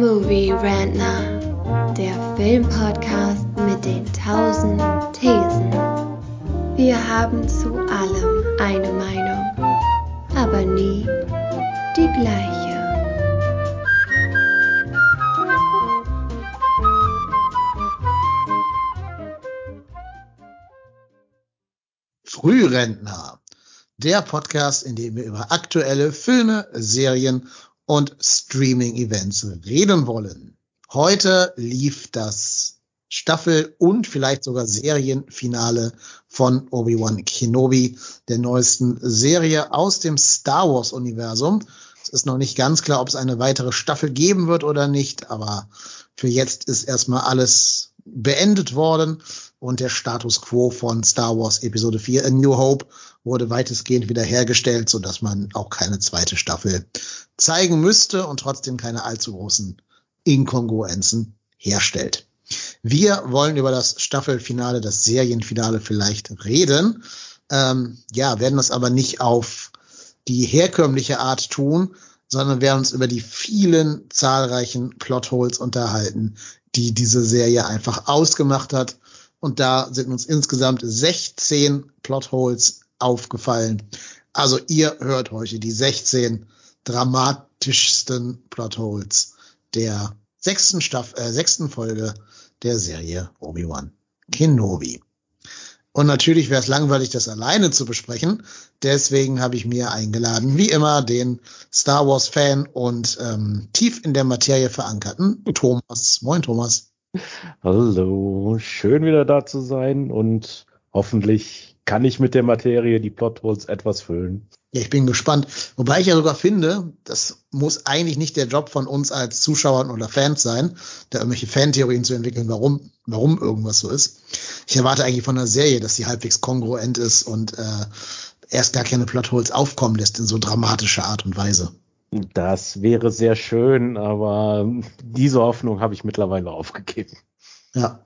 Movie Rantner, der Filmpodcast mit den tausend Thesen. Wir haben zu allem eine Meinung, aber nie die gleiche. Frührentner, der Podcast, in dem wir über aktuelle Filme, Serien und Streaming-Events reden wollen. Heute lief das Staffel- und vielleicht sogar Serienfinale von Obi-Wan Kenobi, der neuesten Serie aus dem Star Wars-Universum. Es ist noch nicht ganz klar, ob es eine weitere Staffel geben wird oder nicht, aber für jetzt ist erstmal alles beendet worden und der Status quo von Star Wars Episode 4 A New Hope wurde weitestgehend wiederhergestellt, so dass man auch keine zweite Staffel zeigen müsste und trotzdem keine allzu großen Inkongruenzen herstellt. Wir wollen über das Staffelfinale, das Serienfinale vielleicht reden. Ähm, ja, werden das aber nicht auf die herkömmliche Art tun, sondern werden uns über die vielen zahlreichen Plotholes unterhalten, die diese Serie einfach ausgemacht hat. Und da sind uns insgesamt 16 Plotholes aufgefallen. Also ihr hört heute die 16 dramatischsten Plotholes der sechsten Staffel, äh, sechsten Folge der Serie Obi-Wan Kenobi. Und natürlich wäre es langweilig, das alleine zu besprechen. Deswegen habe ich mir eingeladen, wie immer, den Star Wars-Fan und ähm, tief in der Materie verankerten Thomas. Moin, Thomas. Hallo, schön wieder da zu sein und hoffentlich kann ich mit der Materie die Plotholes etwas füllen. Ja, ich bin gespannt. Wobei ich ja sogar finde, das muss eigentlich nicht der Job von uns als Zuschauern oder Fans sein, da irgendwelche Fantheorien zu entwickeln, warum, warum irgendwas so ist. Ich erwarte eigentlich von der Serie, dass sie halbwegs kongruent ist und äh, erst gar keine Plotholes aufkommen lässt in so dramatischer Art und Weise. Das wäre sehr schön, aber diese Hoffnung habe ich mittlerweile aufgegeben. Ja.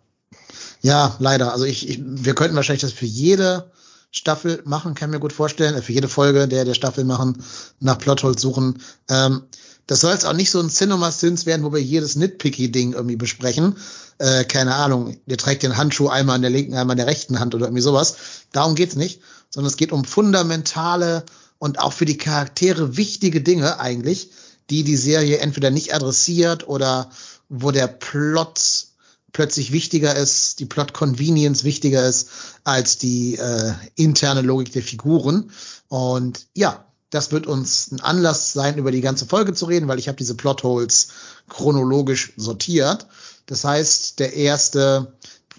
Ja, leider. Also ich, ich wir könnten wahrscheinlich das für jede Staffel machen, kann mir gut vorstellen, äh, für jede Folge der der Staffel machen, nach Plotholes suchen. Ähm, das soll jetzt auch nicht so ein Cinema Sins werden, wo wir jedes Nitpicky-Ding irgendwie besprechen. Äh, keine Ahnung, der trägt den Handschuh einmal an der linken, einmal an der rechten Hand oder irgendwie sowas. Darum geht's nicht, sondern es geht um fundamentale und auch für die Charaktere wichtige Dinge eigentlich, die die Serie entweder nicht adressiert oder wo der Plot plötzlich wichtiger ist, die Plot Convenience wichtiger ist als die äh, interne Logik der Figuren. Und ja, das wird uns ein Anlass sein, über die ganze Folge zu reden, weil ich habe diese Plotholes chronologisch sortiert. Das heißt, der erste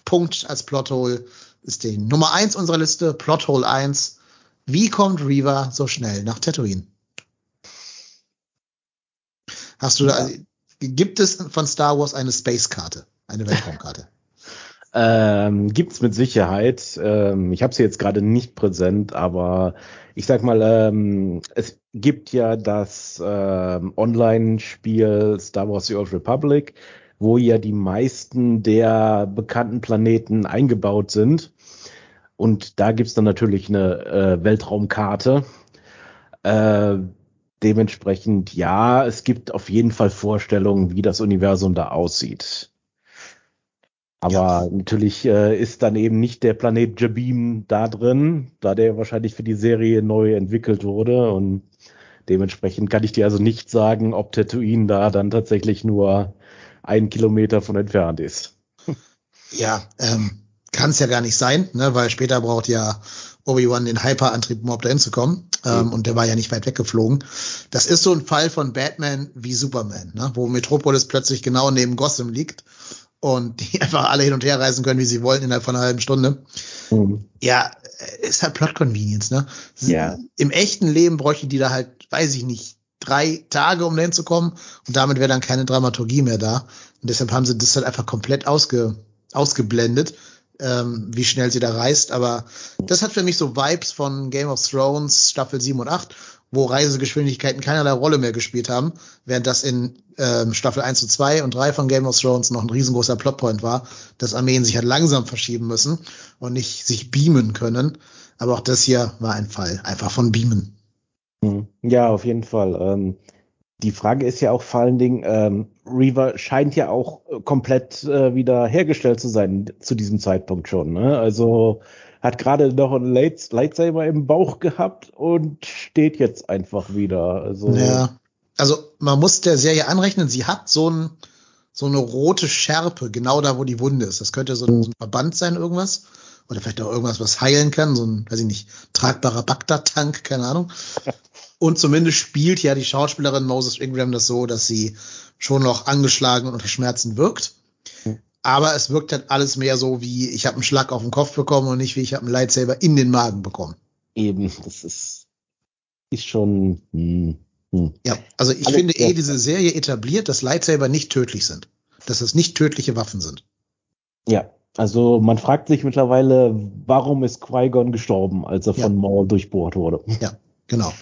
Punkt als Plothole ist die Nummer eins unserer Liste, Plothole eins. Wie kommt Reaver so schnell nach Tatooine? Hast du da, gibt es von Star Wars eine Space-Karte? Eine Weltraumkarte. ähm, gibt's mit Sicherheit. Ähm, ich habe sie jetzt gerade nicht präsent, aber ich sag mal, ähm, es gibt ja das ähm, Online-Spiel Star Wars The Old Republic, wo ja die meisten der bekannten Planeten eingebaut sind. Und da gibt's dann natürlich eine äh, Weltraumkarte. Äh, dementsprechend, ja, es gibt auf jeden Fall Vorstellungen, wie das Universum da aussieht. Aber ja. natürlich äh, ist dann eben nicht der Planet Jabim da drin, da der wahrscheinlich für die Serie neu entwickelt wurde. Und dementsprechend kann ich dir also nicht sagen, ob Tatooine da dann tatsächlich nur einen Kilometer von entfernt ist. Ja, ähm, kann es ja gar nicht sein, ne, weil später braucht ja Obi-Wan den Hyper-Antrieb, um überhaupt dahin zu kommen. Ähm, mhm. Und der war ja nicht weit weggeflogen. Das ist so ein Fall von Batman wie Superman, ne, wo Metropolis plötzlich genau neben Gotham liegt und die einfach alle hin und her reisen können, wie sie wollen, innerhalb von einer halben Stunde. Mhm. Ja, ist halt Plot Convenience, ne? Ja. Im echten Leben bräuchten die da halt, weiß ich nicht, drei Tage, um dahin zu kommen. Und damit wäre dann keine Dramaturgie mehr da. Und deshalb haben sie das halt einfach komplett ausge, ausgeblendet, ähm, wie schnell sie da reist. Aber das hat für mich so Vibes von Game of Thrones Staffel 7 und 8 wo Reisegeschwindigkeiten keinerlei Rolle mehr gespielt haben, während das in ähm, Staffel 1 und 2 und 3 von Game of Thrones noch ein riesengroßer Plotpoint war, dass Armeen sich halt langsam verschieben müssen und nicht sich beamen können. Aber auch das hier war ein Fall, einfach von beamen. Hm. Ja, auf jeden Fall. Ähm, die Frage ist ja auch vor allen Dingen, ähm, Reaver scheint ja auch äh, komplett äh, wieder hergestellt zu sein zu diesem Zeitpunkt schon. Ne? Also hat gerade noch ein Light Lightsaber im Bauch gehabt und steht jetzt einfach wieder. Also, ja. also man muss der Serie anrechnen, sie hat so, ein, so eine rote Schärpe, genau da, wo die Wunde ist. Das könnte so ein, so ein Verband sein, irgendwas. Oder vielleicht auch irgendwas, was heilen kann, so ein, weiß ich nicht, tragbarer Bagdad-Tank, keine Ahnung. Und zumindest spielt ja die Schauspielerin Moses Ingram das so, dass sie schon noch angeschlagen und unter Schmerzen wirkt. Aber es wirkt halt alles mehr so wie, ich habe einen Schlag auf den Kopf bekommen und nicht wie, ich habe einen Lightsaber in den Magen bekommen. Eben, das ist, ist schon. Hm, hm. Ja, also ich Alle, finde eh, diese Serie etabliert, dass Lightsaber nicht tödlich sind. Dass es nicht tödliche Waffen sind. Ja, also man fragt sich mittlerweile, warum ist Qui-Gon gestorben, als er ja. von Maul durchbohrt wurde. Ja, genau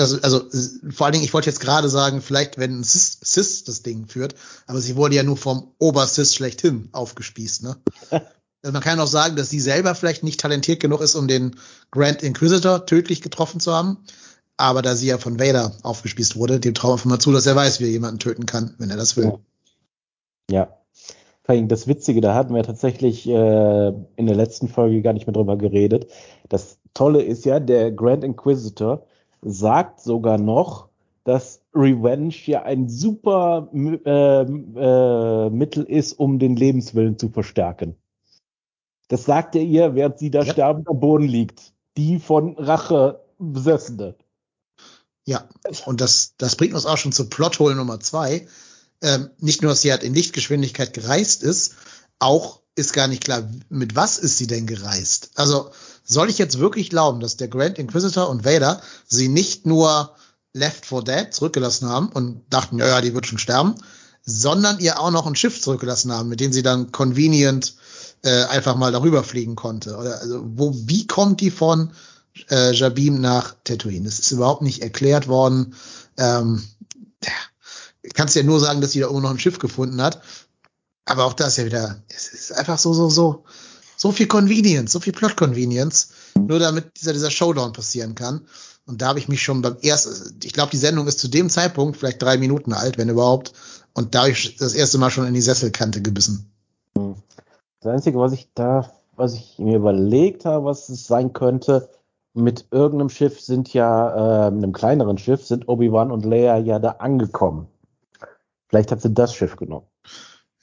das, also vor allen Dingen, ich wollte jetzt gerade sagen, vielleicht wenn ein Sis, Sis das Ding führt, aber sie wurde ja nur vom Obersis schlechthin aufgespießt, ne? also man kann auch sagen, dass sie selber vielleicht nicht talentiert genug ist, um den Grand Inquisitor tödlich getroffen zu haben. Aber da sie ja von Vader aufgespießt wurde, dem trauen wir mal zu, dass er weiß, wie er jemanden töten kann, wenn er das will. Ja. ja. Das Witzige, da hatten wir tatsächlich äh, in der letzten Folge gar nicht mehr drüber geredet. Das Tolle ist ja, der Grand Inquisitor sagt sogar noch, dass Revenge ja ein super äh, äh, Mittel ist, um den Lebenswillen zu verstärken. Das sagt er ihr, während sie da ja. sterbend am Boden liegt. Die von Rache Besessene. Ja, und das, das bringt uns auch schon zu Plothole Nummer zwei. Ähm, nicht nur, dass sie halt in Lichtgeschwindigkeit gereist ist, auch ist gar nicht klar, mit was ist sie denn gereist? Also soll ich jetzt wirklich glauben, dass der Grand Inquisitor und Vader sie nicht nur Left for Dead zurückgelassen haben und dachten, ja, ja, die wird schon sterben, sondern ihr auch noch ein Schiff zurückgelassen haben, mit dem sie dann convenient äh, einfach mal darüber fliegen konnte? Oder also, wo, wie kommt die von äh, Jabim nach Tatooine? Das ist überhaupt nicht erklärt worden. Ähm, ja, kannst ja nur sagen, dass sie da irgendwo noch ein Schiff gefunden hat. Aber auch das ja wieder, es ist einfach so, so, so, so viel Convenience, so viel Plot-Convenience, nur damit dieser, dieser Showdown passieren kann. Und da habe ich mich schon beim ersten, ich glaube, die Sendung ist zu dem Zeitpunkt vielleicht drei Minuten alt, wenn überhaupt. Und da habe ich das erste Mal schon in die Sesselkante gebissen. Das Einzige, was ich da, was ich mir überlegt habe, was es sein könnte, mit irgendeinem Schiff sind ja, äh, mit einem kleineren Schiff sind Obi-Wan und Leia ja da angekommen. Vielleicht hat sie das Schiff genommen.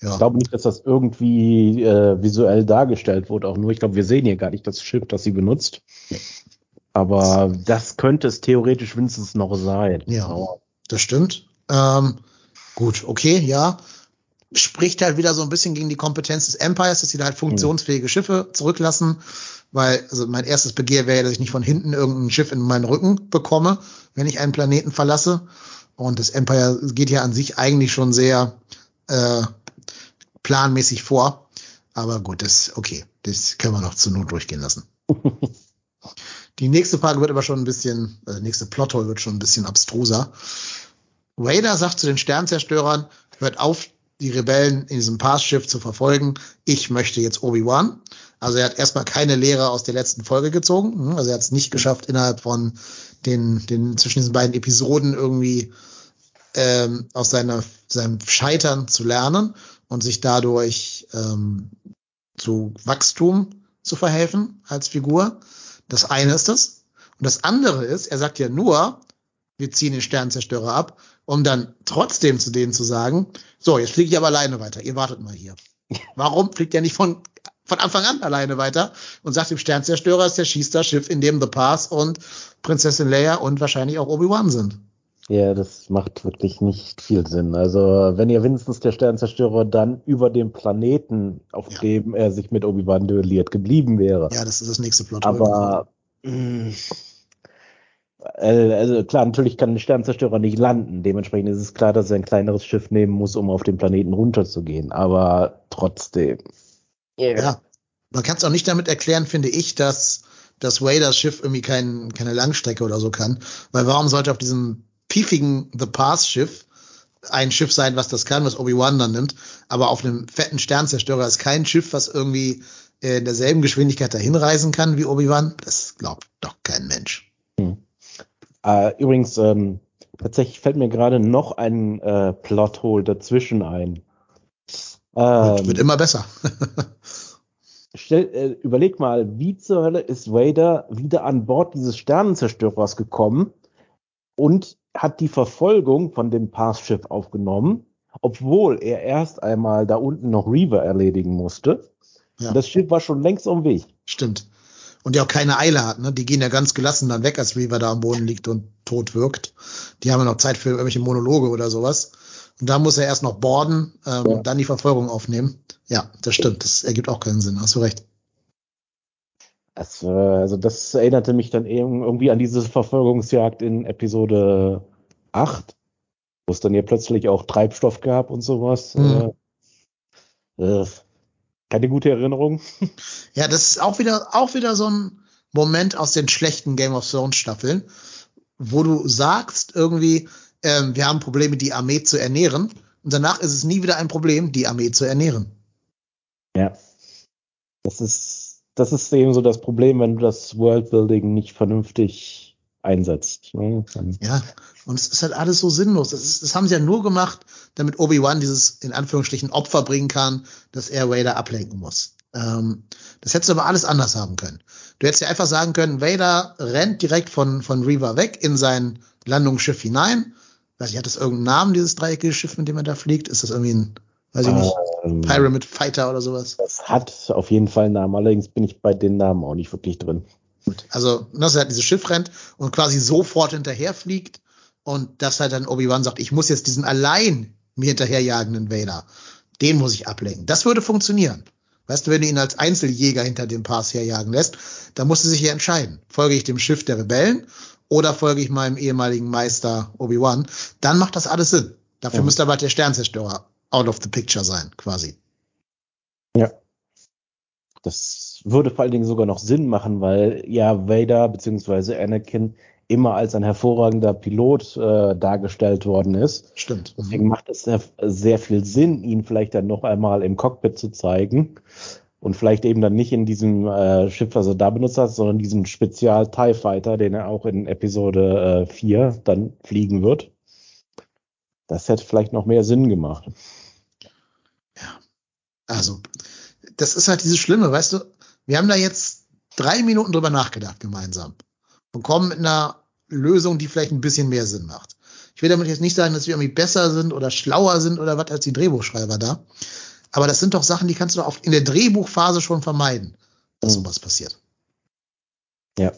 Ja. Ich glaube nicht, dass das irgendwie äh, visuell dargestellt wurde, auch nur. Ich glaube, wir sehen hier gar nicht das Schiff, das sie benutzt. Aber das könnte es theoretisch wenigstens noch sein. Ja, das stimmt. Ähm, gut, okay, ja. Spricht halt wieder so ein bisschen gegen die Kompetenz des Empires, dass sie da halt funktionsfähige Schiffe zurücklassen. Weil, also mein erstes Begehr wäre ja, dass ich nicht von hinten irgendein Schiff in meinen Rücken bekomme, wenn ich einen Planeten verlasse. Und das Empire geht ja an sich eigentlich schon sehr äh, planmäßig vor. Aber gut, das, okay, das können wir noch zur Not durchgehen lassen. Die nächste Frage wird aber schon ein bisschen, äh, nächste Plothole wird schon ein bisschen abstruser. Vader sagt zu den Sternzerstörern, hört auf, die Rebellen in diesem Passschiff zu verfolgen. Ich möchte jetzt Obi-Wan. Also er hat erstmal keine Lehre aus der letzten Folge gezogen. Hm, also er hat es nicht geschafft, innerhalb von den, den zwischen diesen beiden Episoden irgendwie ähm, aus seiner, seinem Scheitern zu lernen, und sich dadurch ähm, zu Wachstum zu verhelfen als Figur. Das eine ist das. Und das andere ist, er sagt ja nur, wir ziehen den Sternzerstörer ab, um dann trotzdem zu denen zu sagen, so, jetzt fliege ich aber alleine weiter, ihr wartet mal hier. Warum fliegt er nicht von, von Anfang an alleine weiter und sagt dem Sternzerstörer, dass der schießt das Schiff, in dem The Pass und Prinzessin Leia und wahrscheinlich auch Obi-Wan sind? Ja, das macht wirklich nicht viel Sinn. Also, wenn ihr wenigstens der Sternzerstörer dann über dem Planeten, auf ja. dem er sich mit Obi-Wan duelliert, geblieben wäre. Ja, das ist das nächste Plot. Aber, mh, äh, also klar, natürlich kann ein Sternzerstörer nicht landen. Dementsprechend ist es klar, dass er ein kleineres Schiff nehmen muss, um auf den Planeten runterzugehen. Aber trotzdem. Yeah. Ja, man kann es auch nicht damit erklären, finde ich, dass das Waders Schiff irgendwie kein, keine Langstrecke oder so kann. Weil warum sollte auf diesem piefigen The Pass Schiff ein Schiff sein, was das kann, was Obi-Wan dann nimmt. Aber auf einem fetten Sternzerstörer ist kein Schiff, was irgendwie in derselben Geschwindigkeit dahin reisen kann wie Obi-Wan. Das glaubt doch kein Mensch. Hm. Uh, übrigens, ähm, Tatsächlich fällt mir gerade noch ein äh, Plothole dazwischen ein. Ähm, wird immer besser. stell, äh, überleg mal, wie zur Hölle ist Vader wieder an Bord dieses Sternenzerstörers gekommen und hat die Verfolgung von dem Parsschiff aufgenommen, obwohl er erst einmal da unten noch Reaver erledigen musste. Ja. Das Schiff war schon längst am Weg. Stimmt. Und die auch keine Eile hat, ne? Die gehen ja ganz gelassen dann weg, als Reaver da am Boden liegt und tot wirkt. Die haben ja noch Zeit für irgendwelche Monologe oder sowas. Und da muss er erst noch borden, ähm, ja. dann die Verfolgung aufnehmen. Ja, das stimmt. Das ergibt auch keinen Sinn. Hast du recht. Das, äh, also das erinnerte mich dann eben irgendwie an diese Verfolgungsjagd in Episode 8, wo es dann ja plötzlich auch Treibstoff gab und sowas. Mhm. Äh, äh, keine gute Erinnerung. Ja, das ist auch wieder, auch wieder so ein Moment aus den schlechten Game of Thrones Staffeln, wo du sagst irgendwie, ähm, wir haben Probleme, die Armee zu ernähren. Und danach ist es nie wieder ein Problem, die Armee zu ernähren. Ja. Das ist, das ist eben so das Problem, wenn du das Worldbuilding nicht vernünftig einsetzt. Ne? Ja, und es ist halt alles so sinnlos. Das, ist, das haben sie ja nur gemacht, damit Obi-Wan dieses in Anführungsstrichen Opfer bringen kann, dass er Vader ablenken muss. Ähm, das hättest du aber alles anders haben können. Du hättest ja einfach sagen können, Vader rennt direkt von, von Reaver weg in sein Landungsschiff hinein. Weiß ich, hat das irgendeinen Namen, dieses dreieckige Schiff, mit dem er da fliegt? Ist das irgendwie ein, weiß ich nicht, ähm, Pyramid Fighter oder sowas? Das hat auf jeden Fall einen Namen, allerdings bin ich bei den Namen auch nicht wirklich drin. Gut. Also, dass er halt dieses Schiff rennt und quasi sofort hinterher fliegt und dass halt dann Obi-Wan sagt, ich muss jetzt diesen allein mir hinterherjagenden Vader, den muss ich ablenken. Das würde funktionieren. Weißt du, wenn du ihn als Einzeljäger hinter dem Pass herjagen lässt, dann musst du sich ja entscheiden. Folge ich dem Schiff der Rebellen oder folge ich meinem ehemaligen Meister Obi-Wan? Dann macht das alles Sinn. Dafür ja. müsste aber der Sternzerstörer out of the picture sein, quasi. Ja. Das würde vor allen Dingen sogar noch Sinn machen, weil ja Vader bzw. Anakin immer als ein hervorragender Pilot äh, dargestellt worden ist. Stimmt. Deswegen macht es sehr, sehr, viel Sinn, ihn vielleicht dann noch einmal im Cockpit zu zeigen und vielleicht eben dann nicht in diesem äh, Schiff, was er da benutzt hat, sondern diesen Spezial TIE Fighter, den er auch in Episode äh, 4 dann fliegen wird. Das hätte vielleicht noch mehr Sinn gemacht. Also, das ist halt dieses Schlimme, weißt du, wir haben da jetzt drei Minuten drüber nachgedacht gemeinsam und kommen mit einer Lösung, die vielleicht ein bisschen mehr Sinn macht. Ich will damit jetzt nicht sagen, dass wir irgendwie besser sind oder schlauer sind oder was als die Drehbuchschreiber da. Aber das sind doch Sachen, die kannst du doch in der Drehbuchphase schon vermeiden, dass mhm. sowas passiert. Ja.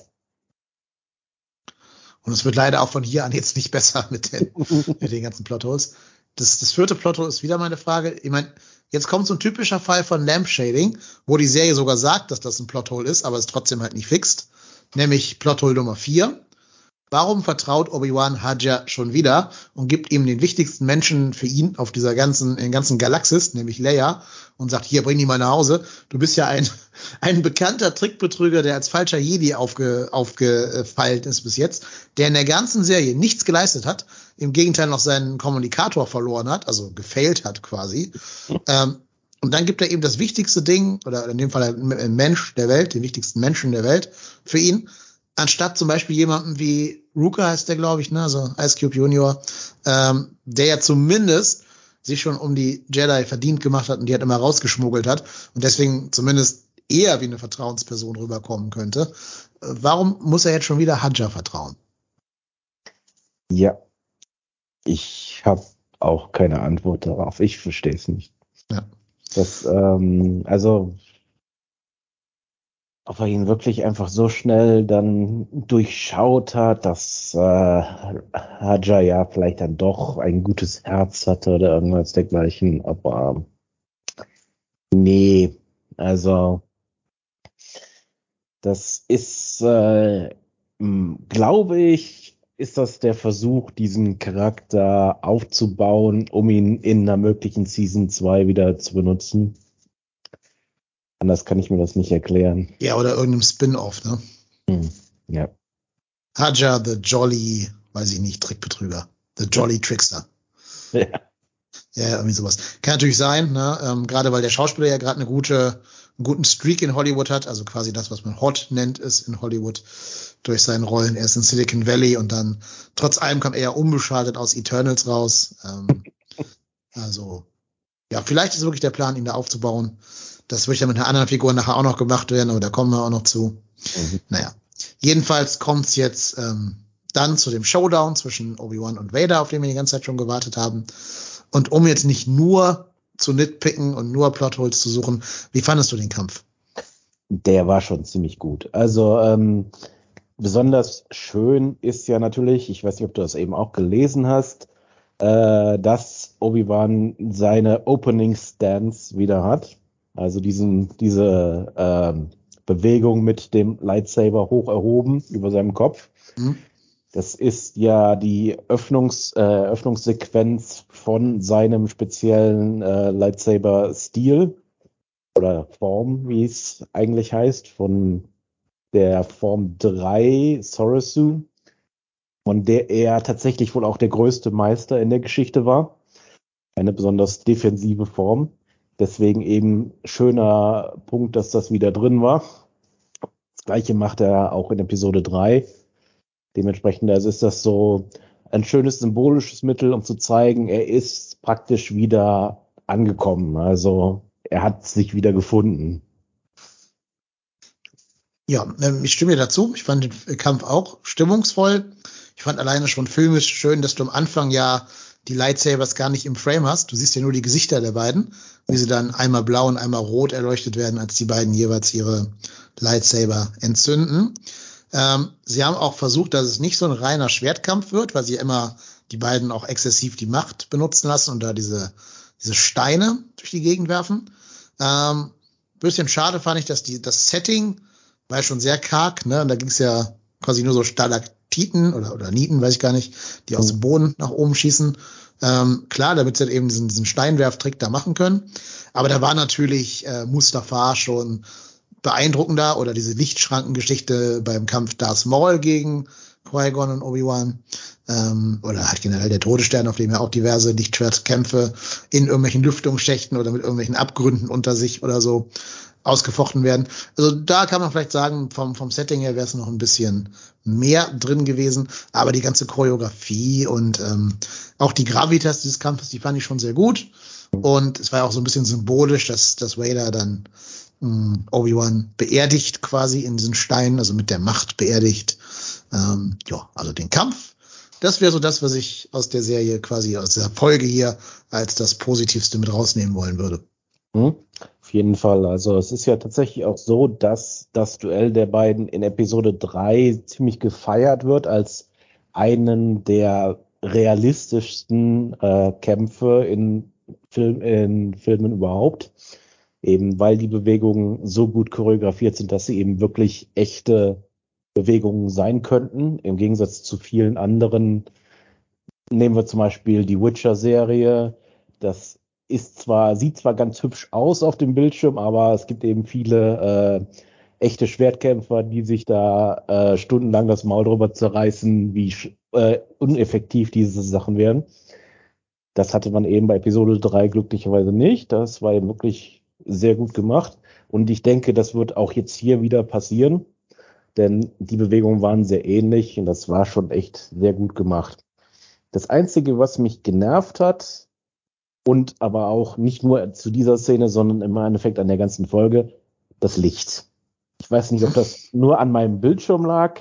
Und es wird leider auch von hier an jetzt nicht besser mit den, mit den ganzen Plotholes. Das, das vierte Plothole ist wieder meine Frage. Ich meine, jetzt kommt so ein typischer Fall von Lampshading, wo die Serie sogar sagt, dass das ein Plothole ist, aber es trotzdem halt nicht fixt nämlich Plothole Nummer 4. Warum vertraut Obi-Wan Haja schon wieder und gibt ihm den wichtigsten Menschen für ihn auf dieser ganzen, in ganzen Galaxis, nämlich Leia, und sagt, hier, bring die mal nach Hause. Du bist ja ein, ein bekannter Trickbetrüger, der als falscher Jedi aufge, aufgefeilt ist bis jetzt, der in der ganzen Serie nichts geleistet hat, im Gegenteil noch seinen Kommunikator verloren hat, also gefailt hat quasi. Ähm, und dann gibt er eben das wichtigste Ding, oder in dem Fall ein Mensch der Welt, den wichtigsten Menschen der Welt für ihn, anstatt zum Beispiel jemanden wie Ruka heißt der, glaube ich, ne, also Ice Cube Junior, ähm, der ja zumindest sich schon um die Jedi verdient gemacht hat und die hat immer rausgeschmuggelt hat und deswegen zumindest eher wie eine Vertrauensperson rüberkommen könnte. Warum muss er jetzt schon wieder Hadja vertrauen? Ja, ich habe auch keine Antwort darauf. Ich verstehe es nicht. Ja. Das, ähm, also, ob er ihn wirklich einfach so schnell dann durchschaut hat, dass äh, Haja ja vielleicht dann doch ein gutes Herz hatte oder irgendwas dergleichen, aber nee, also das ist, äh, glaube ich, ist das der Versuch, diesen Charakter aufzubauen, um ihn in einer möglichen Season 2 wieder zu benutzen? Anders kann ich mir das nicht erklären. Ja, oder irgendeinem Spin-off, ne? Hm, ja. Haja, the Jolly, weiß ich nicht, Trickbetrüger. The Jolly Trickster. Ja. Ja, irgendwie sowas. Kann natürlich sein, ne? Ähm, gerade weil der Schauspieler ja gerade eine gute, einen guten Streak in Hollywood hat, also quasi das, was man Hot nennt, ist in Hollywood durch seinen Rollen erst in Silicon Valley und dann trotz allem kam er ja unbeschadet aus Eternals raus. Ähm, also ja, vielleicht ist wirklich der Plan, ihn da aufzubauen. Das wird ja mit einer anderen Figur nachher auch noch gemacht werden, aber da kommen wir auch noch zu. Mhm. Naja, jedenfalls kommt's jetzt ähm, dann zu dem Showdown zwischen Obi-Wan und Vader, auf den wir die ganze Zeit schon gewartet haben. Und um jetzt nicht nur zu nitpicken und nur Plotholes zu suchen, wie fandest du den Kampf? Der war schon ziemlich gut. Also ähm, besonders schön ist ja natürlich, ich weiß nicht, ob du das eben auch gelesen hast, äh, dass Obi-Wan seine Opening Stance wieder hat. Also diesen, diese ähm, Bewegung mit dem Lightsaber hoch erhoben über seinem Kopf. Mhm. Das ist ja die Öffnungs, äh, Öffnungssequenz von seinem speziellen äh, Lightsaber-Stil oder Form, wie es eigentlich heißt, von der Form 3 Sorosu, von der er tatsächlich wohl auch der größte Meister in der Geschichte war. Eine besonders defensive Form. Deswegen eben schöner Punkt, dass das wieder drin war. Das gleiche macht er auch in Episode 3 Dementsprechend also ist das so ein schönes symbolisches Mittel, um zu zeigen, er ist praktisch wieder angekommen. Also er hat sich wieder gefunden. Ja, ähm, ich stimme dir dazu. Ich fand den Kampf auch stimmungsvoll. Ich fand alleine schon filmisch schön, dass du am Anfang ja die Lightsabers gar nicht im Frame hast. Du siehst ja nur die Gesichter der beiden, wie sie dann einmal blau und einmal rot erleuchtet werden, als die beiden jeweils ihre Lightsaber entzünden. Ähm, sie haben auch versucht, dass es nicht so ein reiner Schwertkampf wird, weil sie immer die beiden auch exzessiv die Macht benutzen lassen und da diese, diese Steine durch die Gegend werfen. Ähm, bisschen schade fand ich, dass die, das Setting war ja schon sehr karg, ne? Und da ging es ja quasi nur so Stalaktiten oder, oder Nieten, weiß ich gar nicht, die aus dem mhm. Boden nach oben schießen. Ähm, klar, damit sie halt eben diesen, diesen Steinwerftrick da machen können. Aber da war natürlich äh, Mustafa schon beeindruckender oder diese Lichtschrankengeschichte beim Kampf Darth Maul gegen Qui-Gon und Obi-Wan ähm, oder halt generell der Todesstern, auf dem ja auch diverse Lichtschwertkämpfe in irgendwelchen Lüftungsschächten oder mit irgendwelchen Abgründen unter sich oder so ausgefochten werden. Also da kann man vielleicht sagen, vom, vom Setting her wäre es noch ein bisschen mehr drin gewesen, aber die ganze Choreografie und ähm, auch die Gravitas dieses Kampfes, die fand ich schon sehr gut. Und es war auch so ein bisschen symbolisch, dass, dass Vader dann ähm, Obi-Wan beerdigt quasi in diesen Stein, also mit der Macht beerdigt. Ähm, ja, also den Kampf. Das wäre so das, was ich aus der Serie quasi, aus der Folge hier als das Positivste mit rausnehmen wollen würde. Mhm. Auf jeden Fall. Also es ist ja tatsächlich auch so, dass das Duell der beiden in Episode 3 ziemlich gefeiert wird als einen der realistischsten äh, Kämpfe in, Film, in Filmen überhaupt eben weil die Bewegungen so gut choreografiert sind, dass sie eben wirklich echte Bewegungen sein könnten, im Gegensatz zu vielen anderen. Nehmen wir zum Beispiel die Witcher-Serie. Das ist zwar, sieht zwar ganz hübsch aus auf dem Bildschirm, aber es gibt eben viele äh, echte Schwertkämpfer, die sich da äh, stundenlang das Maul drüber zerreißen, wie äh, uneffektiv diese Sachen werden. Das hatte man eben bei Episode 3 glücklicherweise nicht. Das war eben wirklich sehr gut gemacht. Und ich denke, das wird auch jetzt hier wieder passieren, denn die Bewegungen waren sehr ähnlich und das war schon echt sehr gut gemacht. Das Einzige, was mich genervt hat, und aber auch nicht nur zu dieser Szene, sondern im Endeffekt an der ganzen Folge, das Licht. Ich weiß nicht, ob das nur an meinem Bildschirm lag,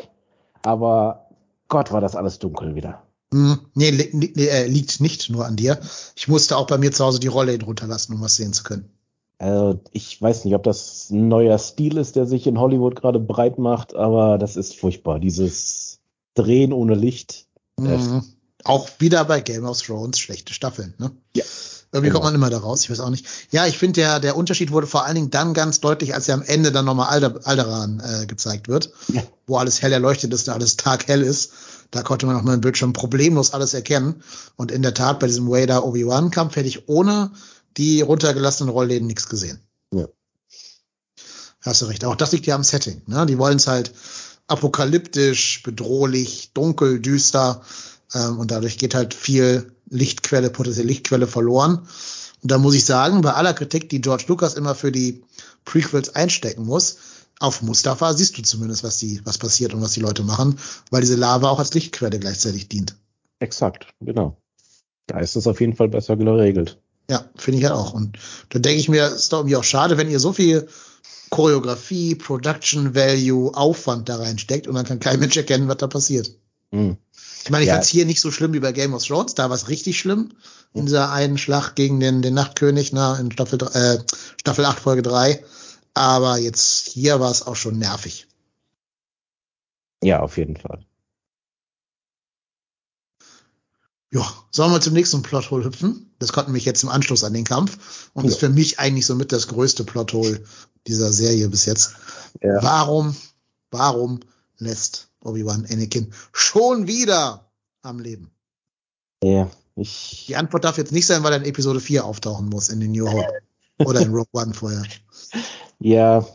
aber Gott, war das alles dunkel wieder. Hm, nee, li li äh, liegt nicht nur an dir. Ich musste auch bei mir zu Hause die Rolle drunter lassen, um was sehen zu können. Also ich weiß nicht, ob das ein neuer Stil ist, der sich in Hollywood gerade breit macht, aber das ist furchtbar. Dieses Drehen ohne Licht. Mhm. Auch wieder bei Game of Thrones schlechte Staffeln, ne? Ja. Irgendwie genau. kommt man immer da raus, ich weiß auch nicht. Ja, ich finde, der, der Unterschied wurde vor allen Dingen dann ganz deutlich, als ja am Ende dann nochmal Alder, Alderan äh, gezeigt wird, ja. wo alles hell erleuchtet ist und alles taghell ist. Da konnte man auf meinem Bildschirm problemlos alles erkennen. Und in der Tat, bei diesem Wader-Obi-Wan-Kampf hätte ich ohne die runtergelassenen Rollläden nichts gesehen. Ja. Hast du recht. Auch das liegt ja am Setting. Ne? Die wollen es halt apokalyptisch, bedrohlich, dunkel, düster. Ähm, und dadurch geht halt viel Lichtquelle, potenzielle Lichtquelle verloren. Und da muss ich sagen, bei aller Kritik, die George Lucas immer für die Prequels einstecken muss, auf Mustafa siehst du zumindest, was die, was passiert und was die Leute machen, weil diese Lava auch als Lichtquelle gleichzeitig dient. Exakt, genau. Da ist es auf jeden Fall besser geregelt. Ja, finde ich ja auch. Und da denke ich mir, ist doch irgendwie auch schade, wenn ihr so viel Choreografie, Production Value, Aufwand da reinsteckt und dann kann kein Mensch erkennen, was da passiert. Hm. Ich meine, ich Ja. fand's hier nicht so schlimm wie bei Game of Thrones, da war es richtig schlimm. In dieser einen Schlacht gegen den, den Nachtkönig, na, in Staffel, äh, Staffel 8, Folge 3. Aber jetzt hier war es auch schon nervig. Ja, auf jeden Fall. Ja, sollen wir zum nächsten Plothole hüpfen? Das konnten mich jetzt im Anschluss an den Kampf und Ja. ist für mich eigentlich somit das größte Plothole dieser Serie bis jetzt. Ja. Warum, warum lässt Obi-Wan Anakin schon wieder am Leben? Ja, ich, Die Antwort darf jetzt nicht sein, weil er in Episode 4 auftauchen muss in den New Hope oder in Rogue One vorher. ja,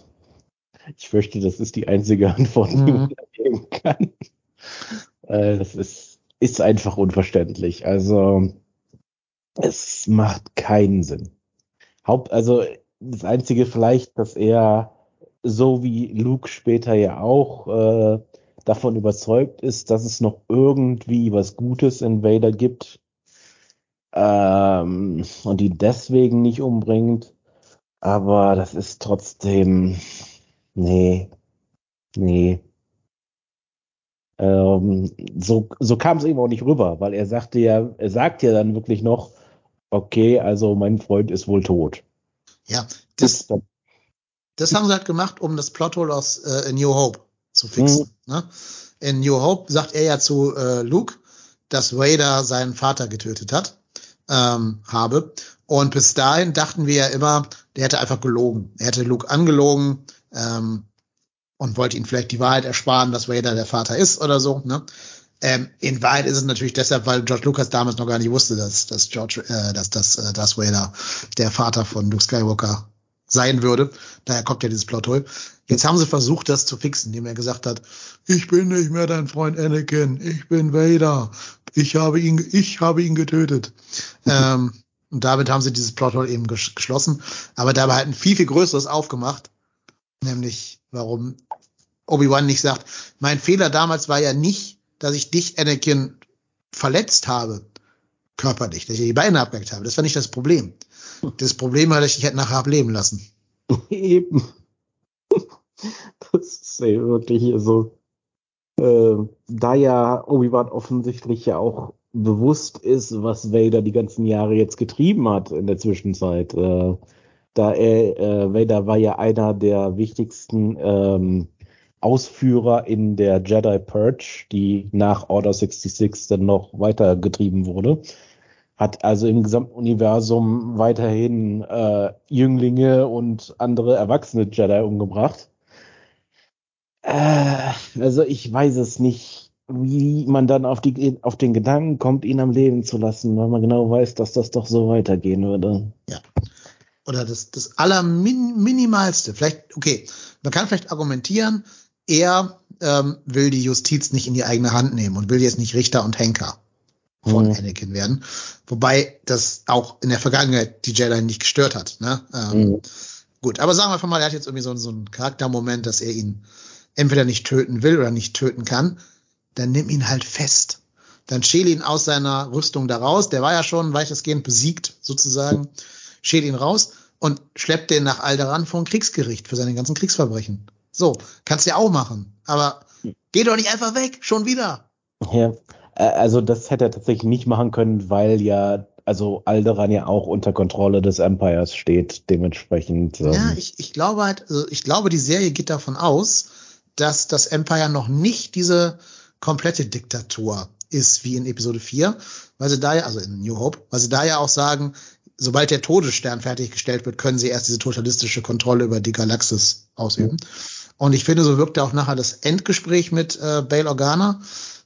ich fürchte, das ist die einzige Antwort, die Mhm. man da geben kann. Äh, das ist, ist einfach unverständlich. Also, es macht keinen Sinn. Haupt, also, das einzige vielleicht, dass er, so wie Luke später ja auch, äh, davon überzeugt ist, dass es noch irgendwie was Gutes in Vader gibt, ähm, und ihn deswegen nicht umbringt. Aber das ist trotzdem, nee, nee. Ähm, so, so kam es eben auch nicht rüber, weil er sagte ja, er sagt ja dann wirklich noch, okay, also mein Freund ist wohl tot. Ja, das, das haben sie halt gemacht, um das Plothole aus äh, New Hope zu fixen. Ne? In New Hope sagt er ja zu äh, Luke, dass Vader seinen Vater getötet hat, ähm, habe. Und bis dahin dachten wir ja immer, der hätte einfach gelogen. Er hätte Luke angelogen ähm, und wollte ihn vielleicht die Wahrheit ersparen, dass Vader der Vater ist oder so. Ne? Ähm, in Wahrheit ist es natürlich deshalb, weil George Lucas damals noch gar nicht wusste, dass, dass George, äh, dass, dass, äh, dass Vader der Vater von Luke Skywalker sein würde. Daher kommt ja dieses Plothole. Jetzt haben sie versucht, das zu fixen, indem er gesagt hat, ich bin nicht mehr dein Freund Anakin, ich bin Vader, ich habe ihn, ich habe ihn getötet. ähm, und damit haben sie dieses Plothole eben ges geschlossen, aber dabei halt ein viel, viel größeres aufgemacht, nämlich warum Obi-Wan nicht sagt, mein Fehler damals war ja nicht, dass ich dich, Anakin, verletzt habe, körperlich, dass ich die Beine abgehackt habe. Das war nicht das Problem. Das Problem war, dass ich dich halt nachher ableben lassen. Eben. Das ist ey, wirklich so. Äh, da ja Obi-Wan offensichtlich ja auch bewusst ist, was Vader die ganzen Jahre jetzt getrieben hat in der Zwischenzeit. Äh, da er, äh, Vader war ja einer der wichtigsten ähm, Ausführer in der Jedi Purge, die nach Order 66 dann noch weitergetrieben wurde. Hat also im gesamten Universum weiterhin äh, Jünglinge und andere erwachsene Jedi umgebracht. Äh, also ich weiß es nicht, wie man dann auf, die, auf den Gedanken kommt, ihn am Leben zu lassen, weil man genau weiß, dass das doch so weitergehen würde. Oder das, das allerminimalste. Vielleicht, okay, man kann vielleicht argumentieren, er ähm, will die Justiz nicht in die eigene Hand nehmen und will jetzt nicht Richter und Henker von Mhm. Anakin werden. Wobei das auch in der Vergangenheit die Jedi nicht gestört hat. Ne? Ähm, Mhm. Gut, aber sagen wir einfach mal, er hat jetzt irgendwie so, so einen Charaktermoment, dass er ihn entweder nicht töten will oder nicht töten kann. Dann nimm ihn halt fest. Dann schäle ihn aus seiner Rüstung da raus. Der war ja schon weitestgehend besiegt, sozusagen. Schäle ihn raus und schleppt den nach Alderan vor ein Kriegsgericht für seine ganzen Kriegsverbrechen. So, kannst du ja auch machen. Aber geh doch nicht einfach weg, schon wieder. Ja, also das hätte er tatsächlich nicht machen können, weil ja, also Alderan ja auch unter Kontrolle des Empires steht, dementsprechend. Ähm, Ja, ich, ich glaube halt, also ich glaube, die Serie geht davon aus, dass das Empire noch nicht diese komplette Diktatur ist wie in Episode 4, weil sie da ja, also in New Hope, weil sie da ja auch sagen, sobald der Todesstern fertiggestellt wird, können sie erst diese totalistische Kontrolle über die Galaxis ausüben. Und ich finde, so wirkt auch nachher das Endgespräch mit äh, Bail Organa,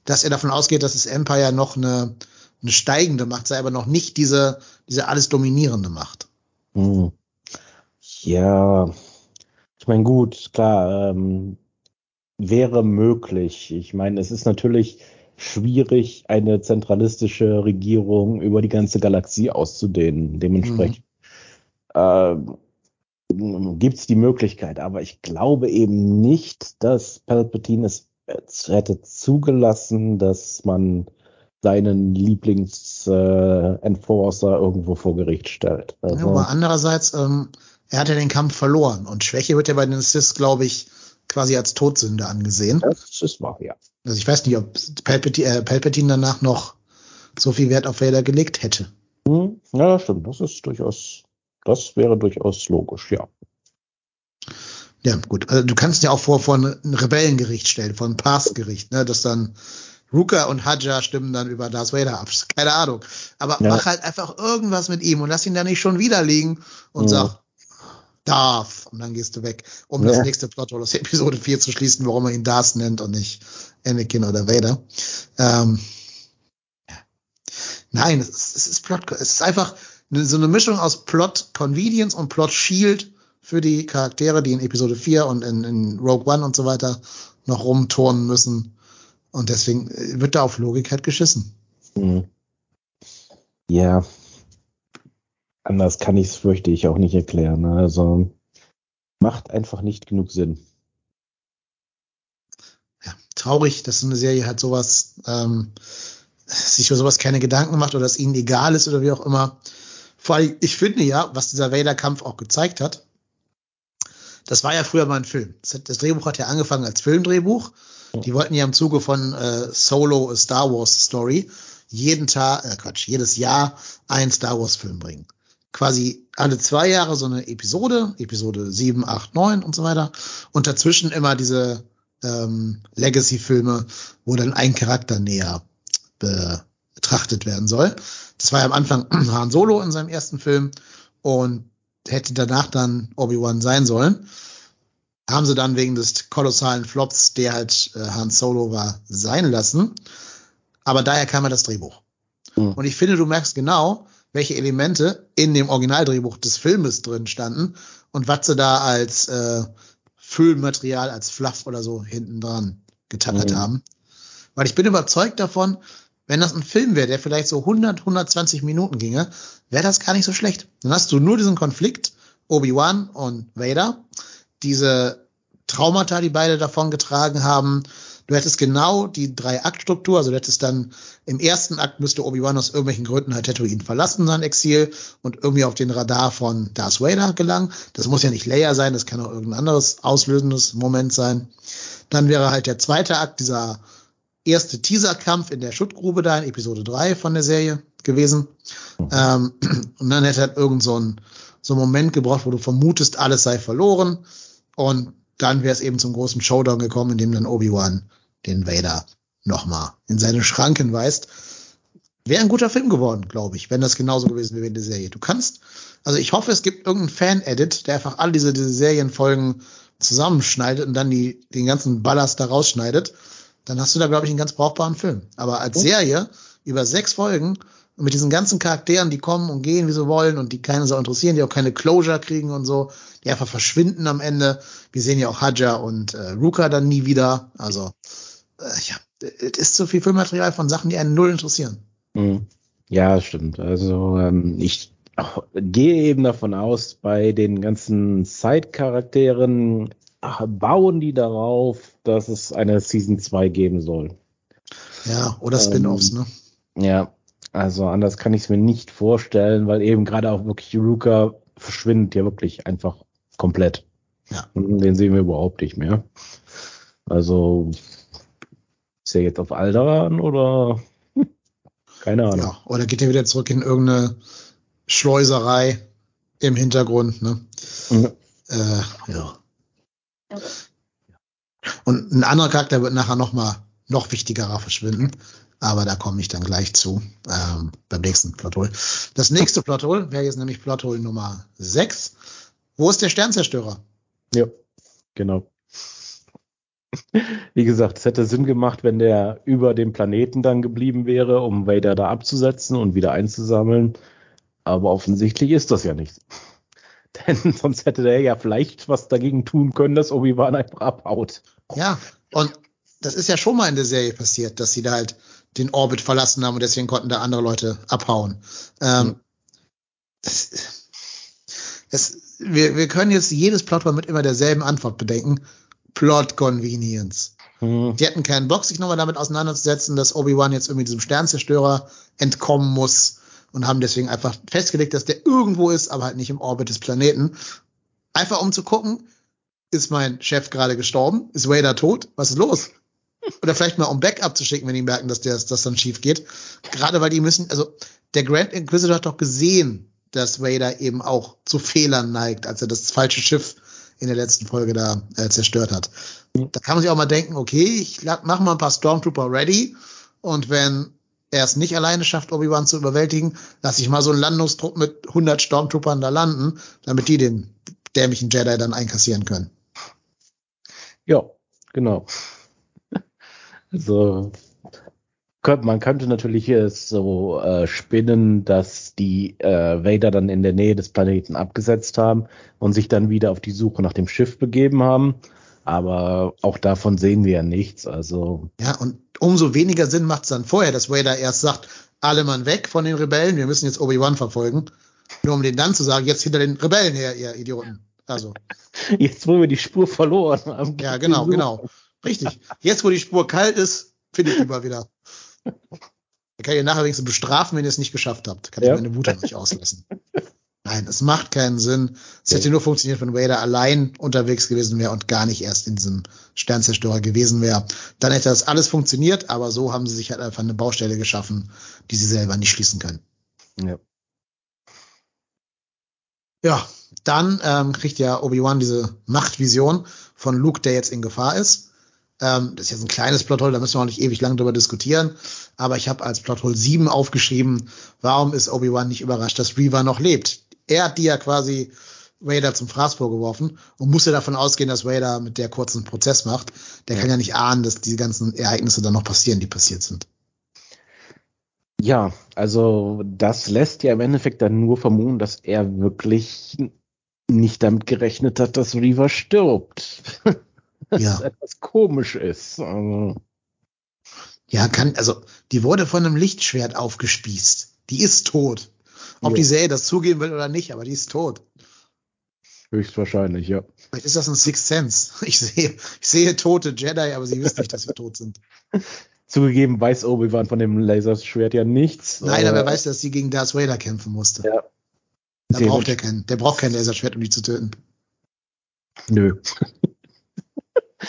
dass er davon ausgeht, dass das Empire noch eine, eine steigende Macht sei, aber noch nicht diese, diese alles dominierende Macht. Hm. Ja, ich meine, gut, klar, ähm, wäre möglich. Ich meine, es ist natürlich schwierig, eine zentralistische Regierung über die ganze Galaxie auszudehnen. Dementsprechend äh, gibt es die Möglichkeit, aber ich glaube eben nicht, dass Palpatine es hätte zugelassen, dass man seinen Lieblings-Enforcer äh, irgendwo vor Gericht stellt. Also, ja, aber andererseits, ähm, er hat ja den Kampf verloren und Schwäche wird ja bei den Sith, glaube ich, quasi als Todsünde angesehen. Das ist wahr, ja. Also ich weiß nicht, ob Palpatine, äh, Palpatine danach noch so viel Wert auf Vader gelegt hätte. Hm, ja, stimmt. Das ist durchaus, das wäre durchaus logisch, ja. Ja, gut. Also du kannst ja auch vor, vor ein Rebellengericht stellen, vor ein Pass-Gericht, ne, dass dann Ruka und Hadja stimmen dann über Darth Vader ab. Keine Ahnung. Aber ja. mach halt einfach irgendwas mit ihm und lass ihn da nicht schon wieder liegen und ja. sag, Darth. Und dann gehst du weg, um ja. das nächste Plot aus Episode 4 zu schließen, warum er ihn Darth nennt und nicht Anakin oder Vader. Ähm, Nein, es ist, es ist Plot, es ist einfach so eine Mischung aus Plot Convenience und Plot Shield für die Charaktere, die in Episode 4 und in, in Rogue One und so weiter noch rumturnen müssen. Und deswegen äh, wird da auf Logik halt geschissen. Mhm. Ja. Anders kann ich es, fürchte ich, auch nicht erklären. Also macht einfach nicht genug Sinn. Ja, traurig, dass so eine Serie halt sowas, ähm, sich über sowas keine Gedanken macht oder es ihnen egal ist oder wie auch immer. Vor allem, ich finde ja, was dieser Vader-Kampf auch gezeigt hat, das war ja früher mal ein Film. Das, Drehbuch hat ja angefangen als Filmdrehbuch. Die wollten ja im Zuge von äh, Solo A Star Wars Story jeden Tag, äh Quatsch, jedes Jahr einen Star Wars Film bringen. Quasi alle zwei Jahre so eine Episode, Episode 7, 8, 9 und so weiter. Und dazwischen immer diese ähm, Legacy-Filme, wo dann ein Charakter näher betrachtet werden soll. Das war ja am Anfang Han Solo in seinem ersten Film und hätte danach dann Obi-Wan sein sollen. Haben sie dann wegen des kolossalen Flops, der halt äh, Han Solo war, sein lassen. Aber daher kam ja das Drehbuch. Mhm. Und ich finde, du merkst genau, welche Elemente in dem Originaldrehbuch des Filmes drin standen und was sie da als äh, Füllmaterial, als Fluff oder so hinten dran getackert mhm. haben. Weil ich bin überzeugt davon, wenn das ein Film wäre, der vielleicht so 100, 120 Minuten ginge, wäre das gar nicht so schlecht. Dann hast du nur diesen Konflikt, Obi-Wan und Vader, diese Traumata, die beide davon getragen haben. Du hättest genau die drei Aktstruktur, also du hättest dann im ersten Akt müsste Obi-Wan aus irgendwelchen Gründen halt Tatooine verlassen, sein Exil, und irgendwie auf den Radar von Darth Vader gelangen. Das muss ja nicht Leia sein, das kann auch irgendein anderes auslösendes Moment sein. Dann wäre halt der zweite Akt dieser erste Teaserkampf in der Schuttgrube da in Episode 3 von der Serie gewesen. Mhm. Ähm, und dann hätte halt irgend so ein, so ein Moment gebraucht, wo du vermutest, alles sei verloren. Und dann wäre es eben zum großen Showdown gekommen, in dem dann Obi-Wan den Vader nochmal in seine Schranken weist. Wäre ein guter Film geworden, glaube ich, wenn das genauso gewesen wäre wie in der Serie. Du kannst, also ich hoffe, es gibt irgendeinen Fan-Edit, der einfach all diese, diese Serienfolgen zusammenschneidet und dann die, den ganzen Ballast da rausschneidet dann hast du da, glaube ich, einen ganz brauchbaren Film. Aber als Serie über sechs Folgen und mit diesen ganzen Charakteren, die kommen und gehen, wie sie wollen und die keine so interessieren, die auch keine Closure kriegen und so, die einfach verschwinden am Ende. Wir sehen ja auch Hadja und äh, Ruka dann nie wieder. Also, äh, ja, es ist so viel Filmmaterial von Sachen, die einen null interessieren. Mhm. Ja, stimmt. Also, ähm, ich gehe eben davon aus, bei den ganzen Side-Charakteren bauen die darauf, dass es eine Season 2 geben soll. Ja, oder Spin-offs, ähm, ne? Ja, also anders kann ich es mir nicht vorstellen, weil eben gerade auch wirklich Ruka verschwindet ja wirklich einfach komplett. Ja. Den sehen wir überhaupt nicht mehr. Also ist er jetzt auf Alderan oder keine Ahnung. Ja, oder geht er wieder zurück in irgendeine Schleuserei im Hintergrund, ne? Mhm. Äh, ja. Und ein anderer Charakter wird nachher noch mal noch wichtigerer verschwinden. Aber da komme ich dann gleich zu ähm, beim nächsten Plothole. Das nächste Plothole wäre jetzt nämlich Plothole Nummer 6. Wo ist der Sternzerstörer? Ja, genau. Wie gesagt, es hätte Sinn gemacht, wenn der über dem Planeten dann geblieben wäre, um Vader da abzusetzen und wieder einzusammeln. Aber offensichtlich ist das ja nicht. Denn sonst hätte der ja vielleicht was dagegen tun können, dass Obi-Wan einfach abhaut. Ja, und das ist ja schon mal in der Serie passiert, dass sie da halt den Orbit verlassen haben und deswegen konnten da andere Leute abhauen. Ähm, mhm. das, es, wir, wir können jetzt jedes Plothole mit immer derselben Antwort bedenken. Plot Convenience. Mhm. Die hätten keinen Bock, sich nochmal damit auseinanderzusetzen, dass Obi-Wan jetzt irgendwie diesem Sternzerstörer entkommen muss und haben deswegen einfach festgelegt, dass der irgendwo ist, aber halt nicht im Orbit des Planeten. Einfach um zu gucken, ist mein Chef gerade gestorben? Ist Vader tot? Was ist los? Oder vielleicht mal um Backup zu schicken, wenn die merken, dass das, das dann schief geht. Gerade weil die müssen, also der Grand Inquisitor hat doch gesehen, dass Vader eben auch zu Fehlern neigt, als er das falsche Schiff in der letzten Folge da äh, zerstört hat. Da kann man sich auch mal denken, okay, ich mach mal ein paar Stormtrooper ready und wenn er es nicht alleine schafft, Obi-Wan zu überwältigen, lasse ich mal so einen Landungstrupp mit 100 Stormtroopern da landen, damit die den dämlichen Jedi dann einkassieren können. Ja, genau. Also man könnte natürlich so äh, spinnen, dass die äh, Vader dann in der Nähe des Planeten abgesetzt haben und sich dann wieder auf die Suche nach dem Schiff begeben haben. Aber auch davon sehen wir ja nichts. Also ja, und umso weniger Sinn macht es dann vorher, dass Vader erst sagt, alle Mann weg von den Rebellen, wir müssen jetzt Obi-Wan verfolgen. Nur um den dann zu sagen, jetzt hinter den Rebellen her, ihr Idioten. Also. Jetzt, wo wir die Spur verloren haben. Ja, genau, genau. Richtig. Jetzt, wo die Spur kalt ist, finde ich lieber wieder. Ich kann ihr nachher wenigstens bestrafen, wenn ihr es nicht geschafft habt. Kann ja. ich meine Wut euch auslassen. Nein, es macht keinen Sinn. Es hätte nur funktioniert, wenn Vader allein unterwegs gewesen wäre und gar nicht erst in diesem Sternzerstörer gewesen wäre. Dann hätte das alles funktioniert, aber so haben sie sich halt einfach eine Baustelle geschaffen, die sie selber nicht schließen können. Ja. Ja, dann ähm, kriegt ja Obi-Wan diese Machtvision von Luke, der jetzt in Gefahr ist. Ähm, das ist jetzt ein kleines Plothole, da müssen wir auch nicht ewig lang drüber diskutieren. Aber ich habe als Plothole 7 aufgeschrieben, warum ist Obi-Wan nicht überrascht, dass Reaver noch lebt? Er hat die ja quasi Vader zum Fraß vorgeworfen und musste davon ausgehen, dass Vader mit der kurzen Prozess macht. Der kann ja nicht ahnen, dass diese ganzen Ereignisse dann noch passieren, die passiert sind. Ja, also das lässt ja im Endeffekt dann nur vermuten, dass er wirklich nicht damit gerechnet hat, dass Reaver stirbt. ja. etwas komisch ist. Also. Ja, kann, also, die wurde von einem Lichtschwert aufgespießt. Die ist tot. Ob ja. die Serie das zugeben will oder nicht, aber die ist tot. Höchstwahrscheinlich, ja. Vielleicht ist das ein Sixth Sense. Ich sehe, ich sehe tote Jedi, aber sie wissen nicht, dass sie tot sind. Zugegeben weiß Obi-Wan von dem Laserschwert ja nichts. Nein, aber er weiß, dass sie gegen Darth Vader kämpfen musste. Ja. Da braucht er keinen, der braucht kein Laserschwert, um die zu töten. Nö.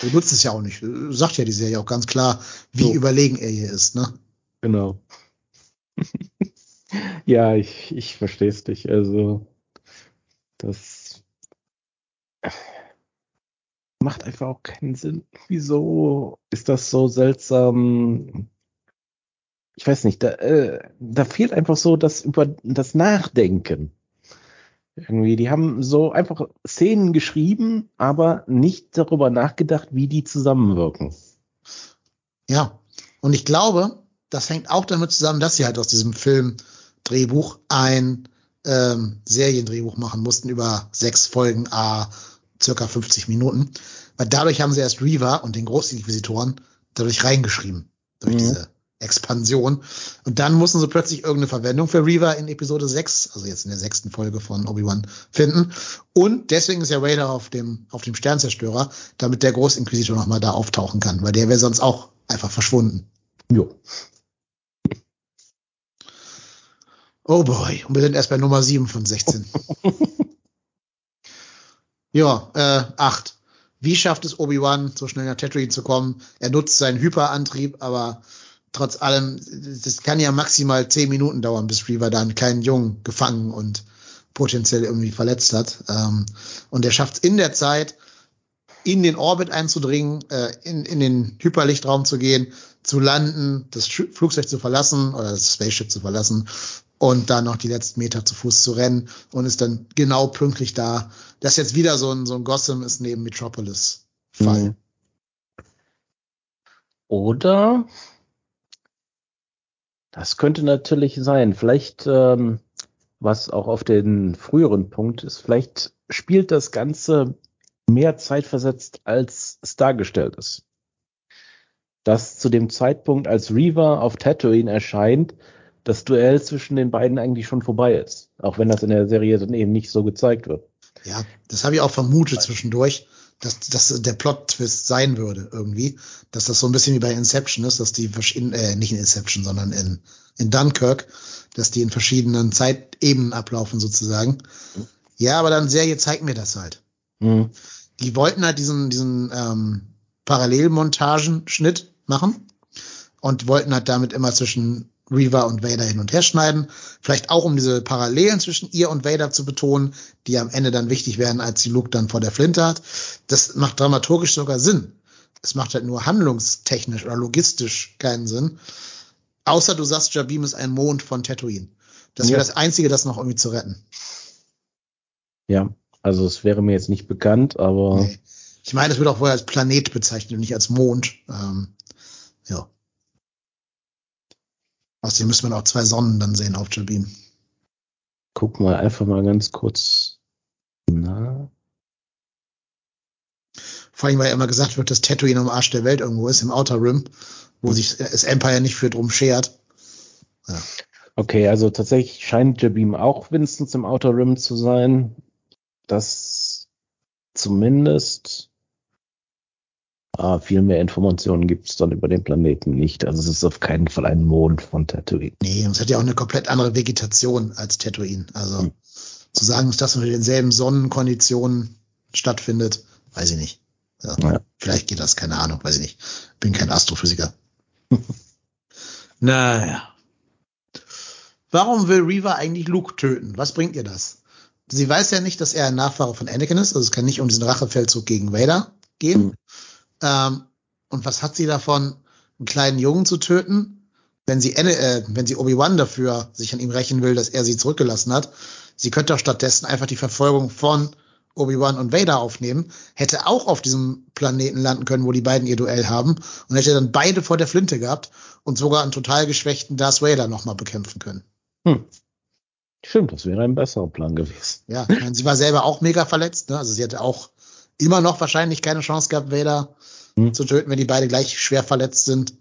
Du nutzt es ja auch nicht. Sagt ja die Serie auch ganz klar, wie so. überlegen er hier ist, ne? Genau. ja, ich, ich verstehe es dich. Also, das macht einfach auch keinen Sinn. Wieso ist das so seltsam? Ich weiß nicht, da, äh, da fehlt einfach so das über das Nachdenken. Irgendwie, die haben so einfach Szenen geschrieben, aber nicht darüber nachgedacht, wie die zusammenwirken. Ja, und ich glaube, das hängt auch damit zusammen, dass sie halt aus diesem Film-Drehbuch ein ähm, Seriendrehbuch machen mussten über sechs Folgen, a circa 50 Minuten. Weil dadurch haben sie erst Reaver und den Großinquisitoren dadurch reingeschrieben. Durch mhm. diese Expansion. Und dann mussten sie plötzlich irgendeine Verwendung für Reaver in Episode 6, also jetzt in der sechsten Folge von Obi-Wan, finden. Und deswegen ist ja Vader auf dem, auf dem Sternzerstörer, damit der Großinquisitor nochmal da auftauchen kann, weil der wäre sonst auch einfach verschwunden. Jo. Oh boy, und wir sind erst bei Nummer 7 von 16. ja, äh, 8. Wie schafft es Obi-Wan, so schnell nach Tatooine zu kommen? Er nutzt seinen Hyperantrieb, aber trotz allem, das kann ja maximal zehn Minuten dauern, bis Reaver da einen kleinen Jungen gefangen und potenziell irgendwie verletzt hat. Ähm, und er schafft es in der Zeit, in den Orbit einzudringen, äh, in, in den Hyperlichtraum zu gehen, zu landen, das Flugzeug zu verlassen oder das Spaceship zu verlassen und dann noch die letzten Meter zu Fuß zu rennen und ist dann genau pünktlich da. Das ist jetzt wieder so ein, so ein Gotham ist neben Metropolis Fall. Mhm. Oder das könnte natürlich sein. Vielleicht, ähm, was auch auf den früheren Punkt ist, vielleicht spielt das Ganze mehr zeitversetzt, als es dargestellt ist. Dass zu dem Zeitpunkt, als Reaver auf Tatooine erscheint, das Duell zwischen den beiden eigentlich schon vorbei ist. Auch wenn das in der Serie dann eben nicht so gezeigt wird. Ja, das habe ich auch vermutet zwischendurch, dass das der Plot-Twist sein würde irgendwie. Dass das so ein bisschen wie bei Inception ist, dass die verschiedenen, äh, nicht in Inception, sondern in, in Dunkirk, dass die in verschiedenen Zeitebenen ablaufen sozusagen. Ja, aber dann Serie zeigt mir das halt. Mhm. Die wollten halt diesen, diesen ähm, Parallelmontagenschnitt machen und wollten halt damit immer zwischen Reaver und Vader hin und her schneiden. Vielleicht auch, um diese Parallelen zwischen ihr und Vader zu betonen, die am Ende dann wichtig werden, als sie Luke dann vor der Flinte hat. Das macht dramaturgisch sogar Sinn. Es macht halt nur handlungstechnisch oder logistisch keinen Sinn. Außer du sagst, Jabim ist ein Mond von Tatooine. Das wäre Ja. das Einzige, das noch irgendwie zu retten. Ja, also es wäre mir jetzt nicht bekannt, aber Nee. Ich meine, es wird auch wohl als Planet bezeichnet und nicht als Mond. Ähm, ja. Außerdem müsste man auch zwei Sonnen dann sehen auf Jabim. guck mal einfach mal ganz kurz. Na, Vor allem, weil ja immer gesagt wird, dass Tatooine am Arsch der Welt irgendwo ist, im Outer Rim, wo sich das Empire nicht für drum schert. okay, also tatsächlich scheint Jabim auch Vincents im Outer Rim zu sein. Das zumindest. Ah, viel mehr Informationen gibt es dann über den Planeten nicht. Also es ist auf keinen Fall ein Mond von Tatooine. Nee, und es hat ja auch eine komplett andere Vegetation als Tatooine. Also Hm. zu sagen, dass das unter denselben Sonnenkonditionen stattfindet, weiß ich nicht. Ja. Ja. Vielleicht geht das, keine Ahnung, weiß ich nicht. Bin kein Astrophysiker. naja. Warum will Reaver eigentlich Luke töten? Was bringt ihr das? Sie weiß ja nicht, dass er ein Nachfahre von Anakin ist, also es kann nicht um diesen Rachefeldzug gegen Vader gehen. Hm. Ähm, und was hat sie davon, einen kleinen Jungen zu töten, wenn sie, äh, wenn sie Obi-Wan dafür sich an ihm rächen will, dass er sie zurückgelassen hat? Sie könnte doch stattdessen einfach die Verfolgung von Obi-Wan und Vader aufnehmen, hätte auch auf diesem Planeten landen können, wo die beiden ihr Duell haben und hätte dann beide vor der Flinte gehabt und sogar einen total geschwächten Darth Vader nochmal bekämpfen können. Hm. Stimmt, das wäre ein besserer Plan gewesen. Ja, meine, sie war selber auch mega verletzt, ne? also sie hätte auch immer noch wahrscheinlich keine Chance gehabt, Vader Hm. zu töten, wenn die beide gleich schwer verletzt sind.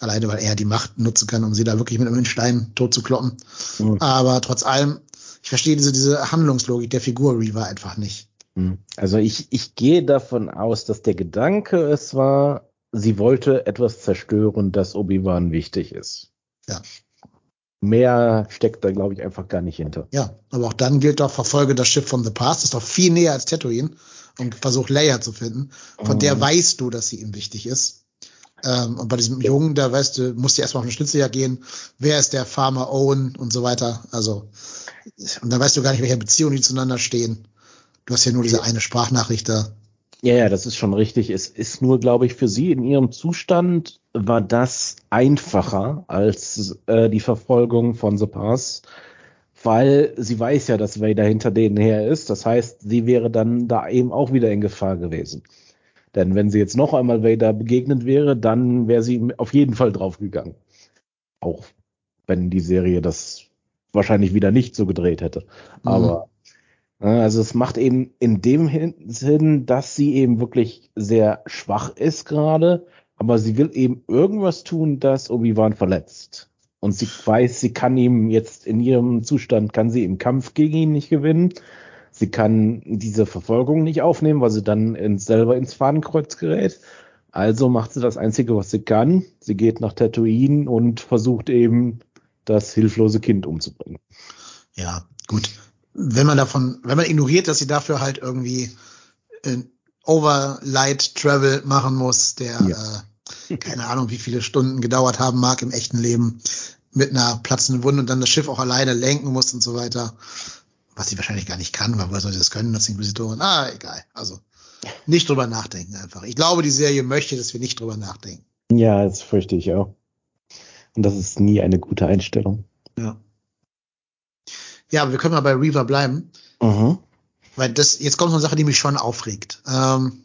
Alleine, weil er die Macht nutzen kann, um sie da wirklich mit einem Stein tot zu kloppen. Hm. Aber trotz allem, ich verstehe diese, diese Handlungslogik der Figur Reaver einfach nicht. Hm. Also ich, ich gehe davon aus, dass der Gedanke es war, sie wollte etwas zerstören, das Obi-Wan wichtig ist. Ja. Mehr steckt da, glaube ich, einfach gar nicht hinter. Ja, aber auch dann gilt doch, verfolge das Schiff from the past, ist doch viel näher als Tatooine und versuch Leia zu finden. Von der Mhm. weißt du, dass sie ihm wichtig ist. Ähm, und bei diesem Jungen, da weißt du, musst du erstmal auf eine Schnitzeljagd gehen. Wer ist der Farmer Owen und so weiter. Also, und da weißt du gar nicht, welche Beziehungen die zueinander stehen. Du hast ja nur diese eine Sprachnachricht da. Ja, ja, das ist schon richtig. Es ist nur, glaube ich, für sie in ihrem Zustand war das einfacher als äh, die Verfolgung von The Pass, weil sie weiß ja, dass Vader hinter denen her ist. Das heißt, sie wäre dann da eben auch wieder in Gefahr gewesen. Denn wenn sie jetzt noch einmal Vader begegnet wäre, dann wäre sie auf jeden Fall draufgegangen. Auch wenn die Serie das wahrscheinlich wieder nicht so gedreht hätte. Mhm. Aber ja, Also es macht eben in dem Sinn, dass sie eben wirklich sehr schwach ist gerade, aber sie will eben irgendwas tun, das Obi-Wan verletzt. Und sie weiß, sie kann ihm jetzt in ihrem Zustand, kann sie im Kampf gegen ihn nicht gewinnen. Sie kann diese Verfolgung nicht aufnehmen, weil sie dann ins, selber ins Fadenkreuz gerät. Also macht sie das Einzige, was sie kann. Sie geht nach Tatooine und versucht eben, das hilflose Kind umzubringen. Ja, gut. Wenn man davon, wenn man ignoriert, dass sie dafür halt irgendwie äh, Overlight Travel machen muss, der äh, keine Ahnung, wie viele Stunden gedauert haben mag im echten Leben, mit einer platzenden Wunde und dann das Schiff auch alleine lenken muss und so weiter. Was sie wahrscheinlich gar nicht kann, weil woher soll sie das können, das Inquisitoren? Ah, egal. Also nicht drüber nachdenken einfach. Ich glaube, die Serie möchte, dass wir nicht drüber nachdenken. Ja, das fürchte ich auch. Und das ist nie eine gute Einstellung. Ja. Ja, aber wir können mal bei Reaver bleiben. Mhm. Weil das, jetzt kommt so eine Sache, die mich schon aufregt. Ähm,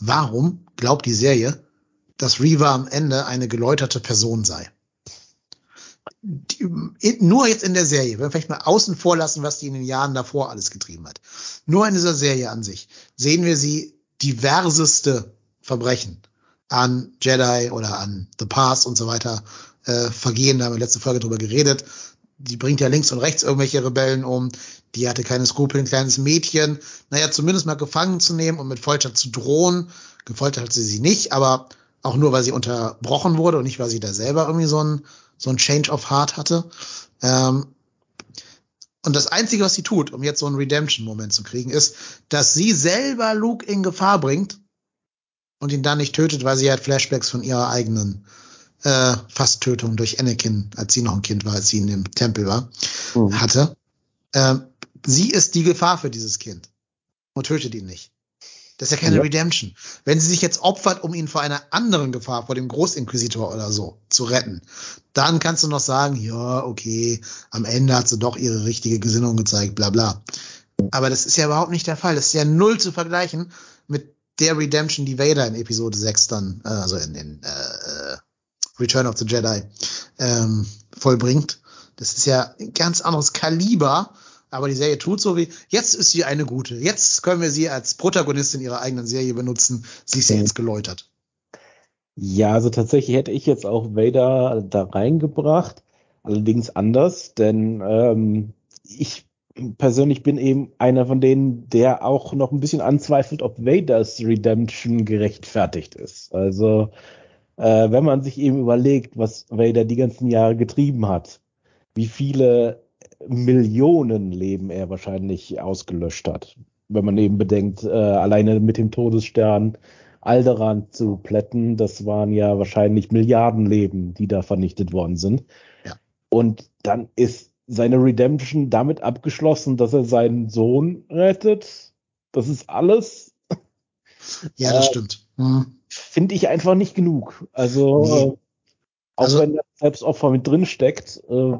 warum glaubt die Serie, dass Reaver am Ende eine geläuterte Person sei? Die, nur jetzt in der Serie, wenn wir vielleicht mal außen vor lassen, was die in den Jahren davor alles getrieben hat. Nur in dieser Serie an sich sehen wir sie diverseste Verbrechen an Jedi oder an The Pass und so weiter äh, Vergehen, da haben wir letzte Folge drüber geredet. Die bringt ja links und rechts irgendwelche Rebellen um. Die hatte keine Skrupel, ein kleines Mädchen. Naja, zumindest mal gefangen zu nehmen und mit Folter zu drohen. Gefoltert hat sie sie nicht, aber auch nur, weil sie unterbrochen wurde und nicht, weil sie da selber irgendwie so ein, so ein Change of Heart hatte. Ähm, und das Einzige, was sie tut, um jetzt so einen Redemption-Moment zu kriegen, ist, dass sie selber Luke in Gefahr bringt und ihn dann nicht tötet, weil sie halt Flashbacks von ihrer eigenen äh, Fast-Tötung durch Anakin, als sie noch ein Kind war, als sie in dem Tempel war, mhm. hatte. Ähm, sie ist die Gefahr für dieses Kind und tötet ihn nicht. Das ist ja keine ja. Redemption. Wenn sie sich jetzt opfert, um ihn vor einer anderen Gefahr, vor dem Großinquisitor oder so, zu retten, dann kannst du noch sagen, ja, okay, am Ende hat sie doch ihre richtige Gesinnung gezeigt, bla bla. Aber das ist ja überhaupt nicht der Fall. Das ist ja null zu vergleichen mit der Redemption, die Vader in Episode 6 dann, äh, also in, in äh, Return of the Jedi, ähm, vollbringt. Das ist ja ein ganz anderes Kaliber aber die Serie tut so wie, jetzt ist sie eine gute. Jetzt können wir sie als Protagonistin ihrer eigenen Serie benutzen. Sie ist ja jetzt geläutert. Ja, also tatsächlich hätte ich jetzt auch Vader da reingebracht. Allerdings anders, denn ähm, ich persönlich bin eben einer von denen, der auch noch ein bisschen anzweifelt, ob Vaders Redemption gerechtfertigt ist. Also, äh, wenn man sich eben überlegt, was Vader die ganzen Jahre getrieben hat, wie viele Millionen Leben er wahrscheinlich ausgelöscht hat. Wenn man eben bedenkt, äh, alleine mit dem Todesstern Alderan zu plätten, das waren ja wahrscheinlich Milliarden Leben, die da vernichtet worden sind. Ja. Und dann ist seine Redemption damit abgeschlossen, dass er seinen Sohn rettet. Das ist alles. Ja, das äh, stimmt. Hm. Finde ich einfach nicht genug. Also, nee. äh, auch also, wenn das Selbstopfer mit drin steckt, äh,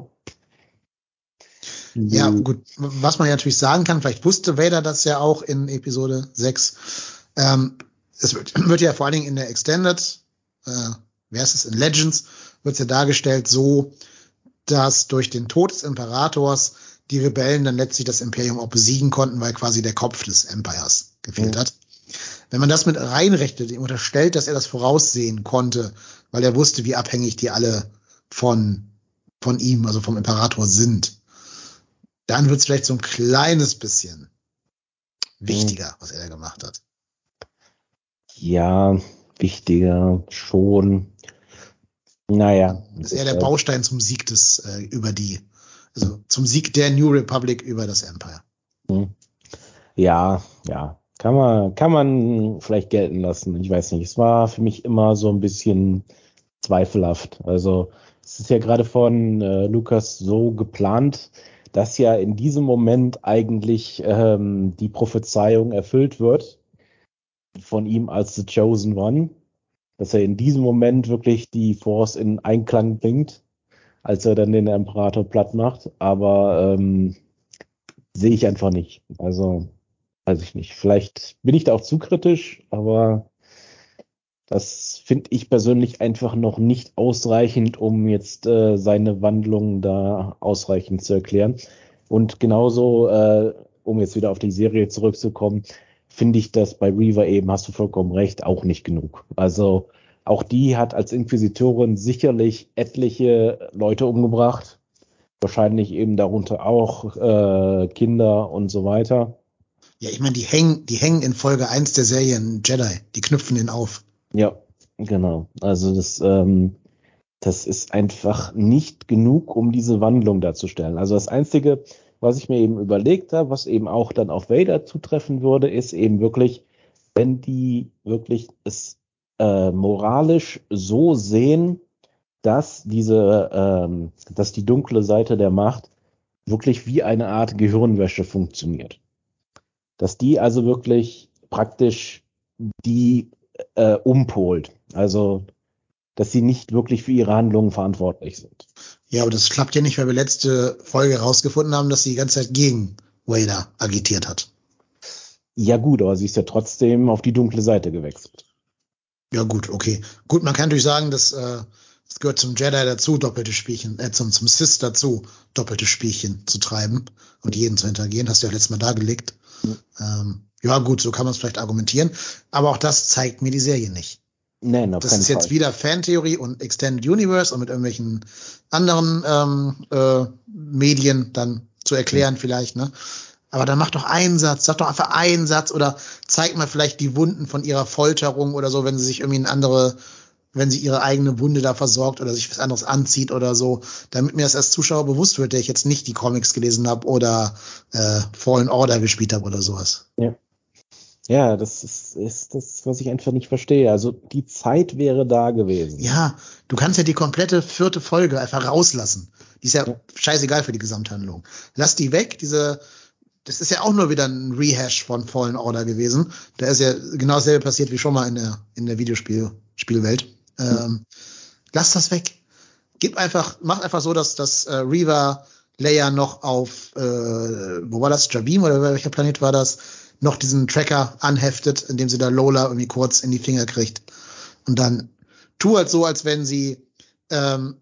ja, mhm. gut. Was man ja natürlich sagen kann, vielleicht wusste Vader das ja auch in Episode 6. Ähm, es wird, wird ja vor allen Dingen in der Extended, äh, wer ist es, in Legends, wird es ja dargestellt so, dass durch den Tod des Imperators die Rebellen dann letztlich das Imperium auch besiegen konnten, weil quasi der Kopf des Empires gefehlt mhm. hat. Wenn man das mit reinrechnet, ihm unterstellt, dass er das voraussehen konnte, weil er wusste, wie abhängig die alle von, von ihm, also vom Imperator sind, dann wird es vielleicht so ein kleines bisschen wichtiger, was er da gemacht hat. Ja, wichtiger schon. Naja. Das ist eher der Baustein zum Sieg des äh, über die, also zum Sieg der New Republic über das Empire. Hm. Ja, ja. Kann man, kann man vielleicht gelten lassen. Ich weiß nicht. Es war für mich immer so ein bisschen zweifelhaft. Also es ist ja gerade von äh, Lukas so geplant, dass ja in diesem Moment eigentlich ähm, die Prophezeiung erfüllt wird von ihm als The Chosen One, dass er in diesem Moment wirklich die Force in Einklang bringt, als er dann den Imperator platt macht. Aber ähm, sehe ich einfach nicht. Also weiß ich nicht. Vielleicht bin ich da auch zu kritisch, aber das finde ich persönlich einfach noch nicht ausreichend, um jetzt äh, seine Wandlung da ausreichend zu erklären. Und genauso, äh, um jetzt wieder auf die Serie zurückzukommen, finde ich das bei Reaver eben, hast du vollkommen recht, auch nicht genug. Also auch die hat als Inquisitorin sicherlich etliche Leute umgebracht. Wahrscheinlich eben darunter auch äh, Kinder und so weiter. Ja, ich meine, die hängen, die hängen in Folge 1 der Serien Jedi, die knüpfen den auf. Ja, genau. Also das, ähm, das ist einfach nicht genug, um diese Wandlung darzustellen. Also das Einzige, was ich mir eben überlegt habe, was eben auch dann auf Vader zutreffen würde, ist eben wirklich, wenn die wirklich es äh, moralisch so sehen, dass diese, ähm, dass die dunkle Seite der Macht wirklich wie eine Art Gehirnwäsche funktioniert. Dass die also wirklich praktisch die äh, umpolt. Also, dass sie nicht wirklich für ihre Handlungen verantwortlich sind. Ja, aber das klappt ja nicht, weil wir letzte Folge herausgefunden haben, dass sie die ganze Zeit gegen Wader agitiert hat. Ja gut, aber sie ist ja trotzdem auf die dunkle Seite gewechselt. Ja gut, okay. Gut, man kann natürlich sagen, dass äh, es gehört zum Jedi dazu, doppelte Spielchen, äh, zum, zum Sith dazu, doppelte Spielchen zu treiben und jeden zu hintergehen. Hast du ja letztes Mal dargelegt. Mhm. Ähm, ja, gut, so kann man es vielleicht argumentieren. Aber auch das zeigt mir die Serie nicht. Nein, auf das ist jetzt Fall. wieder Fantheorie und Extended Universe und mit irgendwelchen anderen ähm, äh, Medien dann zu erklären ja. vielleicht, ne? Aber dann mach doch einen Satz, sag doch einfach einen Satz oder zeig mal vielleicht die Wunden von ihrer Folterung oder so, wenn sie sich irgendwie in andere, wenn sie ihre eigene Wunde da versorgt oder sich was anderes anzieht oder so, damit mir das als Zuschauer bewusst wird, der ich jetzt nicht die Comics gelesen habe oder äh, Fallen Order gespielt habe oder sowas. Ja. Ja, das ist, ist das, was ich einfach nicht verstehe. Also die Zeit wäre da gewesen. Ja, du kannst ja die komplette vierte Folge einfach rauslassen. Die ist ja, ja. scheißegal für die Gesamthandlung. Lass die weg, diese, das ist ja auch nur wieder ein Rehash von Fallen Order gewesen. Da ist ja genau dasselbe passiert wie schon mal in der, in der Videospielwelt. Ähm, lass das weg. Gib einfach, mach einfach so, dass, dass äh, Reaver Leia noch auf, äh, wo war das? Jabim oder welcher Planet war das? Noch diesen Tracker anheftet, indem sie da Lola irgendwie kurz in die Finger kriegt. Und dann tu halt so, als wenn sie, ähm,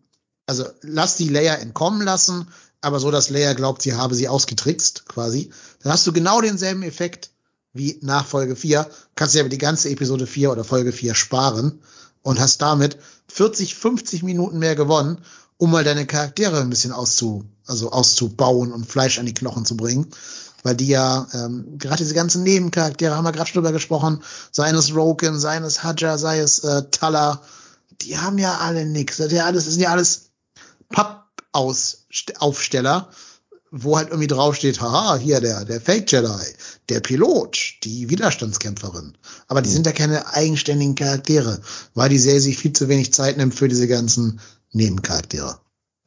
also lass die Leia entkommen lassen, aber so, dass Leia glaubt, sie habe sie ausgetrickst, quasi. Dann hast du genau denselben Effekt wie nach Folge 4, kannst dir aber die ganze Episode 4 oder Folge 4 sparen und hast damit 40, 50 Minuten mehr gewonnen, um mal deine Charaktere ein bisschen auszu, also auszubauen und Fleisch an die Knochen zu bringen weil die ja ähm, gerade diese ganzen Nebencharaktere haben wir gerade schon drüber gesprochen, sei es Roken, sei es Hadja, sei es äh, Tala, die haben ja alle nix. Das, ja alles, das sind ja alles Pappaufsteller, wo halt irgendwie draufsteht, haha, hier der, der Fake Jedi, der Pilot, die Widerstandskämpferin. Aber die mhm. sind ja keine eigenständigen Charaktere, weil die Serie sich viel zu wenig Zeit nimmt für diese ganzen Nebencharaktere.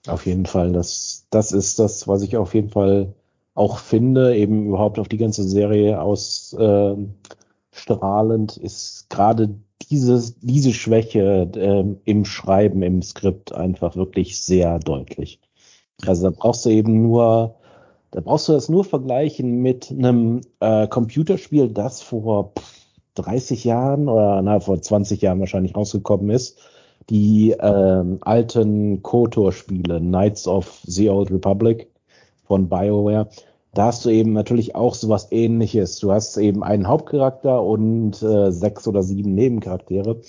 Auf jeden Fall, das, das ist das, was ich auf jeden Fall auch finde, eben überhaupt auf die ganze Serie ausstrahlend, äh, ist gerade diese, diese Schwäche äh, im Schreiben, im Skript einfach wirklich sehr deutlich. Also da brauchst du eben nur, da brauchst du das nur vergleichen mit einem äh, Computerspiel, das vor 30 Jahren oder na, vor 20 Jahren wahrscheinlich rausgekommen ist. Die ähm, alten KOTOR-Spiele, Knights of the Old Republic von BioWare da hast du eben natürlich auch sowas ähnliches. Du hast eben einen Hauptcharakter und äh, sechs oder sieben Nebencharaktere.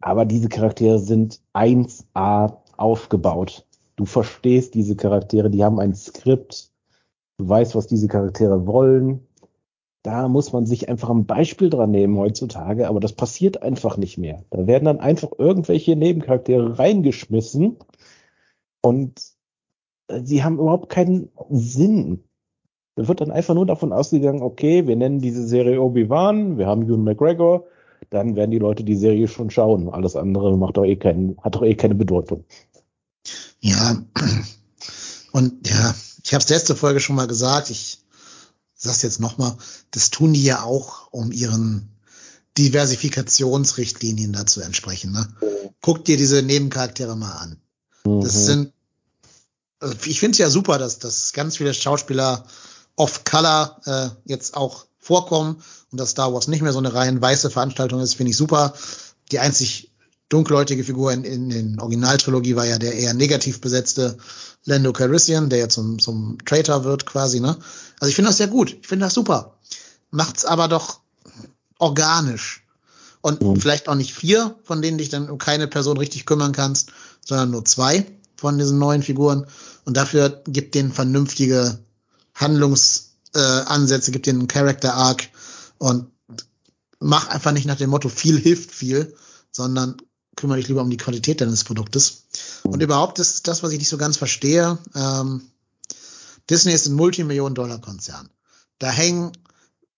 Aber diese Charaktere sind 1A aufgebaut. Du verstehst diese Charaktere, die haben ein Skript. Du weißt, was diese Charaktere wollen. Da muss man sich einfach ein Beispiel dran nehmen heutzutage, aber das passiert einfach nicht mehr. Da werden dann einfach irgendwelche Nebencharaktere reingeschmissen und äh, sie haben überhaupt keinen Sinn. Da wird dann einfach nur davon ausgegangen, okay, wir nennen diese Serie Obi-Wan, wir haben Ewan McGregor, dann werden die Leute die Serie schon schauen. Alles andere macht doch eh keinen, hat doch eh keine Bedeutung. Ja, und ja, ich habe es letzte Folge schon mal gesagt, ich sag's jetzt nochmal, das tun die ja auch, um ihren Diversifikationsrichtlinien dazu entsprechen. Ne? Guck dir diese Nebencharaktere mal an. Das mhm. sind, also ich finde es ja super, dass, dass ganz viele Schauspieler Off-Color äh, jetzt auch vorkommen und dass Star Wars nicht mehr so eine rein weiße Veranstaltung ist, finde ich super. Die einzig dunkelhäutige Figur in, in den Originaltrilogie war ja der eher negativ besetzte Lando Calrissian, der ja zum, zum Traitor wird quasi, ne? Also ich finde das sehr gut. Ich finde das super. Macht's aber doch organisch. Und mhm. vielleicht auch nicht vier, von denen dich dann um keine Person richtig kümmern kannst, sondern nur zwei von diesen neuen Figuren. Und dafür gibt denen vernünftige Handlungsansätze, äh, gibt dir einen Character Arc und mach einfach nicht nach dem Motto viel hilft viel, sondern kümmere dich lieber um die Qualität deines Produktes. Und überhaupt ist das, was ich nicht so ganz verstehe. Ähm, Disney ist ein Multimillionen-Dollar-Konzern. Da hängen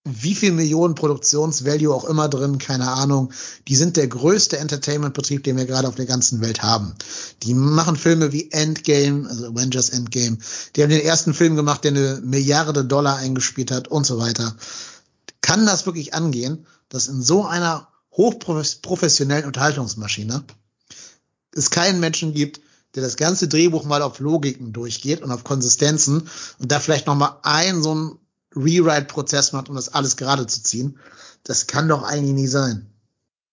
wie viel Millionen Produktionsvalue auch immer drin, keine Ahnung. Die sind der größte Entertainment-Betrieb, den wir gerade auf der ganzen Welt haben. Die machen Filme wie Endgame, also Avengers Endgame. Die haben den ersten Film gemacht, der eine Milliarde Dollar eingespielt hat und so weiter. Kann das wirklich angehen, dass in so einer hochprofessionellen Unterhaltungsmaschine es keinen Menschen gibt, der das ganze Drehbuch mal auf Logiken durchgeht und auf Konsistenzen und da vielleicht noch mal ein so ein Rewrite-Prozess macht, um das alles gerade zu ziehen. Das kann doch eigentlich nie sein.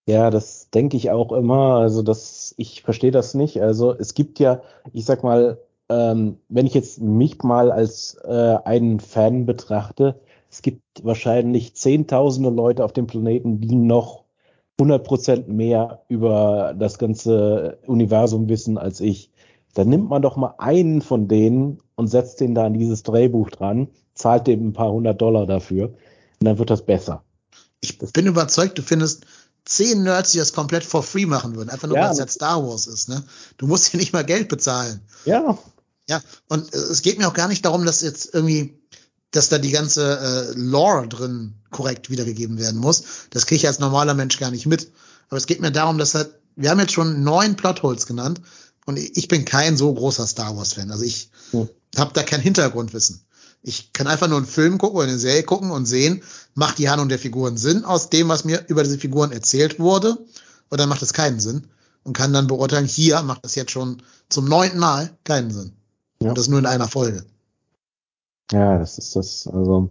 Ja, das denke ich auch immer. Also das, ich verstehe das nicht. Also es gibt ja, ich sag mal, ähm, wenn ich jetzt mich mal als äh, einen Fan betrachte, es gibt wahrscheinlich zehntausende Leute auf dem Planeten, die noch 100% mehr über das ganze Universum wissen als ich. Dann nimmt man doch mal einen von denen und setzt den da an dieses Drehbuch dran, zahlt dem ein paar hundert Dollar dafür und dann wird das besser. Ich bin überzeugt, du findest zehn Nerds, die das komplett for free machen würden, einfach nur, Ja. weil es jetzt Star Wars ist. Ne? Du musst hier nicht mal Geld bezahlen. Ja, Ja, und es geht mir auch gar nicht darum, dass jetzt irgendwie, dass da die ganze äh, Lore drin korrekt wiedergegeben werden muss. Das kriege ich als normaler Mensch gar nicht mit. Aber es geht mir darum, dass halt, wir haben jetzt schon neun Plotholes genannt und ich bin kein so großer Star Wars Fan. Also ich Hm. Habe da kein Hintergrundwissen. Ich kann einfach nur einen Film gucken oder eine Serie gucken und sehen, macht die Handlung der Figuren Sinn aus dem, was mir über diese Figuren erzählt wurde, oder macht es keinen Sinn? Und kann dann beurteilen, hier macht es jetzt schon zum neunten Mal keinen Sinn. Ja. Und das nur in einer Folge. Ja, das ist das, also.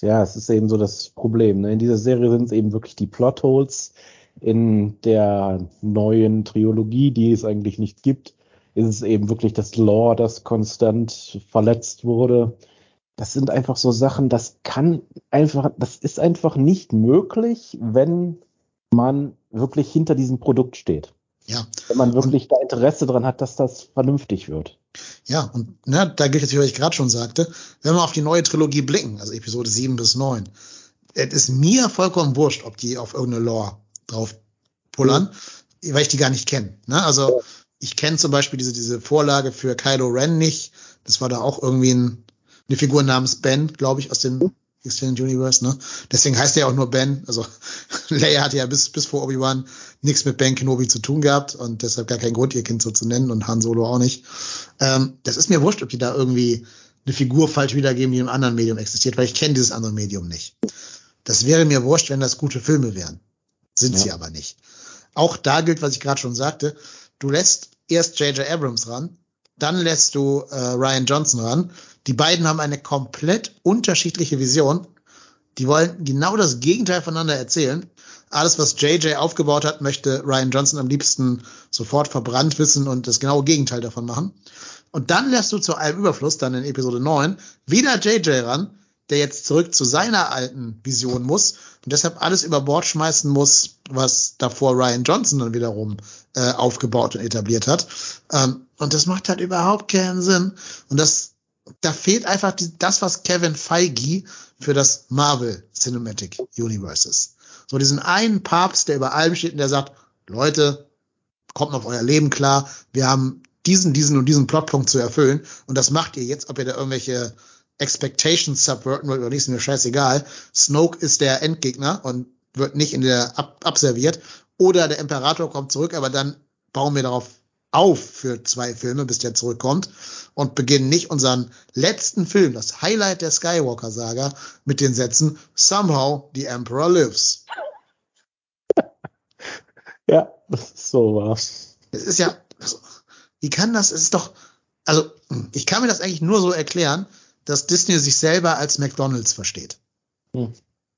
Ja, es ist eben so das Problem. Ne? In dieser Serie sind es eben wirklich die Plotholes. In der neuen Trilogie, die es eigentlich nicht gibt, ist es eben wirklich das Lore, das konstant verletzt wurde. Das sind einfach so Sachen, das kann einfach, das ist einfach nicht möglich, wenn man wirklich hinter diesem Produkt steht. Ja, Wenn man wirklich da Interesse dran hat, dass das vernünftig wird. ja, und ne, da gilt jetzt, wie ich gerade schon sagte, wenn wir auf die neue Trilogie blicken, also Episode 7 bis 9, es ist mir vollkommen wurscht, ob die auf irgendeine Lore drauf pullern, weil ich die gar nicht kenne. Ne? Also ich kenne zum Beispiel diese, diese Vorlage für Kylo Ren nicht. Das war da auch irgendwie ein, eine Figur namens Ben, glaube ich, aus dem Extended Universe. Ne? Deswegen heißt er ja auch nur Ben. Also Leia hatte ja bis, bis vor Obi-Wan nichts mit Ben Kenobi zu tun gehabt und deshalb gar keinen Grund, ihr Kind so zu nennen und Han Solo auch nicht. Ähm, das ist mir wurscht, ob die da irgendwie eine Figur falsch wiedergeben, die im anderen Medium existiert, weil ich kenne dieses andere Medium nicht. Das wäre mir wurscht, wenn das gute Filme wären. Sind Ja. sie aber nicht. Auch da gilt, was ich gerade schon sagte, du lässt erst J.J. Abrams ran, dann lässt du äh, Ryan Johnson ran. Die beiden haben eine komplett unterschiedliche Vision. Die wollen genau das Gegenteil voneinander erzählen. Alles, was JJ aufgebaut hat, möchte Ryan Johnson am liebsten sofort verbrannt wissen und das genaue Gegenteil davon machen. Und dann lässt du zu allem Überfluss, dann in Episode 9, wieder JJ ran, der jetzt zurück zu seiner alten Vision muss und deshalb alles über Bord schmeißen muss, was davor Ryan Johnson dann wiederum äh, aufgebaut und etabliert hat. Ähm, und das macht halt überhaupt keinen Sinn. Und das, da fehlt einfach die, das, was Kevin Feige für das Marvel Cinematic Universe ist. So diesen einen Papst, der über allem steht und der sagt, Leute, kommt auf euer Leben klar, wir haben diesen, diesen und diesen Plotpunkt zu erfüllen und das macht ihr jetzt, ob ihr da irgendwelche Expectations subverten wollt oder nicht, ist mir scheißegal. Snoke ist der Endgegner und wird nicht in der ab abserviert. Oder der Imperator kommt zurück, aber dann bauen wir darauf auf für zwei Filme, bis der zurückkommt und beginnen nicht unseren letzten Film, das Highlight der Skywalker-Saga, mit den Sätzen Somehow the Emperor lives. Ja, das ist so was. Es ist ja, also, wie kann das, es ist doch, also, ich kann mir das eigentlich nur so erklären, dass Disney sich selber als McDonalds versteht. Hm.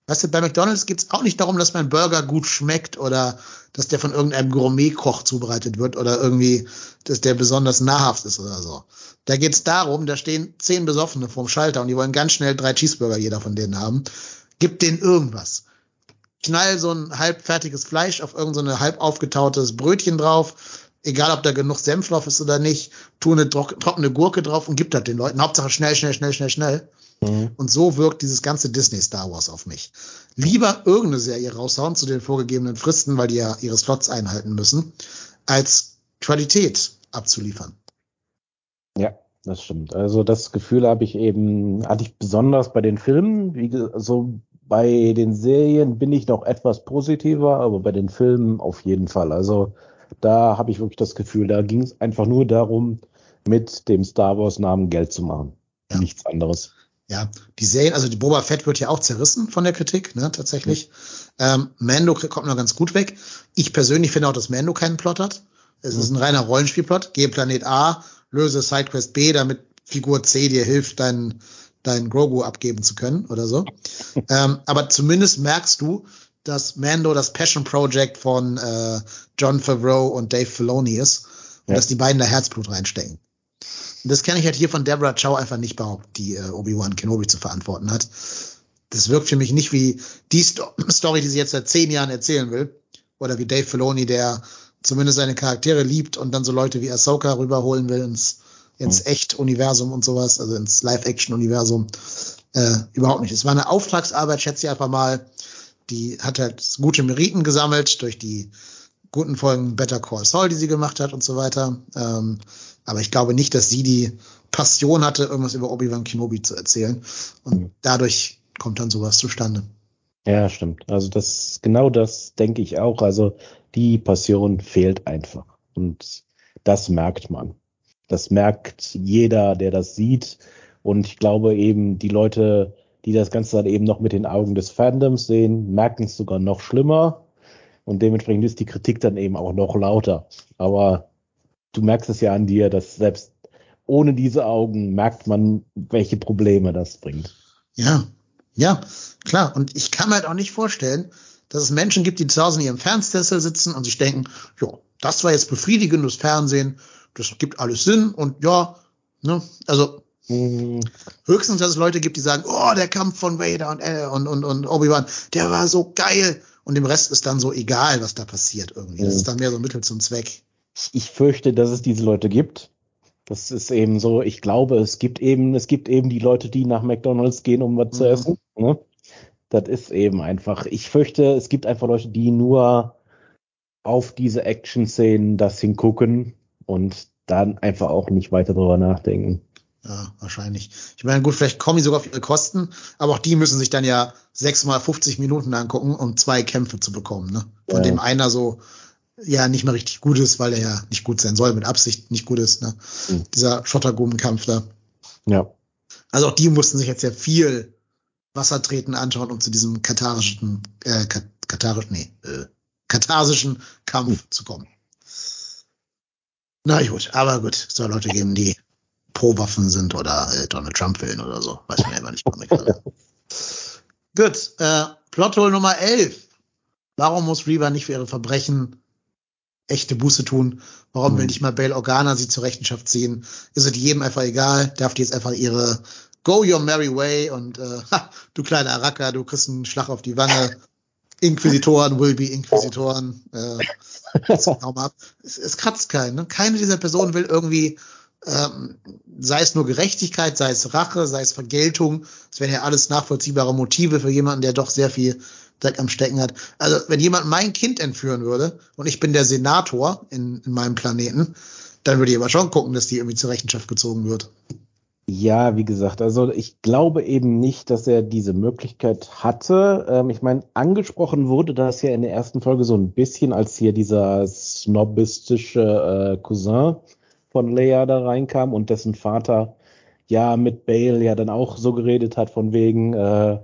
Weißt du, bei McDonalds geht's auch nicht darum, dass mein Burger gut schmeckt oder dass der von irgendeinem Gourmetkoch zubereitet wird oder irgendwie, dass der besonders nahrhaft ist oder so. Da geht's darum, da stehen zehn Besoffene vorm Schalter und die wollen ganz schnell drei Cheeseburger jeder von denen haben. Gib denen irgendwas. Knall so ein halbfertiges Fleisch auf irgendein so halb aufgetautes Brötchen drauf. Egal, ob da genug Senf drauf ist oder nicht. Tu eine trock trockene Gurke drauf und gib das den Leuten. Hauptsache schnell, schnell, schnell, schnell, schnell. Mhm. Und so wirkt dieses ganze Disney Star Wars auf mich. Lieber irgendeine Serie raushauen zu den vorgegebenen Fristen, weil die ja ihre Slots einhalten müssen, als Qualität abzuliefern. Ja, das stimmt. Also das Gefühl habe ich eben, hatte ich besonders bei den Filmen. Wie so bei den Serien bin ich noch etwas positiver, aber bei den Filmen auf jeden Fall. Also da habe ich wirklich das Gefühl, da ging es einfach nur darum, mit dem Star Wars Namen Geld zu machen. Ja. Nichts anderes. Ja, die Serien, also die Boba Fett wird ja auch zerrissen von der Kritik, ne, tatsächlich. Ähm, Mando kommt noch ganz gut weg. Ich persönlich finde auch, dass Mando keinen Plot hat. Es ist ein reiner Rollenspielplot. Geh Planet A, löse Sidequest B, damit Figur C dir hilft, deinen deinen Grogu abgeben zu können oder so. ähm, aber zumindest merkst du, dass Mando das Passion Project von äh, John Favreau und Dave Filoni ist und Ja. dass die beiden da Herzblut reinstecken. Und das kann ich halt hier von Deborah Chow einfach nicht behaupten, die äh, Obi-Wan Kenobi zu verantworten hat. das wirkt für mich nicht wie die Sto Story, die sie jetzt seit zehn Jahren erzählen will. Oder wie Dave Filoni, der zumindest seine Charaktere liebt und dann so Leute wie Ahsoka rüberholen will ins, ins mhm. Echt-Universum und sowas, also ins Live-Action-Universum. Äh, überhaupt nicht. Es war eine Auftragsarbeit, schätze ich einfach mal. Die hat halt gute Meriten gesammelt durch die guten Folgen Better Call Saul, die sie gemacht hat und so weiter. Ähm, aber ich glaube nicht, dass sie die Passion hatte, irgendwas über Obi-Wan Kenobi zu erzählen. Und mhm. dadurch kommt dann sowas zustande. Ja, stimmt. Also das, genau das denke ich auch. Also die Passion fehlt einfach. Und das merkt man. Das merkt jeder, der das sieht. Und ich glaube eben, die Leute, die das Ganze dann eben noch mit den Augen des Fandoms sehen, merken es sogar noch schlimmer. Und dementsprechend ist die Kritik dann eben auch noch lauter. Aber du merkst es ja an dir, dass selbst ohne diese Augen merkt man, welche Probleme das bringt. Ja, ja, klar. Und ich kann mir halt auch nicht vorstellen, dass es Menschen gibt, die zu Hause in ihrem Fernsehsessel sitzen und sich denken, ja, das war jetzt befriedigendes Fernsehen, das gibt alles Sinn und ja, ne, also mhm. höchstens, dass es Leute gibt, die sagen, oh, der Kampf von Vader und, äh, und, und, und Obi-Wan, der war so geil und dem Rest ist dann so egal, was da passiert irgendwie. Mhm. Das ist dann mehr so ein Mittel zum Zweck. Ich fürchte, dass es diese Leute gibt. Das ist eben so, ich glaube, es gibt eben, es gibt eben die Leute, die nach McDonalds gehen, um was mhm. zu essen. Ne? Das ist eben einfach. Ich fürchte, es gibt einfach Leute, die nur auf diese Action-Szenen das hingucken und dann einfach auch nicht weiter drüber nachdenken. Ja, wahrscheinlich. Ich meine, gut, vielleicht kommen die sogar auf ihre Kosten, aber auch die müssen sich dann ja sechs mal 50 Minuten angucken, um zwei Kämpfe zu bekommen, ne? Von ja. dem einer so, ja, nicht mehr richtig gut ist, weil er ja nicht gut sein soll, mit Absicht nicht gut ist, ne? Mhm. Dieser Schottergummenkampf da. Ja. Also auch die mussten sich jetzt ja viel Wassertreten anschauen, um zu diesem katharischen, äh, katharischen, nee, äh, katharsischen Kampf mhm. zu kommen. Na gut, aber gut, es soll Leute geben, die pro Waffen sind oder äh, Donald Trump wählen oder so. Weiß man ja immer nicht. gut, äh, Plothole Nummer 11. Warum muss Reba nicht für ihre Verbrechen echte Buße tun? Warum will nicht mal Bail Organa sie zur Rechenschaft ziehen? Ist es jedem einfach egal? Darf die jetzt einfach ihre Go your merry way und äh, ha, du kleiner Araka, du kriegst einen Schlag auf die Wange. Inquisitoren will be Inquisitoren. Äh, es, es kratzt keinen. Ne? Keine dieser Personen will irgendwie ähm, sei es nur Gerechtigkeit, sei es Rache, sei es Vergeltung, es wären ja alles nachvollziehbare Motive für jemanden, der doch sehr viel Dreck am Stecken hat. Also wenn jemand mein Kind entführen würde und ich bin der Senator in, in meinem Planeten, dann würde ich aber schon gucken, dass die irgendwie zur Rechenschaft gezogen wird. Ja, wie gesagt, also ich glaube eben nicht, dass er diese Möglichkeit hatte. Ähm, ich meine, angesprochen wurde das ja in der ersten Folge so ein bisschen, als hier dieser snobistische äh, Cousin von Leia da reinkam und dessen Vater ja mit Bale ja dann auch so geredet hat von wegen, äh,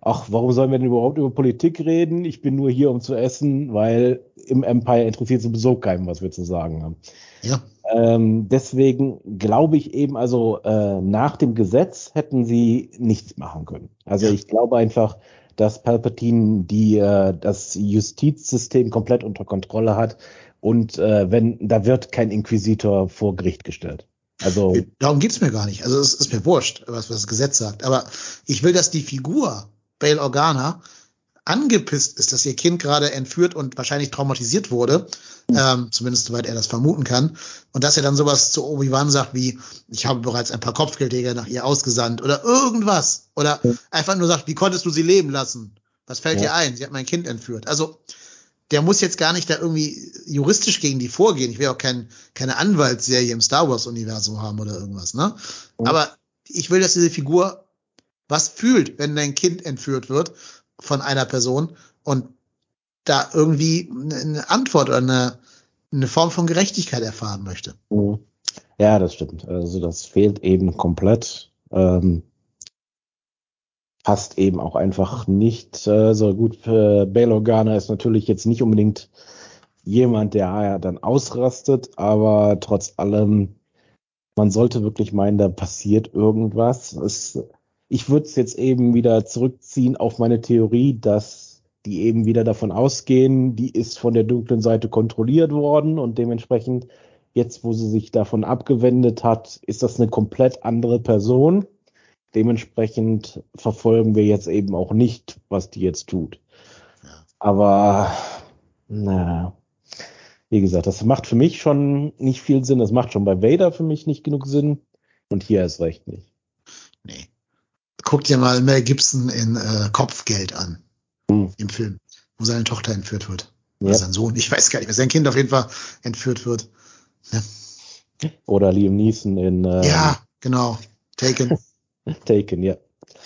ach, warum sollen wir denn überhaupt über Politik reden? Ich bin nur hier, um zu essen, weil im Empire interessiert sowieso keinem, was wir zu sagen haben. Ja. Ähm, deswegen glaube ich eben, also äh, nach dem Gesetz hätten sie nichts machen können. Also ja. ich glaube einfach, dass Palpatine die äh, das Justizsystem komplett unter Kontrolle hat und äh, wenn, da wird kein Inquisitor vor Gericht gestellt. Also darum geht's mir gar nicht. Also es ist mir wurscht, was, was das Gesetz sagt. Aber ich will, dass die Figur Bail Organa angepisst ist, dass ihr Kind gerade entführt und wahrscheinlich traumatisiert wurde, ähm, zumindest soweit er das vermuten kann, und dass er dann sowas zu Obi-Wan sagt wie, ich habe bereits ein paar Kopfgeldjäger nach ihr ausgesandt oder irgendwas. Oder einfach nur sagt, wie konntest du sie leben lassen? Was fällt ja. dir ein? Sie hat mein Kind entführt. Also der muss jetzt gar nicht da irgendwie juristisch gegen die vorgehen. Ich will auch kein, keine Anwaltsserie im Star Wars Universum haben oder irgendwas, ne? Mhm. Aber ich will, dass diese Figur was fühlt, wenn dein Kind entführt wird von einer Person und da irgendwie eine Antwort oder eine, eine Form von Gerechtigkeit erfahren möchte. Mhm. Ja, das stimmt. Also das fehlt eben komplett. Ähm, passt eben auch einfach nicht äh, so gut. Äh, Bail Organa ist natürlich jetzt nicht unbedingt jemand, der ja dann ausrastet, aber trotz allem, man sollte wirklich meinen, da passiert irgendwas. Es, ich würde es jetzt eben wieder zurückziehen auf meine Theorie, dass die eben wieder davon ausgehen, die ist von der dunklen Seite kontrolliert worden und dementsprechend jetzt, wo sie sich davon abgewendet hat, ist das eine komplett andere Person Dementsprechend verfolgen wir jetzt eben auch nicht, was die jetzt tut. Ja. Aber, na, wie gesagt, das macht für mich schon nicht viel Sinn. Das macht schon bei Vader für mich nicht genug Sinn. Und hier ist recht nicht. Nee. Guck dir mal Mel Gibson in äh, Kopfgeld an. Hm. Im Film, wo seine Tochter entführt wird. Ja. Oder sein Sohn, ich weiß gar nicht, mehr, sein Kind auf jeden Fall entführt wird. Oder Liam Neeson in ähm, Ja, genau. Taken. Taken, ja.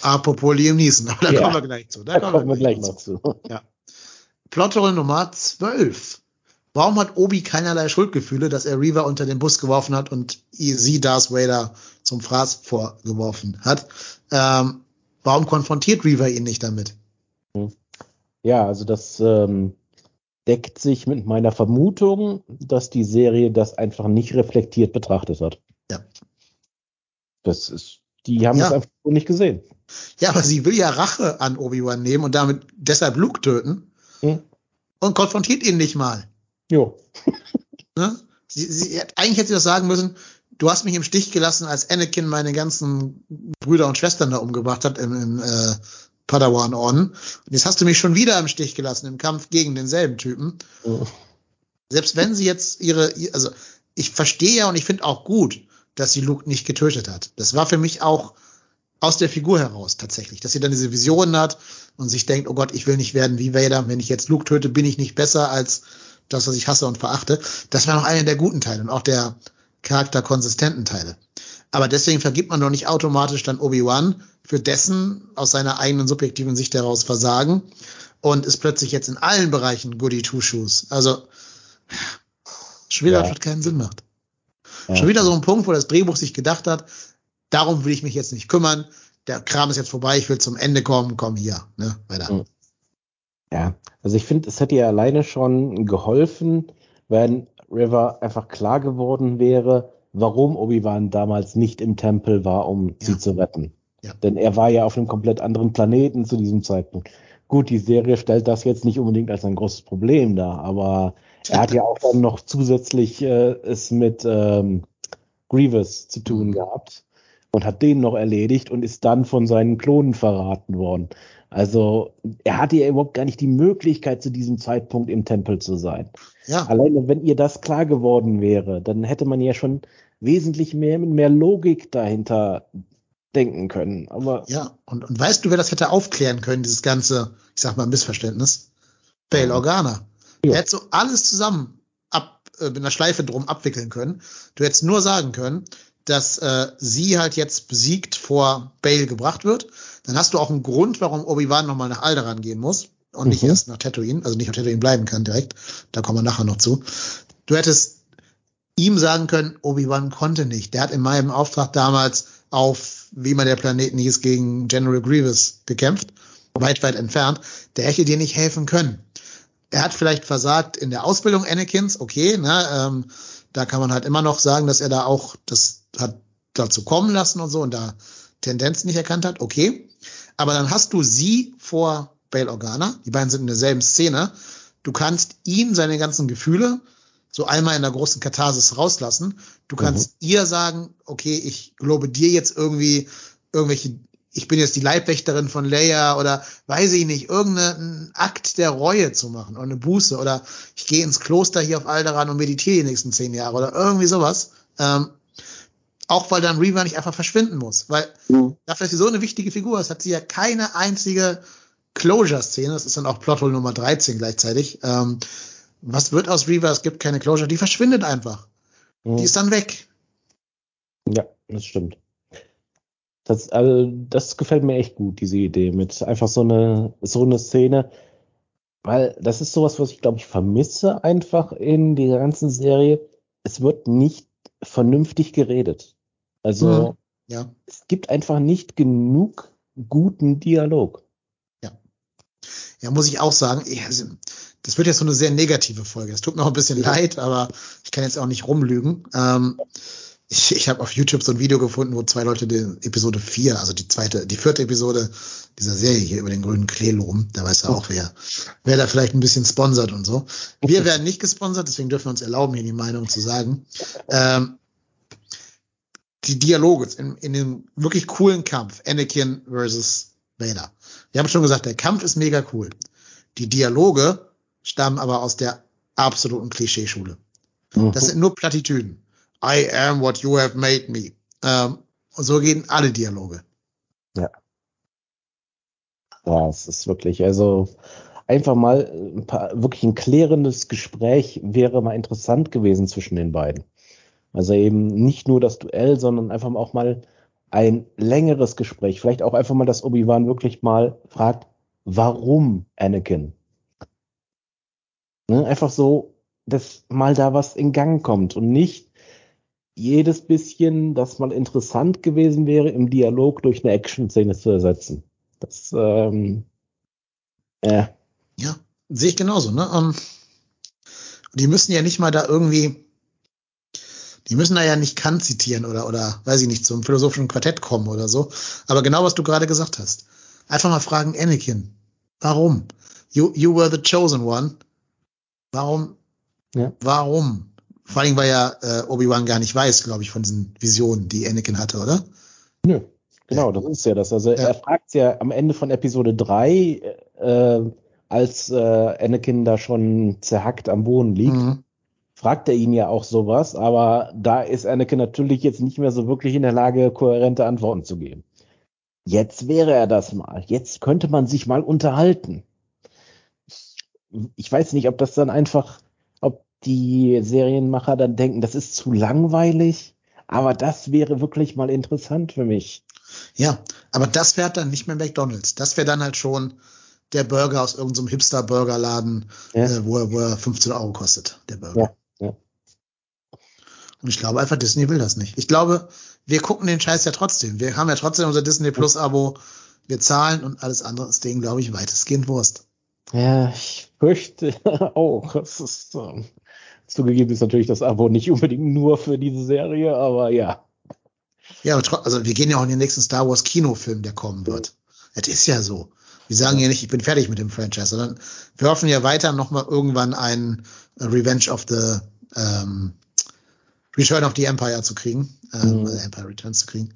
Apropos Liam Neeson, aber da Ja. kommen wir gleich zu. Da kommen wir gleich noch zu. Plotroll Nummer 12. Warum hat Obi keinerlei Schuldgefühle, dass er Reaver unter den Bus geworfen hat und sie Darth Vader zum Fraß vorgeworfen hat? Ähm, warum konfrontiert Reaver ihn nicht damit? Ja, also das ähm, deckt sich mit meiner Vermutung, dass die Serie das einfach nicht reflektiert betrachtet hat. Ja. Das ist, die haben Ja. das einfach nicht gesehen. Ja, aber sie will ja Rache an Obi-Wan nehmen und damit deshalb Luke töten Hm. und konfrontiert ihn nicht mal. Jo. Ne? Sie, sie, eigentlich hätte sie das sagen müssen, du hast mich im Stich gelassen, als Anakin meine ganzen Brüder und Schwestern da umgebracht hat im, im äh, Padawan Orden. Und jetzt hast du mich schon wieder im Stich gelassen im Kampf gegen denselben Typen. Selbst wenn sie jetzt ihre, also ich verstehe ja und ich finde auch gut, dass sie Luke nicht getötet hat. Das war für mich auch aus der Figur heraus tatsächlich, dass sie dann diese Visionen hat und sich denkt, oh Gott, ich will nicht werden wie Vader. Wenn ich jetzt Luke töte, bin ich nicht besser als das, was ich hasse und verachte. Das war noch einer der guten Teile und auch der charakterkonsistenten Teile. Aber deswegen vergibt man doch nicht automatisch dann Obi-Wan für dessen aus seiner eigenen subjektiven Sicht heraus Versagen und ist plötzlich jetzt in allen Bereichen Goody Two Shoes. Also schon wieder, Ja. keinen Sinn macht. Ja. Schon wieder so ein Punkt, wo das Drehbuch sich gedacht hat, darum will ich mich jetzt nicht kümmern. Der Kram ist jetzt vorbei, ich will zum Ende kommen, komm hier, ne, weiter. Mhm. Ja, also ich finde, es hätte ja alleine schon geholfen, wenn River einfach klar geworden wäre, warum Obi-Wan damals nicht im Tempel war, um Ja. sie zu retten. Ja. Denn er war ja auf einem komplett anderen Planeten zu diesem Zeitpunkt. Gut, die Serie stellt das jetzt nicht unbedingt als ein großes Problem dar, aber er hat ja auch dann noch zusätzlich äh, es mit ähm, Grievous zu tun Mhm. gehabt und hat den noch erledigt und ist dann von seinen Klonen verraten worden. Also er hatte ja überhaupt gar nicht die Möglichkeit, zu diesem Zeitpunkt im Tempel zu sein. Ja, Alleine wenn ihr das klar geworden wäre, dann hätte man ja schon wesentlich mehr mit mehr Logik dahinter denken können. Aber ja. Und, und weißt du, wer das hätte aufklären können, dieses ganze, ich sag mal, Missverständnis? Bail Organa. Ja. Er hätte so alles zusammen ab, äh, mit einer Schleife drum abwickeln können. Du hättest nur sagen können, dass äh, sie halt jetzt besiegt vor Bale gebracht wird. Dann hast du auch einen Grund, warum Obi-Wan nochmal nach Alderaan gehen muss und nicht Mhm. erst nach Tatooine, also nicht auf Tatooine bleiben kann direkt. Da kommen wir nachher noch zu. Du hättest ihm sagen können, Obi-Wan konnte nicht. Der hat in meinem Auftrag damals auf, wie man der Planeten hieß, gegen General Grievous gekämpft, weit, weit entfernt. Der hätte dir nicht helfen können. Er hat vielleicht versagt in der Ausbildung Anakins, okay, ne, ähm, da kann man halt immer noch sagen, dass er da auch das hat dazu kommen lassen und so und da Tendenzen nicht erkannt hat, okay. Aber dann hast du sie vor Bail Organa, die beiden sind in derselben Szene. Du kannst ihn, seine ganzen Gefühle, so einmal in der großen Katharsis rauslassen. Du kannst ihr sagen, okay, ich glaube dir jetzt irgendwie irgendwelche, ich bin jetzt die Leibwächterin von Leia oder weiß ich nicht, irgendeinen Akt der Reue zu machen oder eine Buße oder ich gehe ins Kloster hier auf Alderaan und meditiere die nächsten zehn Jahre oder irgendwie sowas. Ähm, auch weil dann Reaver nicht einfach verschwinden muss, weil dafür, dass sie so eine wichtige Figur ist, hat sie ja keine einzige Closure-Szene. Das ist dann auch Plothole Nummer 13 gleichzeitig. Ähm, was wird aus Reaver? Es gibt keine Closure. Die verschwindet einfach. Die ist dann weg. Ja, das stimmt. Das, also, das gefällt mir echt gut, diese Idee mit einfach so eine, so eine Szene. Weil das ist sowas, was ich glaube ich vermisse einfach in dieser ganzen Serie. Es wird nicht vernünftig geredet. Also, Ja. es gibt einfach nicht genug guten Dialog. Ja, muss ich auch sagen. Das wird jetzt so eine sehr negative Folge. Es tut mir auch ein bisschen leid, aber ich kann jetzt auch nicht rumlügen. Ähm, ich ich habe auf YouTube so ein Video gefunden, wo zwei Leute die Episode 4, also die zweite, die vierte Episode dieser Serie hier über den grünen Klee loben. Da weiß er auch, wer, wer da vielleicht ein bisschen sponsert und so. Wir werden nicht gesponsert, deswegen dürfen wir uns erlauben, hier die Meinung zu sagen. Ähm, die Dialoge in, in dem wirklich coolen Kampf, Anakin versus Vader. Wir haben schon gesagt, der Kampf ist mega cool. Die Dialoge stammen aber aus der absoluten Klischeeschule. Mhm. Das sind nur Plattitüden. I am what you have made me. Ähm, und so gehen alle Dialoge. Ja. Ja, es ist wirklich, also einfach mal ein paar, wirklich ein klärendes Gespräch wäre mal interessant gewesen zwischen den beiden. Also eben nicht nur das Duell, sondern einfach auch mal ein längeres Gespräch. Vielleicht auch einfach mal, dass Obi-Wan wirklich mal fragt, warum Anakin? Ne? Einfach so, dass mal da was in Gang kommt und nicht jedes bisschen, das mal interessant gewesen wäre, im Dialog durch eine Action-Szene zu ersetzen. Das, ähm, äh. Ja, sehe ich genauso, ne? Um, ähm, die müssen ja nicht mal da irgendwie, die müssen da ja nicht Kant zitieren oder, oder, weiß ich nicht, zum philosophischen Quartett kommen oder so. Aber genau, was du gerade gesagt hast. Einfach mal fragen, Anakin, warum? You, you were the chosen one. Warum? Ja. Warum? Vor allem, weil ja äh, Obi-Wan gar nicht weiß, glaube ich, von diesen Visionen, die Anakin hatte, oder? Nö. Genau, das ist ja das. Also ja. er fragt ja am Ende von Episode 3, äh, als äh, Anakin da schon zerhackt am Boden liegt, mhm. fragt er ihn ja auch sowas, aber da ist Anakin natürlich jetzt nicht mehr so wirklich in der Lage, kohärente Antworten zu geben. Jetzt wäre er das mal. Jetzt könnte man sich mal unterhalten. Ich weiß nicht, ob das dann einfach, ob die Serienmacher dann denken, das ist zu langweilig, aber das wäre wirklich mal interessant für mich. Ja, aber das wäre dann nicht mehr McDonalds. Das wäre dann halt schon der Burger aus irgendeinem so Hipster-Burgerladen, ja. äh, wo, er, wo er 15 Euro kostet, der Burger. Ja, ja. Und ich glaube einfach, Disney will das nicht. Ich glaube, wir gucken den Scheiß ja trotzdem. Wir haben ja trotzdem unser Disney Plus Abo. Wir zahlen und alles andere ist denen, glaube ich, weitestgehend Wurst. Ja, ich fürchte auch. Es ist ähm, zugegeben ist natürlich das Abo nicht unbedingt nur für diese Serie, aber ja. Ja, also wir gehen ja auch in den nächsten Star Wars Kinofilm, der kommen wird. Es ist ja so. Wir sagen ja nicht, ich bin fertig mit dem Franchise, sondern wir hoffen ja weiter nochmal irgendwann einen Revenge of the ähm, Return of the Empire zu kriegen, ähm, mhm. Empire Returns zu kriegen.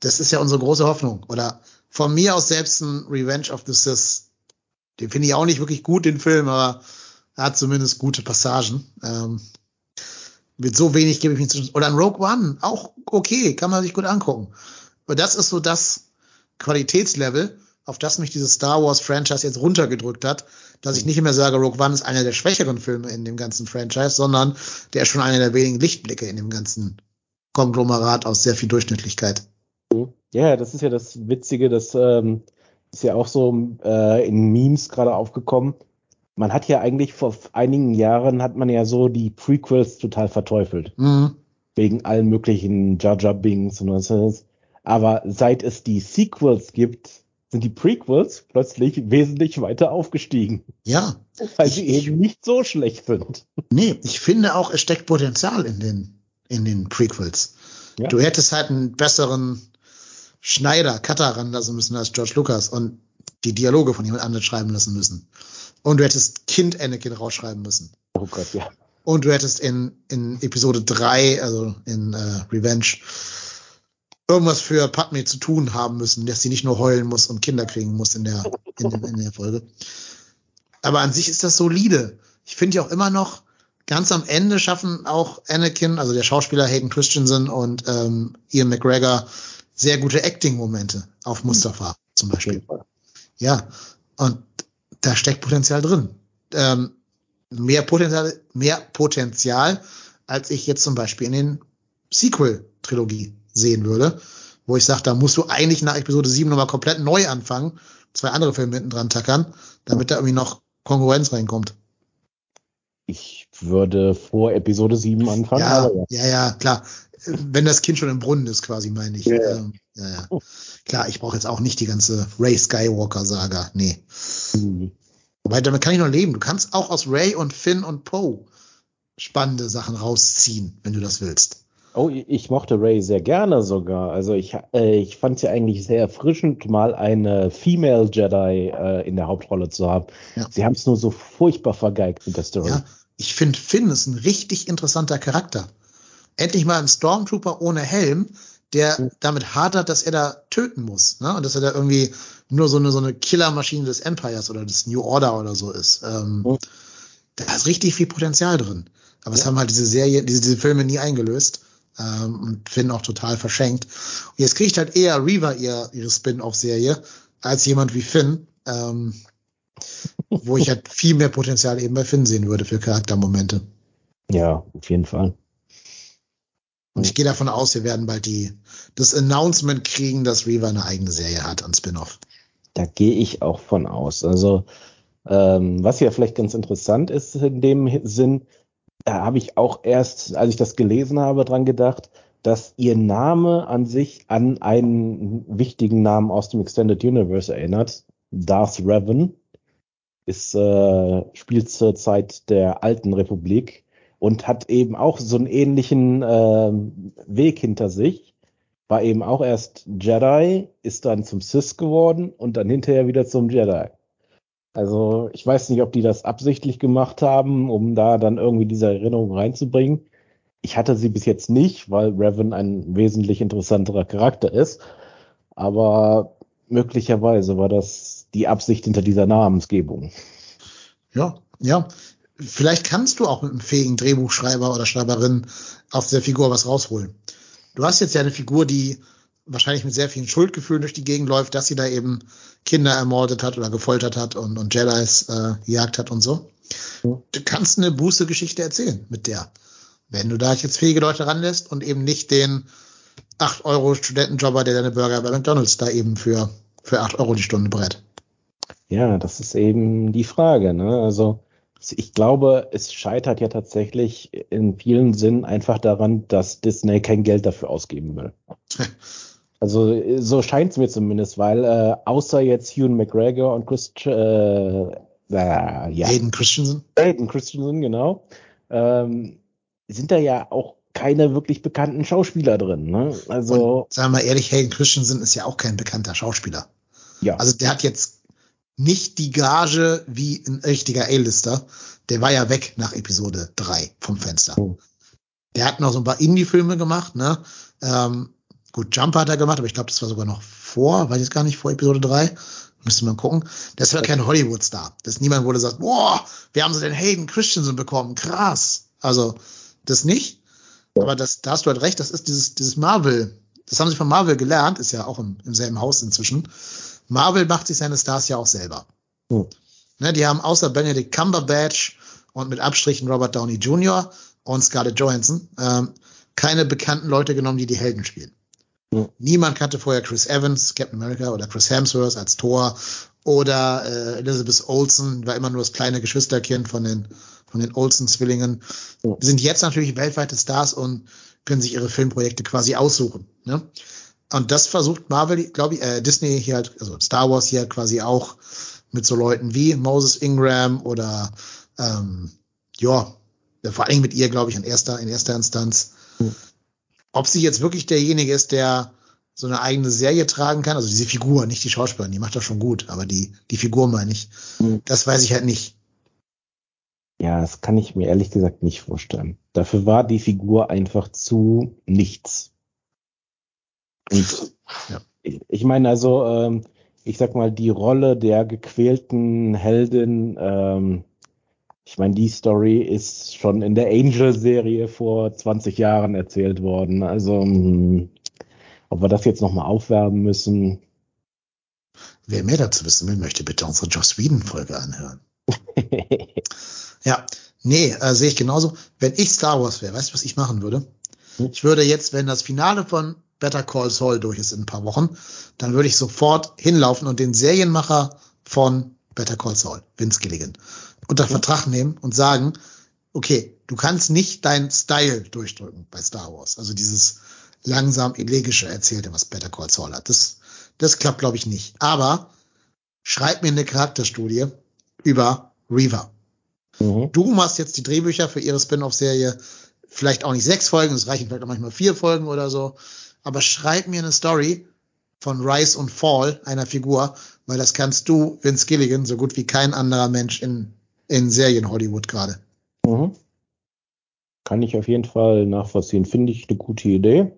Das ist ja unsere große Hoffnung. Oder von mir aus selbst ein Revenge of the Sith. Den finde ich auch nicht wirklich gut, den Film, aber er hat zumindest gute Passagen. Ähm, mit so wenig gebe ich mich zu. Oder ein Rogue One, auch okay, kann man sich gut angucken. Aber das ist so das Qualitätslevel, auf das mich dieses Star Wars Franchise jetzt runtergedrückt hat, dass ich nicht mehr sage, Rogue One ist einer der schwächeren Filme in dem ganzen Franchise, sondern der ist schon einer der wenigen Lichtblicke in dem ganzen Konglomerat aus sehr viel Durchschnittlichkeit. Ja, das ist ja das Witzige, das ähm, ist ja auch so äh, in Memes gerade aufgekommen man hat ja eigentlich vor einigen Jahren hat man ja so die Prequels total verteufelt. Mhm. Wegen allen möglichen Jar Jar Bings und was. Aber seit es die Sequels gibt, sind die Prequels plötzlich wesentlich weiter aufgestiegen. Ja. Weil sie eben nicht so schlecht sind. Nee, ich finde auch, es steckt Potenzial in den, in den Prequels. Ja. Du hättest halt einen besseren Schneider, Cutter ranlassen müssen als George Lucas und die Dialoge von jemand anderem schreiben lassen müssen. Und du hättest Kind Anakin rausschreiben müssen. Oh Gott, ja. Und du hättest in, in Episode 3, also in äh, Revenge, irgendwas für Padme zu tun haben müssen, dass sie nicht nur heulen muss und Kinder kriegen muss in der, in, in der Folge. Aber an sich ist das solide. Ich finde ja auch immer noch, ganz am Ende schaffen auch Anakin, also der Schauspieler Hayden Christensen und ähm, Ian McGregor sehr gute Acting-Momente auf Mustafa zum Beispiel. Ja, und da steckt Potenzial drin. Ähm, mehr Potenzial, mehr Potenzial, als ich jetzt zum Beispiel in den Sequel-Trilogie sehen würde, wo ich sage, da musst du eigentlich nach Episode 7 nochmal komplett neu anfangen, zwei andere Filme hinten dran tackern, damit da irgendwie noch Konkurrenz reinkommt. Ich würde vor Episode 7 anfangen. Ja, ja, ja, ja, klar. Wenn das Kind schon im Brunnen ist, quasi, meine ich. Ja, ähm, ja, ja. Klar, ich brauche jetzt auch nicht die ganze Ray Skywalker-Saga. Nee. Mhm. Wobei, damit kann ich noch leben. Du kannst auch aus Ray und Finn und Poe spannende Sachen rausziehen, wenn du das willst. Oh, ich mochte Ray sehr gerne sogar. Also ich, äh, ich fand es ja eigentlich sehr erfrischend, mal eine Female Jedi äh, in der Hauptrolle zu haben. Ja. Sie haben es nur so furchtbar vergeigt mit der Story. Ja, ich finde Finn ist ein richtig interessanter Charakter. Endlich mal ein Stormtrooper ohne Helm, der Mhm. damit hadert, dass er da töten muss, ne? Und dass er da irgendwie nur so eine, so eine Killermaschine des Empires oder des New Order oder so ist. Ähm, Mhm. Da ist richtig viel Potenzial drin. Aber es Ja. haben halt diese Serie, diese, diese Filme nie eingelöst. Ähm, und Finn auch total verschenkt. Und jetzt kriegt halt eher Reaver ihr, ihre Spin-off-Serie als jemand wie Finn, ähm, wo ich halt viel mehr Potenzial eben bei Finn sehen würde für Charaktermomente. Ja, auf jeden Fall. Und ich gehe davon aus, wir werden bald die, das Announcement kriegen, dass Reaver eine eigene Serie hat an Spin-off. Da gehe ich auch von aus. Also, ähm, was ja vielleicht ganz interessant ist in dem Sinn, da habe ich auch erst, als ich das gelesen habe, dran gedacht, dass ihr Name an sich an einen wichtigen Namen aus dem Extended Universe erinnert. Darth Revan ist, äh, spielt zur Zeit der alten Republik und hat eben auch so einen ähnlichen ähm, Weg hinter sich. War eben auch erst Jedi, ist dann zum Sith geworden und dann hinterher wieder zum Jedi. Also ich weiß nicht, ob die das absichtlich gemacht haben, um da dann irgendwie diese Erinnerung reinzubringen. Ich hatte sie bis jetzt nicht, weil Revan ein wesentlich interessanterer Charakter ist. Aber möglicherweise war das die Absicht hinter dieser Namensgebung. Ja, ja. Vielleicht kannst du auch mit einem fähigen Drehbuchschreiber oder Schreiberin aus der Figur was rausholen. Du hast jetzt ja eine Figur, die wahrscheinlich mit sehr vielen Schuldgefühlen durch die Gegend läuft, dass sie da eben Kinder ermordet hat oder gefoltert hat und, und Jedis äh, gejagt hat und so. Du kannst eine Buße-Geschichte erzählen mit der. Wenn du da jetzt fähige Leute ranlässt und eben nicht den 8 Euro Studentenjobber, der deine Burger bei McDonalds da eben für, für 8 Euro die Stunde brät. Ja, das ist eben die Frage. Ne? Also ich glaube, es scheitert ja tatsächlich in vielen Sinnen einfach daran, dass Disney kein Geld dafür ausgeben will. Also so scheint es mir zumindest, weil äh, außer jetzt Hugh McGregor und Chris, äh, äh, ja, Hayden Christensen. Hayden Christensen, genau, ähm, sind da ja auch keine wirklich bekannten Schauspieler drin. Ne? Also Und sagen wir mal ehrlich, Hayden Christensen ist ja auch kein bekannter Schauspieler. ja, Also der hat jetzt nicht die Gage wie ein richtiger A-Lister. Der war ja weg nach Episode 3 vom Fenster. Oh. Der hat noch so ein paar Indie-Filme gemacht, ne? Ähm, gut, Jumper hat er gemacht, aber ich glaube, das war sogar noch vor, weiß ich gar nicht, vor Episode 3. Müsste man gucken. Das war kein Hollywood-Star. Das ist niemand, wo du sagst, boah, wir haben so den Hayden Christensen bekommen, krass. Also, das nicht. Aber das, da hast du halt recht, das ist dieses, dieses Marvel, das haben sie von Marvel gelernt, ist ja auch im, im selben Haus inzwischen. Marvel macht sich seine Stars ja auch selber. Hm. Ne, die haben außer Benedict Cumberbatch und mit Abstrichen Robert Downey Jr. und Scarlett Johansson ähm, keine bekannten Leute genommen, die die Helden spielen. Hm. Niemand kannte vorher Chris Evans, Captain America oder Chris Hemsworth als Thor oder äh, Elizabeth Olsen, war immer nur das kleine Geschwisterkind von den von den Olsen-Zwillingen. Hm. Die sind jetzt natürlich weltweite Stars und können sich ihre Filmprojekte quasi aussuchen. Ne? Und das versucht Marvel, glaube ich, äh, Disney hier halt, also Star Wars hier quasi auch mit so Leuten wie Moses Ingram oder ähm, ja, vor allem mit ihr, glaube ich, in erster, in erster Instanz. Hm. Ob sie jetzt wirklich derjenige ist, der so eine eigene Serie tragen kann, also diese Figur, nicht die Schauspielerin, die macht das schon gut, aber die, die Figur meine ich, Hm. das weiß ich halt nicht. ja, das kann ich mir ehrlich gesagt nicht vorstellen. Dafür war die Figur einfach zu nichts. Und Ja. ich, ich meine also, ähm, ich sag mal, die Rolle der gequälten Heldin, ähm, ich meine, die Story ist schon in der Angel-Serie vor 20 Jahren erzählt worden. Also, mh, ob wir das jetzt nochmal aufwärmen müssen. Wer mehr dazu wissen will, möchte bitte unsere Joss Whedon-Folge anhören. Ja, nee, äh, sehe ich genauso. Wenn ich Star Wars wäre, weißt du, was ich machen würde? Hm. Ich würde jetzt, wenn das Finale von Better Call Saul durch ist in ein paar Wochen, dann würde ich sofort hinlaufen und den Serienmacher von Better Call Saul, Vince Gilligan, unter Vertrag nehmen und sagen, okay, du kannst nicht dein Style durchdrücken bei Star Wars. Also dieses langsam elegische Erzählte, was Better Call Saul hat. Das, das klappt, glaube ich, nicht. Aber schreib mir eine Charakterstudie über Reaver. Mhm. Du machst jetzt die Drehbücher für ihre Spin-off-Serie. Vielleicht auch nicht sechs Folgen, es reichen vielleicht auch manchmal vier Folgen oder so. Aber schreib mir eine Story von Rise und Fall einer Figur, weil das kannst du, Vince Gilligan, so gut wie kein anderer Mensch in, in Serien Hollywood gerade. Mhm. kann ich auf jeden Fall nachvollziehen. Finde ich eine gute Idee.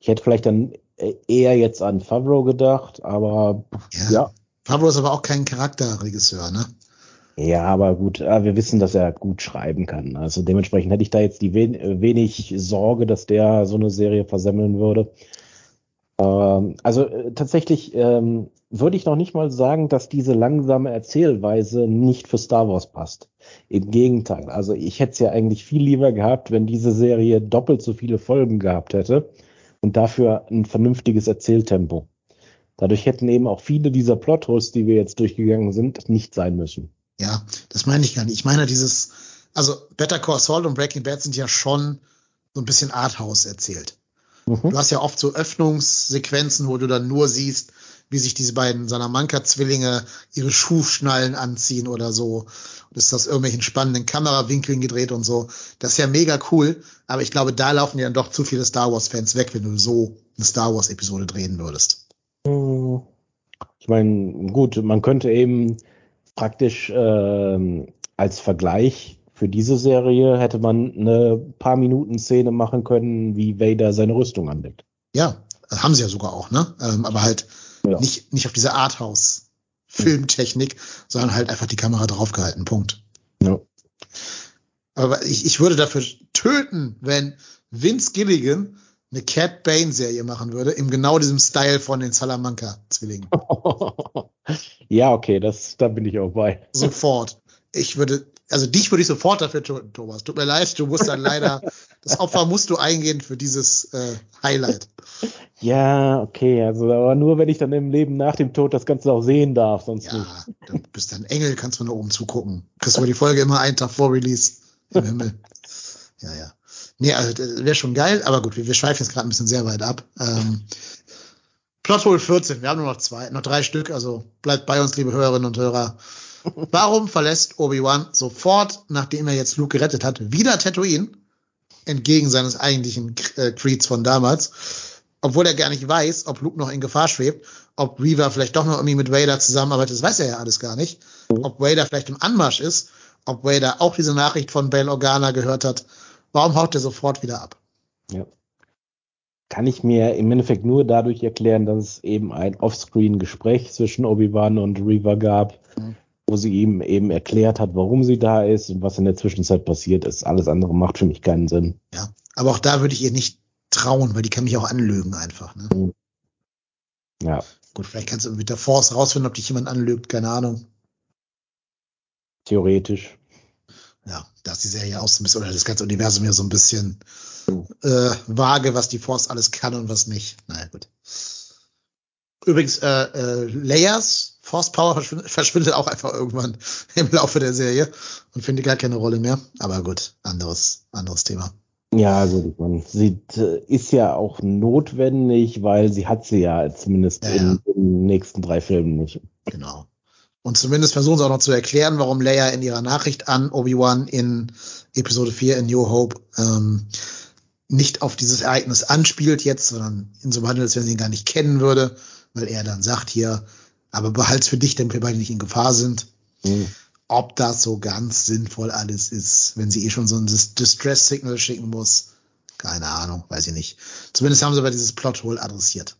Ich hätte vielleicht dann eher jetzt an Favreau gedacht, aber ja. ja. Favreau ist aber auch kein Charakterregisseur, ne? Ja, aber gut, wir wissen, dass er gut schreiben kann. Also dementsprechend hätte ich da jetzt die wen wenig Sorge, dass der so eine Serie versemmeln würde. Ähm, also äh, tatsächlich ähm, würde ich noch nicht mal sagen, dass diese langsame Erzählweise nicht für Star Wars passt. Im Gegenteil. Also ich hätte es ja eigentlich viel lieber gehabt, wenn diese Serie doppelt so viele Folgen gehabt hätte und dafür ein vernünftiges Erzähltempo. Dadurch hätten eben auch viele dieser Plotholes, die wir jetzt durchgegangen sind, nicht sein müssen. Ja, das meine ich gar nicht. Ich meine dieses, also Better Call Saul und Breaking Bad sind ja schon so ein bisschen Arthouse erzählt. Mhm. Du hast ja oft so Öffnungssequenzen, wo du dann nur siehst, wie sich diese beiden Salamanca-Zwillinge ihre Schuhschnallen anziehen oder so. Und ist das irgendwelchen spannenden Kamerawinkeln gedreht und so. Das ist ja mega cool. Aber ich glaube, da laufen ja dann doch zu viele Star Wars-Fans weg, wenn du so eine Star Wars-Episode drehen würdest. Mhm. Ich meine, gut, man könnte eben praktisch äh, als Vergleich für diese Serie hätte man eine paar Minuten Szene machen können, wie Vader seine Rüstung anlegt. Ja, haben sie ja sogar auch, ne? Ähm, aber halt ja. nicht, nicht auf diese Arthouse-Filmtechnik, sondern halt einfach die Kamera draufgehalten. Punkt. Ja. Aber ich, ich würde dafür töten, wenn Vince Gilligan eine Cat Bane Serie machen würde, in genau diesem Style von den Salamanca Zwillingen. ja, okay, das, da bin ich auch bei. Sofort. Ich würde, also dich würde ich sofort dafür Thomas. Tut mir leid, du musst dann leider, das Opfer musst du eingehen für dieses äh, Highlight. Ja, okay, also aber nur, wenn ich dann im Leben nach dem Tod das Ganze auch sehen darf, sonst ja, nicht. du bist ein Engel, kannst du nur oben zugucken. Kriegst du die Folge immer einen Tag vor Release im Himmel. Ja, ja. Nee, also das wäre schon geil, aber gut, wir, wir schweifen jetzt gerade ein bisschen sehr weit ab. Ähm, Plothole 14, wir haben nur noch zwei, noch drei Stück, also bleibt bei uns, liebe Hörerinnen und Hörer. Warum verlässt Obi-Wan sofort, nachdem er jetzt Luke gerettet hat, wieder Tatooine? Entgegen seines eigentlichen äh, Creeds von damals. Obwohl er gar nicht weiß, ob Luke noch in Gefahr schwebt, ob Reaver vielleicht doch noch irgendwie mit Vader zusammenarbeitet, das weiß er ja alles gar nicht. Mhm. Ob Vader vielleicht im Anmarsch ist, ob Vader auch diese Nachricht von Bail Organa gehört hat Warum haut er sofort wieder ab? Ja. Kann ich mir im Endeffekt nur dadurch erklären, dass es eben ein Offscreen-Gespräch zwischen Obi-Wan und Reaver gab, mhm. wo sie ihm eben erklärt hat, warum sie da ist und was in der Zwischenzeit passiert ist. Alles andere macht für mich keinen Sinn. Ja, aber auch da würde ich ihr nicht trauen, weil die kann mich auch anlügen einfach. Ne? Mhm. Ja. Gut, vielleicht kannst du mit der Force rausfinden, ob dich jemand anlügt, keine Ahnung. Theoretisch ja, da ist die Serie aus oder das ganze Universum ja so ein bisschen äh, vage, was die Force alles kann und was nicht. Naja, gut. Übrigens, äh, äh, Layers Force Power verschwindet, verschwindet auch einfach irgendwann im Laufe der Serie und findet gar keine Rolle mehr. Aber gut, anderes, anderes Thema. Ja, gut, man sie äh, ist ja auch notwendig, weil sie hat sie ja zumindest ja, in, ja. in den nächsten drei Filmen nicht. Genau. Und zumindest versuchen sie auch noch zu erklären, warum Leia in ihrer Nachricht an Obi-Wan in Episode 4 in New Hope ähm, nicht auf dieses Ereignis anspielt jetzt, sondern ihn so behandelt, als wenn sie ihn gar nicht kennen würde, weil er dann sagt hier, aber behalt's für dich, denn wir beide nicht in Gefahr sind. Mhm. Ob das so ganz sinnvoll alles ist, wenn sie eh schon so ein Distress-Signal schicken muss, keine Ahnung, weiß ich nicht. Zumindest haben sie aber dieses Plothole adressiert.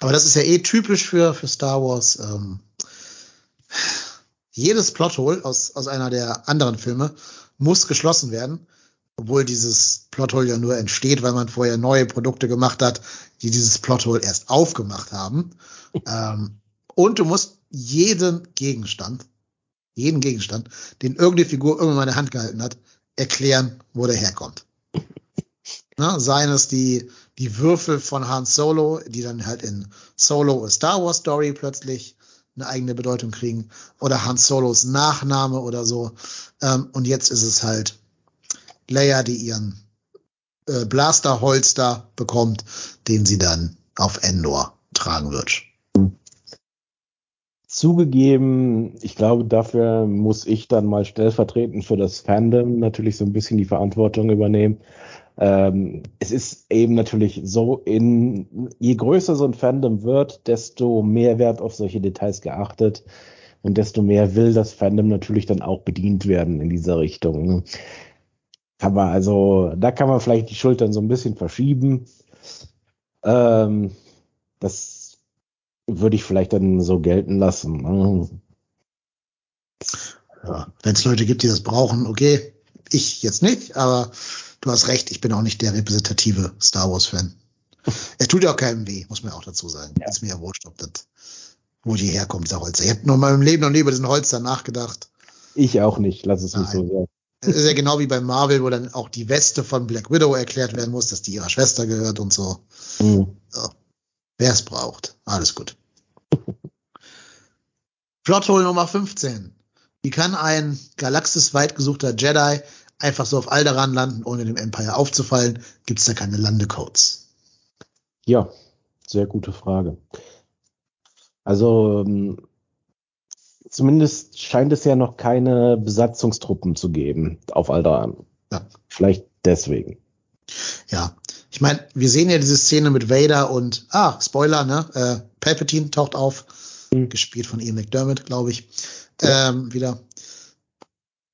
Aber das ist ja eh typisch für, für Star Wars. Ähm, jedes Plothole aus, aus einer der anderen Filme muss geschlossen werden, obwohl dieses Plothole ja nur entsteht, weil man vorher neue Produkte gemacht hat, die dieses Plothole erst aufgemacht haben. ähm, und du musst jeden Gegenstand, jeden Gegenstand, den irgendeine Figur irgendwann mal in der Hand gehalten hat, erklären, wo der herkommt. Na, seien es die die Würfel von Han Solo, die dann halt in Solo A Star Wars Story plötzlich eine eigene Bedeutung kriegen oder Han Solos Nachname oder so. Ähm, und jetzt ist es halt Leia, die ihren äh, Blaster-Holster bekommt, den sie dann auf Endor tragen wird. Zugegeben, ich glaube, dafür muss ich dann mal stellvertretend für das Fandom natürlich so ein bisschen die Verantwortung übernehmen. Ähm, es ist eben natürlich so, in je größer so ein Fandom wird, desto mehr Wert auf solche Details geachtet. und desto mehr will das Fandom natürlich dann auch bedient werden in dieser Richtung. Aber also, da kann man vielleicht die Schultern so ein bisschen verschieben. Ähm, das würde ich vielleicht dann so gelten lassen. Ne? Ja, Wenn es Leute gibt, die das brauchen, okay. Ich jetzt nicht, aber du hast recht, ich bin auch nicht der repräsentative Star Wars-Fan. Es tut ja auch keinem weh, muss man auch dazu sagen. Ja. Ist mir ja wurscht, ob das, wo die herkommt, dieser Holzer. Ich hätte noch mal im Leben noch nie über diesen Holzer nachgedacht. Ich auch nicht, lass es mich so sagen. Es ist ja genau wie bei Marvel, wo dann auch die Weste von Black Widow erklärt werden muss, dass die ihrer Schwester gehört und so. Mhm. so. Wer es braucht. Alles gut. Plothole Nummer 15. Wie kann ein galaxisweit gesuchter Jedi einfach so auf Alderaan landen, ohne dem Empire aufzufallen? Gibt es da keine Landecodes? Ja, sehr gute Frage. Also ähm, zumindest scheint es ja noch keine Besatzungstruppen zu geben auf Alderaan. Ja. Vielleicht deswegen. Ja, ich meine, wir sehen ja diese Szene mit Vader und, ah, Spoiler, ne? Äh, Palpatine taucht auf, mhm. gespielt von Ian McDermott, glaube ich, ja. ähm, wieder.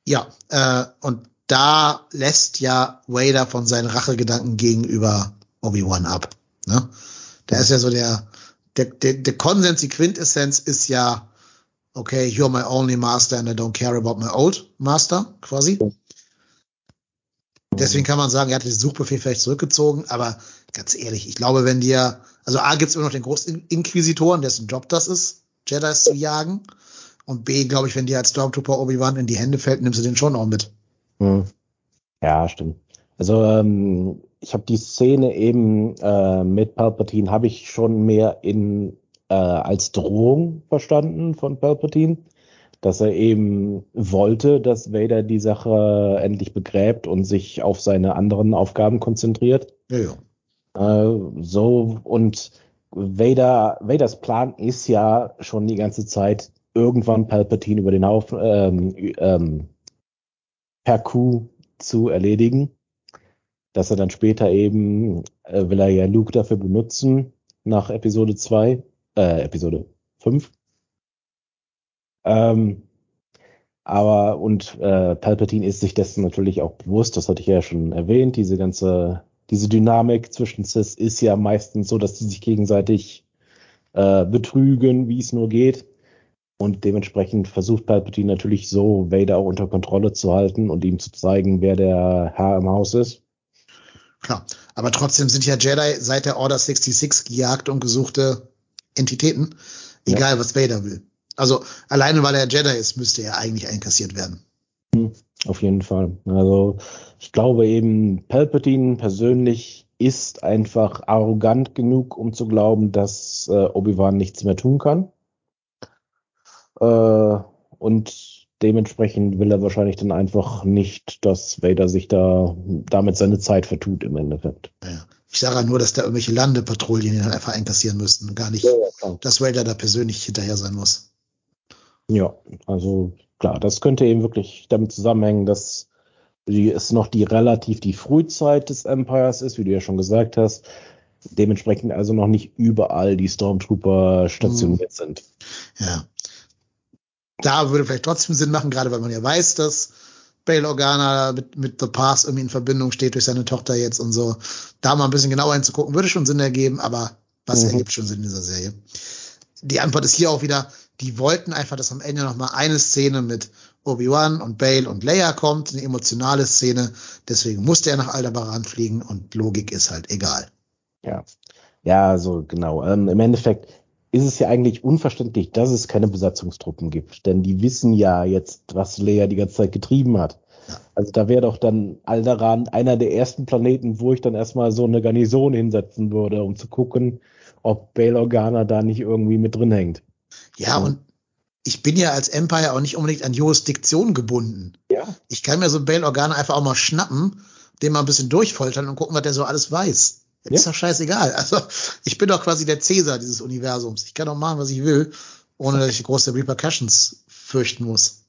Ja, äh, und da lässt ja Vader von seinen Rachegedanken gegenüber Obi-Wan ab. Ne? Da ist ja so der, der, der, der Konsens, die Quintessenz ist ja, okay, you're my only master and I don't care about my old master, quasi. Deswegen kann man sagen, er hat den Suchbefehl vielleicht zurückgezogen, aber ganz ehrlich, ich glaube, wenn dir, also A gibt es immer noch den Großinquisitoren, dessen Job das ist, Jedis zu jagen. Und B, glaube ich, wenn dir als Stormtrooper Obi-Wan in die Hände fällt, nimmst du den schon auch mit. Hm. Ja, stimmt. Also ähm, ich habe die Szene eben äh, mit Palpatine habe ich schon mehr in äh, als Drohung verstanden von Palpatine, dass er eben wollte, dass Vader die Sache endlich begräbt und sich auf seine anderen Aufgaben konzentriert. Ja, ja. Äh, so und Vader, Vaders Plan ist ja schon die ganze Zeit irgendwann Palpatine über den Haufen ähm, ähm, per Coup zu erledigen. Dass er dann später eben, äh, will er ja Luke dafür benutzen, nach Episode 2, äh, Episode 5. Ähm, aber und äh, Palpatine ist sich dessen natürlich auch bewusst, das hatte ich ja schon erwähnt, diese ganze diese Dynamik zwischen Cis ist ja meistens so, dass sie sich gegenseitig äh, betrügen, wie es nur geht. Und dementsprechend versucht Palpatine natürlich so, Vader auch unter Kontrolle zu halten und ihm zu zeigen, wer der Herr im Haus ist. Klar, aber trotzdem sind ja Jedi seit der Order 66 gejagt und gesuchte Entitäten, egal ja. was Vader will. Also alleine weil er Jedi ist, müsste er eigentlich einkassiert werden. Hm. Auf jeden Fall. Also ich glaube eben, Palpatine persönlich ist einfach arrogant genug, um zu glauben, dass äh, Obi-Wan nichts mehr tun kann. Äh, und dementsprechend will er wahrscheinlich dann einfach nicht, dass Vader sich da damit seine Zeit vertut im Endeffekt. Ja. Ich sage ja nur, dass da irgendwelche Landepatrouillen ihn einfach einkassieren müssten. Gar nicht, ja, ja, dass Vader da persönlich hinterher sein muss. Ja, also klar, das könnte eben wirklich damit zusammenhängen, dass es noch die relativ die Frühzeit des Empires ist, wie du ja schon gesagt hast. Dementsprechend also noch nicht überall die Stormtrooper stationiert mhm. sind. Ja. Da würde vielleicht trotzdem Sinn machen, gerade weil man ja weiß, dass Bail Organa mit, mit The Pass irgendwie in Verbindung steht durch seine Tochter jetzt und so. Da mal ein bisschen genauer hinzugucken, würde schon Sinn ergeben, aber was mhm. ergibt schon Sinn in dieser Serie? Die Antwort ist hier auch wieder, die wollten einfach, dass am Ende noch mal eine Szene mit Obi-Wan und Bale und Leia kommt, eine emotionale Szene. Deswegen musste er nach Aldebaran fliegen und Logik ist halt egal. Ja, ja, also genau. Ähm, Im Endeffekt ist es ja eigentlich unverständlich, dass es keine Besatzungstruppen gibt, denn die wissen ja jetzt, was Leia die ganze Zeit getrieben hat. Also da wäre doch dann Alderan einer der ersten Planeten, wo ich dann erstmal so eine Garnison hinsetzen würde, um zu gucken, ob Bail Organa da nicht irgendwie mit drin hängt. Ja, und ich bin ja als Empire auch nicht unbedingt an Jurisdiktion gebunden. Ja. Ich kann mir so Bail Organa einfach auch mal schnappen, den mal ein bisschen durchfoltern und gucken, was der so alles weiß. Ja. ist doch scheißegal. Also ich bin doch quasi der Cäsar dieses Universums. Ich kann doch machen, was ich will, ohne dass ich große Repercussions fürchten muss.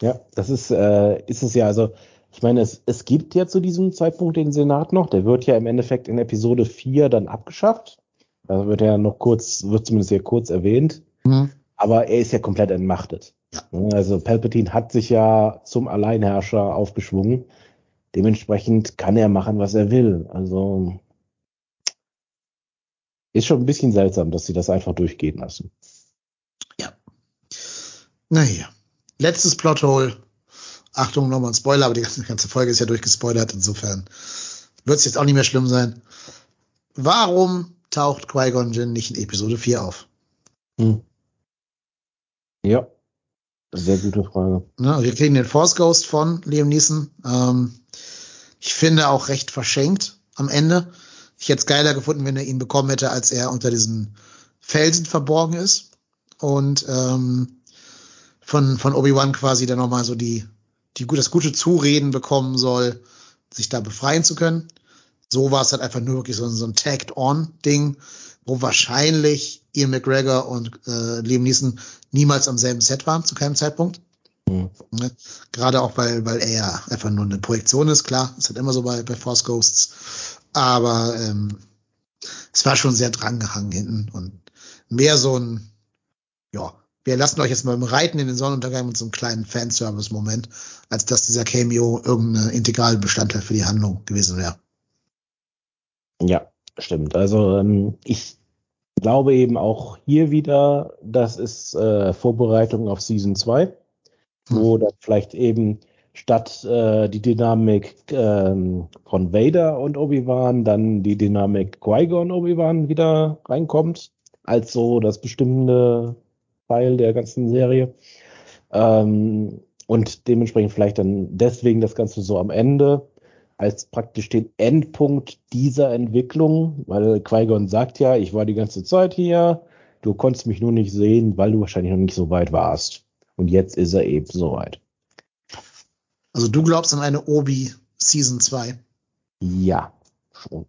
Ja, das ist, äh, ist es ja. Also ich meine, es, es gibt ja zu diesem Zeitpunkt den Senat noch. Der wird ja im Endeffekt in Episode 4 dann abgeschafft. Da wird ja noch kurz, wird zumindest sehr kurz erwähnt. Mhm. Aber er ist ja komplett entmachtet. Ja. Also Palpatine hat sich ja zum Alleinherrscher aufgeschwungen. Dementsprechend kann er machen, was er will. Also ist schon ein bisschen seltsam, dass sie das einfach durchgehen lassen. Ja. Naja. Letztes Plothole. Achtung, nochmal ein Spoiler, aber die ganze, ganze Folge ist ja durchgespoilert, insofern wird es jetzt auch nicht mehr schlimm sein. Warum taucht Qui-Gon Jinn nicht in Episode 4 auf? Hm. Ja, sehr gute Frage. Ne, wir kriegen den Force Ghost von Liam Neeson. Ähm, ich finde auch recht verschenkt am Ende. Ich hätte es geiler gefunden, wenn er ihn bekommen hätte, als er unter diesen Felsen verborgen ist. Und ähm, von, von Obi-Wan quasi dann nochmal so die, die, das gute Zureden bekommen soll, sich da befreien zu können. So war es halt einfach nur wirklich so, so ein Tagged-on-Ding, wo wahrscheinlich Ian McGregor und äh, Liam Neeson niemals am selben Set waren zu keinem Zeitpunkt. Mhm. Ne? Gerade auch, weil, weil er ja einfach nur eine Projektion ist, klar, ist halt immer so bei, bei Force Ghosts. Aber ähm, es war schon sehr drangehangen hinten und mehr so ein, ja, wir lassen euch jetzt mal reiten in den Sonnenuntergang mit so einem kleinen Fanservice-Moment, als dass dieser Cameo irgendein integraler Bestandteil für die Handlung gewesen wäre. Ja, stimmt. Also ähm, ich glaube eben auch hier wieder, das ist äh, Vorbereitung auf Season 2, wo hm. dann vielleicht eben statt äh, die Dynamik ähm, von Vader und Obi-Wan dann die Dynamik Qui-Gon Obi-Wan wieder reinkommt, als so das bestimmende Teil der ganzen Serie. Ähm, und dementsprechend vielleicht dann deswegen das Ganze so am Ende als praktisch den Endpunkt dieser Entwicklung, weil Qui-Gon sagt ja, ich war die ganze Zeit hier, du konntest mich nur nicht sehen, weil du wahrscheinlich noch nicht so weit warst. Und jetzt ist er eben so weit. Also du glaubst an eine Obi Season 2? Ja, schon.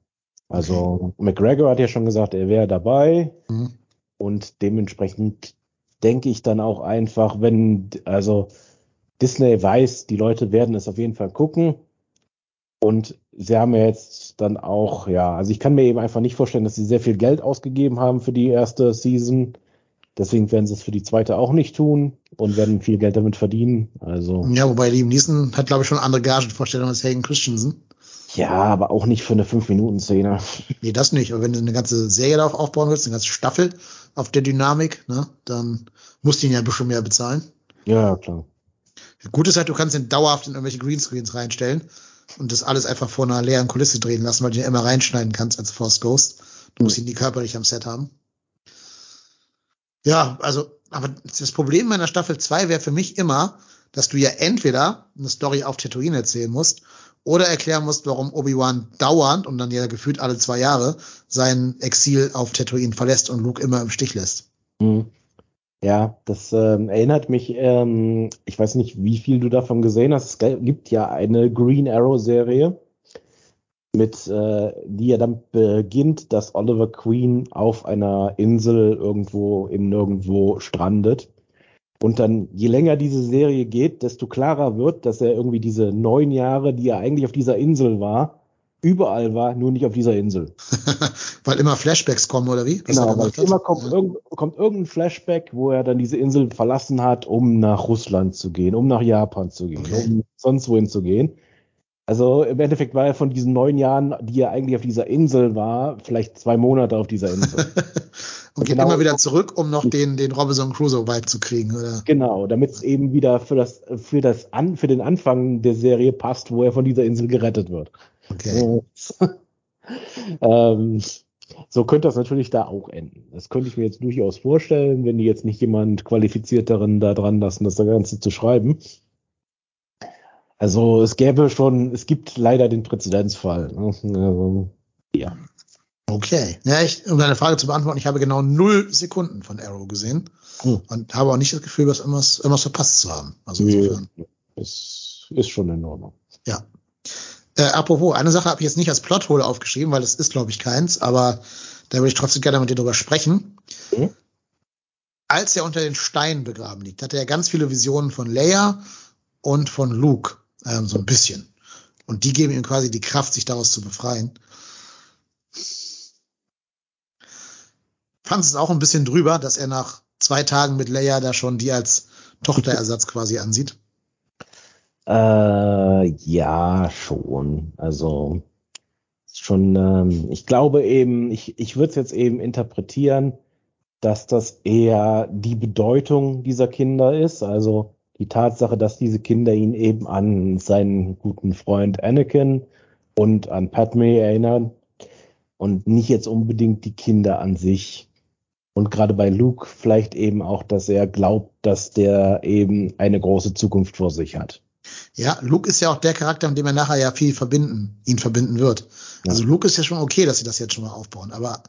Also okay. McGregor hat ja schon gesagt, er wäre dabei. Mhm. Und dementsprechend denke ich dann auch einfach, wenn, also Disney weiß, die Leute werden es auf jeden Fall gucken. Und sie haben ja jetzt dann auch, ja, also ich kann mir eben einfach nicht vorstellen, dass sie sehr viel Geld ausgegeben haben für die erste Season. Deswegen werden sie es für die zweite auch nicht tun und werden viel Geld damit verdienen. Also. Ja, wobei Liam Neeson hat, glaube ich, schon andere Gagenvorstellungen als Hayden Christensen. Ja, aber auch nicht für eine 5-Minuten-Szene. Nee, das nicht. Aber wenn du eine ganze Serie darauf aufbauen willst, eine ganze Staffel auf der Dynamik, ne, dann musst du ihn ja ein bisschen mehr bezahlen. Ja, klar. Gut ist halt, du kannst ihn dauerhaft in irgendwelche Greenscreens reinstellen und das alles einfach vor einer leeren Kulisse drehen lassen, weil du ihn immer reinschneiden kannst als Force Ghost. Du musst ihn nie körperlich am Set haben. Ja, also, aber das Problem meiner Staffel 2 wäre für mich immer, dass du ja entweder eine Story auf Tatooine erzählen musst oder erklären musst, warum Obi-Wan dauernd und dann ja gefühlt alle zwei Jahre sein Exil auf Tatooine verlässt und Luke immer im Stich lässt. Mhm. Ja, das ähm, erinnert mich, ähm, ich weiß nicht, wie viel du davon gesehen hast. Es gibt ja eine Green Arrow-Serie, mit äh, die ja dann beginnt, dass Oliver Queen auf einer Insel irgendwo im Nirgendwo strandet. Und dann, je länger diese Serie geht, desto klarer wird, dass er irgendwie diese neun Jahre, die er eigentlich auf dieser Insel war, überall war, nur nicht auf dieser Insel. weil immer Flashbacks kommen, oder wie? Was genau, weil immer kommt, ja. irgend, kommt irgendein Flashback, wo er dann diese Insel verlassen hat, um nach Russland zu gehen, um nach Japan zu gehen, okay. um sonst wohin zu gehen. Also im Endeffekt war er von diesen neun Jahren, die er eigentlich auf dieser Insel war, vielleicht zwei Monate auf dieser Insel. und, geht genau immer wieder zurück, um noch den, den Robinson Crusoe Vibe zu kriegen, oder? Genau, damit es eben wieder für das, für das an, für den Anfang der Serie passt, wo er von dieser Insel gerettet wird. Okay. ähm, so könnte das natürlich da auch enden. Das könnte ich mir jetzt durchaus vorstellen, wenn die jetzt nicht jemand qualifizierteren da dran lassen, das Ganze zu schreiben. Also es gäbe schon, es gibt leider den Präzedenzfall. Ne? Also, ja. Okay. Ja, ich, um deine Frage zu beantworten, ich habe genau null Sekunden von Arrow gesehen hm. und habe auch nicht das Gefühl, was irgendwas, irgendwas verpasst zu haben. Also insofern. Es ist schon in Ordnung. Ja. Äh, apropos, eine Sache habe ich jetzt nicht als Plothole aufgeschrieben, weil das ist, glaube ich, keins, aber da würde ich trotzdem gerne mit dir drüber sprechen. Mhm. Als er unter den Steinen begraben liegt, hatte er ganz viele Visionen von Leia und von Luke, ähm, so ein bisschen. Und die geben ihm quasi die Kraft, sich daraus zu befreien. Fand es auch ein bisschen drüber, dass er nach zwei Tagen mit Leia da schon die als Tochterersatz quasi ansieht? Äh, ja, schon. Also schon, ähm, ich glaube eben, ich, ich würde es jetzt eben interpretieren, dass das eher die Bedeutung dieser Kinder ist. Also die Tatsache, dass diese Kinder ihn eben an seinen guten Freund Anakin und an Padme erinnern und nicht jetzt unbedingt die Kinder an sich. Und gerade bei Luke vielleicht eben auch, dass er glaubt, dass der eben eine große Zukunft vor sich hat. Ja, Luke ist ja auch der Charakter, mit dem er nachher ja viel verbinden, ihn verbinden wird. Ja. Also Luke ist ja schon okay, dass sie das jetzt schon mal aufbauen, aber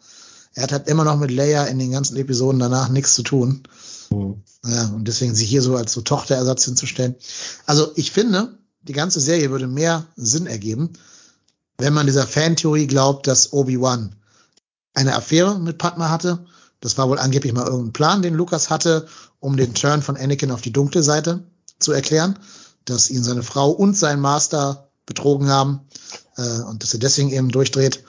er hat halt immer noch mit Leia in den ganzen Episoden danach nichts zu tun. Mhm. Ja, und deswegen sich hier so als so Tochterersatz hinzustellen. Also ich finde, die ganze Serie würde mehr Sinn ergeben, wenn man dieser Fantheorie glaubt, dass Obi-Wan eine Affäre mit Padma hatte. Das war wohl angeblich mal irgendein Plan, den Lukas hatte, um den Turn von Anakin auf die dunkle Seite zu erklären, dass ihn seine Frau und sein Master betrogen haben äh, und dass er deswegen eben durchdreht.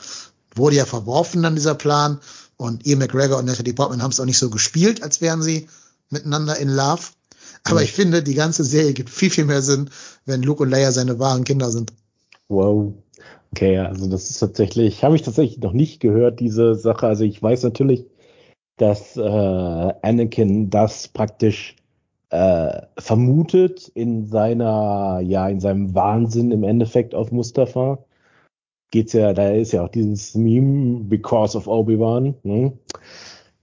Wurde ja verworfen dann dieser Plan und Ian McGregor und Natalie Portman haben es auch nicht so gespielt, als wären sie miteinander in Love. Aber mhm. ich finde, die ganze Serie gibt viel, viel mehr Sinn, wenn Luke und Leia seine wahren Kinder sind. Wow. Okay, also das ist tatsächlich, habe ich tatsächlich noch nicht gehört, diese Sache. Also ich weiß natürlich, dass äh, Anakin das praktisch äh, vermutet in seiner, ja, in seinem Wahnsinn im Endeffekt auf Mustafa. Geht's ja, da ist ja auch dieses Meme, because of Obi-Wan. Ne?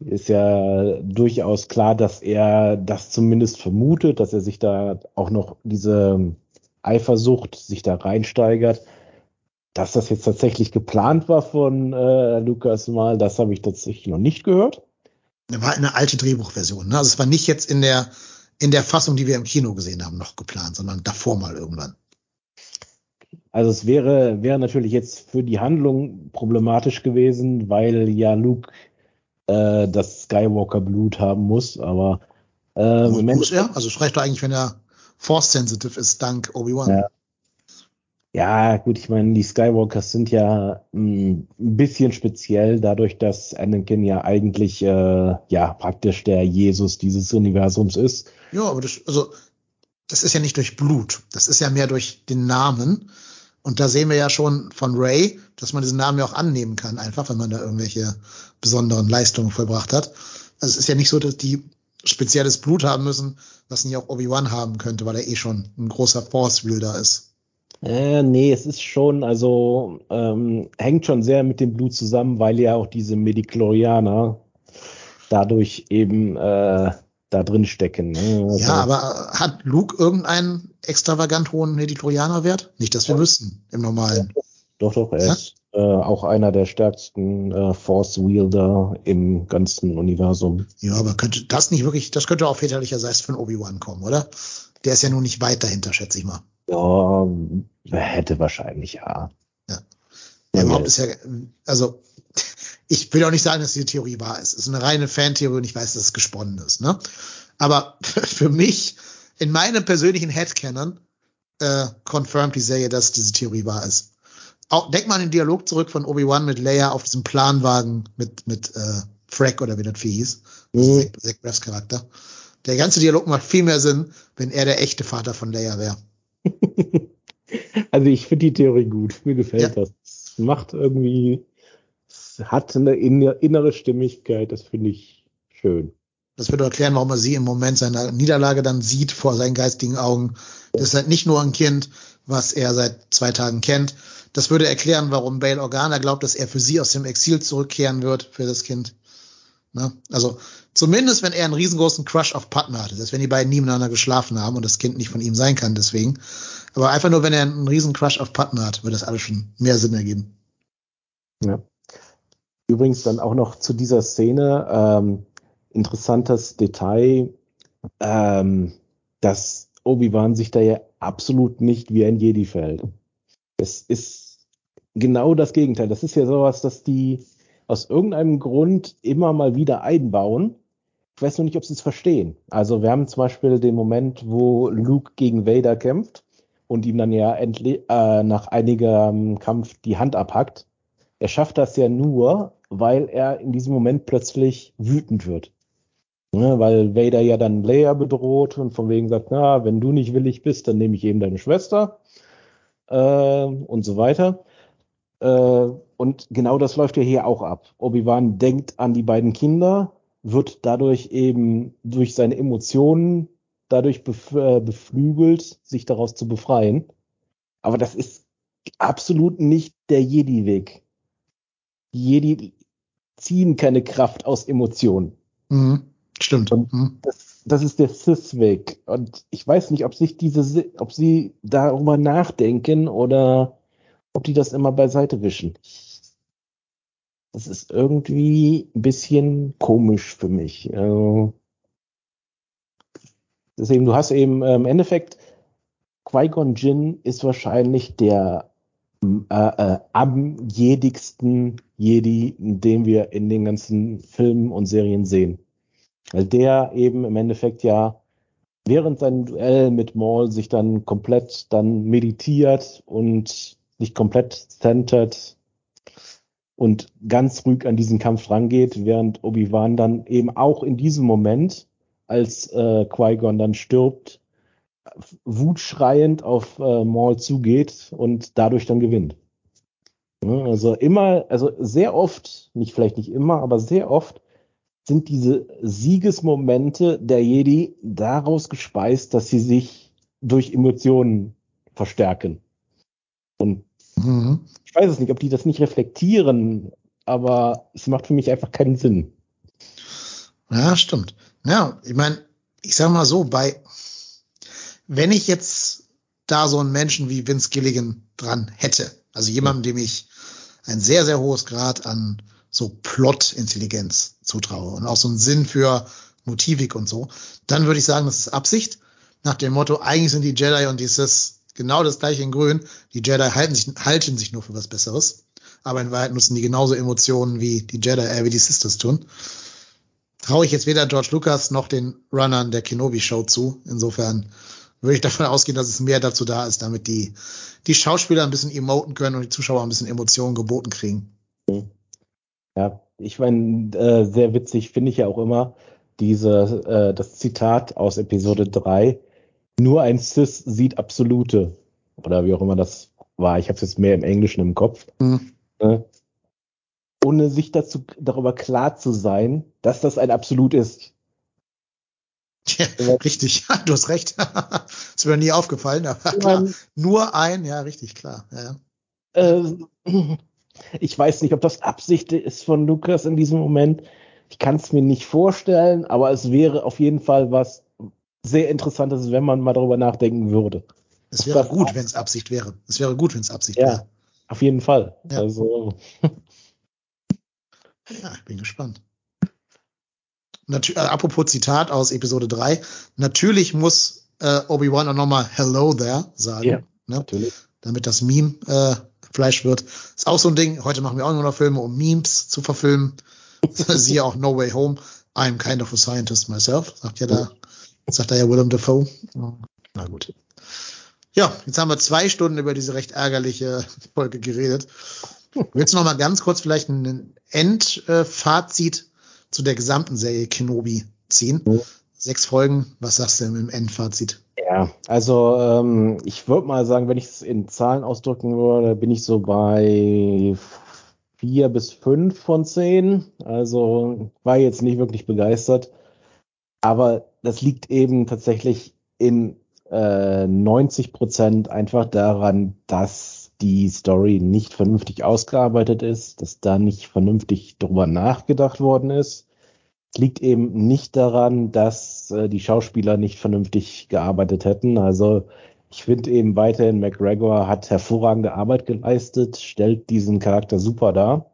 Ist ja durchaus klar, dass er das zumindest vermutet, dass er sich da auch noch diese Eifersucht sich da reinsteigert dass das jetzt tatsächlich geplant war von äh, Lukas mal, das habe ich tatsächlich noch nicht gehört. Das war eine alte Drehbuchversion. Ne? Also es war nicht jetzt in der in der Fassung, die wir im Kino gesehen haben, noch geplant, sondern davor mal irgendwann. Also es wäre wäre natürlich jetzt für die Handlung problematisch gewesen, weil ja Luke äh, das Skywalker Blut haben muss, aber äh, muss er? Also es reicht doch eigentlich, wenn er Force sensitive ist, dank Obi-Wan. Ja. Ja, gut, ich meine, die Skywalkers sind ja mh, mm, ein bisschen speziell, dadurch, dass Anakin ja eigentlich äh, ja praktisch der Jesus dieses Universums ist. Ja, aber das, also, das ist ja nicht durch Blut, das ist ja mehr durch den Namen. Und da sehen wir ja schon von Ray, dass man diesen Namen ja auch annehmen kann, einfach, wenn man da irgendwelche besonderen Leistungen vollbracht hat. Also es ist ja nicht so, dass die spezielles Blut haben müssen, was nicht auch Obi-Wan haben könnte, weil er eh schon ein großer Force-Wielder ist. Äh, nee, es ist schon, also ähm, hängt schon sehr mit dem Blut zusammen, weil ja auch diese Medichlorianer dadurch eben äh, da drin stecken. Ne? Also, ja, aber hat Luke irgendeinen extravagant hohen Medichlorianer-Wert? Nicht, dass wir ja. wüssten im Normalen. Doch, doch, er ist äh, auch einer der stärksten äh, Force-Wielder im ganzen Universum. Ja, aber könnte das nicht wirklich, das könnte auch väterlicherseits von Obi-Wan kommen, oder? Der ist ja nun nicht weit dahinter, schätze ich mal. Ja, hätte wahrscheinlich ja. Ja. ja überhaupt ist ja, also ich will auch nicht sagen, dass diese Theorie wahr ist. Es ist eine reine Fantheorie und ich weiß, dass es gesponnen ist. Ne? Aber für mich, in meinem persönlichen Headcanon, äh, confirmed die Serie, dass diese Theorie wahr ist. Auch, denk mal an den Dialog zurück von Obi-Wan mit Leia auf diesem Planwagen mit, mit äh, Frack oder wie das Vieh hieß. Mhm. Zach Braffs Charakter. Der ganze Dialog macht viel mehr Sinn, wenn er der echte Vater von Leia wäre. also ich finde die Theorie gut. Mir gefällt ja. das. Es macht irgendwie, es hat eine innere Stimmigkeit. Das finde ich schön. Das würde erklären, warum er sie im Moment seiner Niederlage dann sieht vor seinen geistigen Augen. Das ist halt nicht nur ein Kind, was er seit zwei Tagen kennt. Das würde erklären, warum Bail Organa glaubt, dass er für sie aus dem Exil zurückkehren wird, für das Kind. Ne? Also zumindest, wenn er einen riesengroßen Crush auf Padma hatte, dass wenn die beiden nie miteinander geschlafen haben und das Kind nicht von ihm sein kann, deswegen. Aber einfach nur, wenn er einen riesen Crush auf Padma hat, würde das alles schon mehr Sinn ergeben. Ja. Übrigens dann auch noch zu dieser Szene, ähm, interessantes Detail, ähm, dass Obi-Wan sich da ja absolut nicht wie ein Jedi fällt. Es ist genau das Gegenteil. Das ist ja sowas, dass die aus irgendeinem Grund immer mal wieder einbauen. Ich weiß noch nicht, ob sie es verstehen. Also wir haben zum Beispiel den Moment, wo Luke gegen Vader kämpft und ihm dann ja endlich äh, nach einigem Kampf die Hand abhackt. Er schafft das ja nur, weil er in diesem Moment plötzlich wütend wird. Ne, weil Vader ja dann Leia bedroht und von wegen sagt, na, wenn du nicht willig bist, dann nehme ich eben deine Schwester äh, und so weiter. Äh, und genau das läuft ja hier auch ab. Obi-Wan denkt an die beiden Kinder, wird dadurch eben durch seine Emotionen dadurch bef äh, beflügelt, sich daraus zu befreien. Aber das ist absolut nicht der Jedi-Weg. Jedi ziehen keine Kraft aus Emotionen. Mhm. Stimmt. Und mhm. das, das ist der Sith-Weg. Und ich weiß nicht, ob sich diese, ob sie darüber nachdenken oder ob die das immer beiseite wischen. Das ist irgendwie ein bisschen komisch für mich. Also, deswegen, du hast eben äh, im Endeffekt, Qui-Gon Jinn ist wahrscheinlich der äh, äh, am jedigsten Jedi, den wir in den ganzen Filmen und Serien sehen. Weil der eben im Endeffekt ja während seinem Duell mit Maul sich dann komplett dann meditiert und sich komplett centert und ganz ruhig an diesen Kampf rangeht, während Obi-Wan dann eben auch in diesem Moment, als äh, Qui-Gon dann stirbt, wutschreiend auf äh, Maul zugeht und dadurch dann gewinnt. Also immer, also sehr oft, nicht vielleicht nicht immer, aber sehr oft sind diese Siegesmomente der Jedi daraus gespeist, dass sie sich durch Emotionen verstärken. Und Mhm. ich weiß es nicht, ob die das nicht reflektieren, aber es macht für mich einfach keinen Sinn. Ja, stimmt. Ja, ich meine, ich sag mal so, bei, wenn ich jetzt da so einen Menschen wie Vince Gilligan dran hätte, also jemandem, dem ich ein sehr, sehr hohes Grad an so Plot-Intelligenz zutraue und auch so einen Sinn für Motivik und so, dann würde ich sagen, das ist Absicht. Nach dem Motto, eigentlich sind die Jedi und die Sith genau das gleiche in Grün. Die Jedi halten sich, halten sich nur für was Besseres. Aber in Wahrheit nutzen die genauso Emotionen wie die Jedi, äh, wie die Sisters tun. Traue ich jetzt weder George Lucas noch den Runnern der Kenobi Show zu. Insofern würde ich davon ausgehen, dass es mehr dazu da ist, damit die, die Schauspieler ein bisschen emoten können und die Zuschauer ein bisschen Emotionen geboten kriegen. Ja, ich meine, äh, sehr witzig finde ich ja auch immer diese, äh, das Zitat aus Episode 3. Nur ein Cis sieht Absolute. Oder wie auch immer das war. Ich habe es jetzt mehr im Englischen im Kopf. Mhm. Ne? Ohne sich dazu, darüber klar zu sein, dass das ein Absolut ist. Ja, richtig, du hast recht. ist mir nie aufgefallen, aber klar. Nur ein, ja, richtig, klar. Ja, ja. Äh, ich weiß nicht, ob das Absicht ist von Lukas in diesem Moment. Ich kann es mir nicht vorstellen, aber es wäre auf jeden Fall was sehr Interessantes, wenn man mal darüber nachdenken würde. Es wäre gut, wenn es Absicht wäre. Es wäre gut, wenn es Absicht Ja. wäre. Auf jeden Fall. Ja. Also, Ja, ich bin gespannt. Natü äh, apropos Zitat aus Episode 3. Natürlich muss äh, Obi-Wan auch nochmal Hello there sagen, Ja. ne? natürlich. damit das Meme äh, Fleisch wird. Ist auch so ein Ding. Heute machen wir auch nur noch Filme, um Memes zu verfilmen. Siehe auch No Way Home. I'm kind of a scientist myself, sagt ja da, sagt da ja Willem Dafoe. Na gut. Ja, jetzt haben wir zwei Stunden über diese recht ärgerliche Folge geredet. Willst du noch mal ganz kurz vielleicht ein Endfazit zu der gesamten Serie Kenobi ziehen? Sechs Folgen. Was sagst du denn im Endfazit? Ja, also ähm, ich würde mal sagen, wenn ich es in Zahlen ausdrücken würde, bin ich so bei vier bis fünf von zehn. Also war jetzt nicht wirklich begeistert. Aber das liegt eben tatsächlich in äh, 90 Prozent einfach daran, dass die Story nicht vernünftig ausgearbeitet ist, dass da nicht vernünftig drüber nachgedacht worden ist. Liegt eben nicht daran, dass äh, die Schauspieler nicht vernünftig gearbeitet hätten. Also ich finde eben weiterhin, McGregor hat hervorragende Arbeit geleistet, stellt diesen Charakter super dar.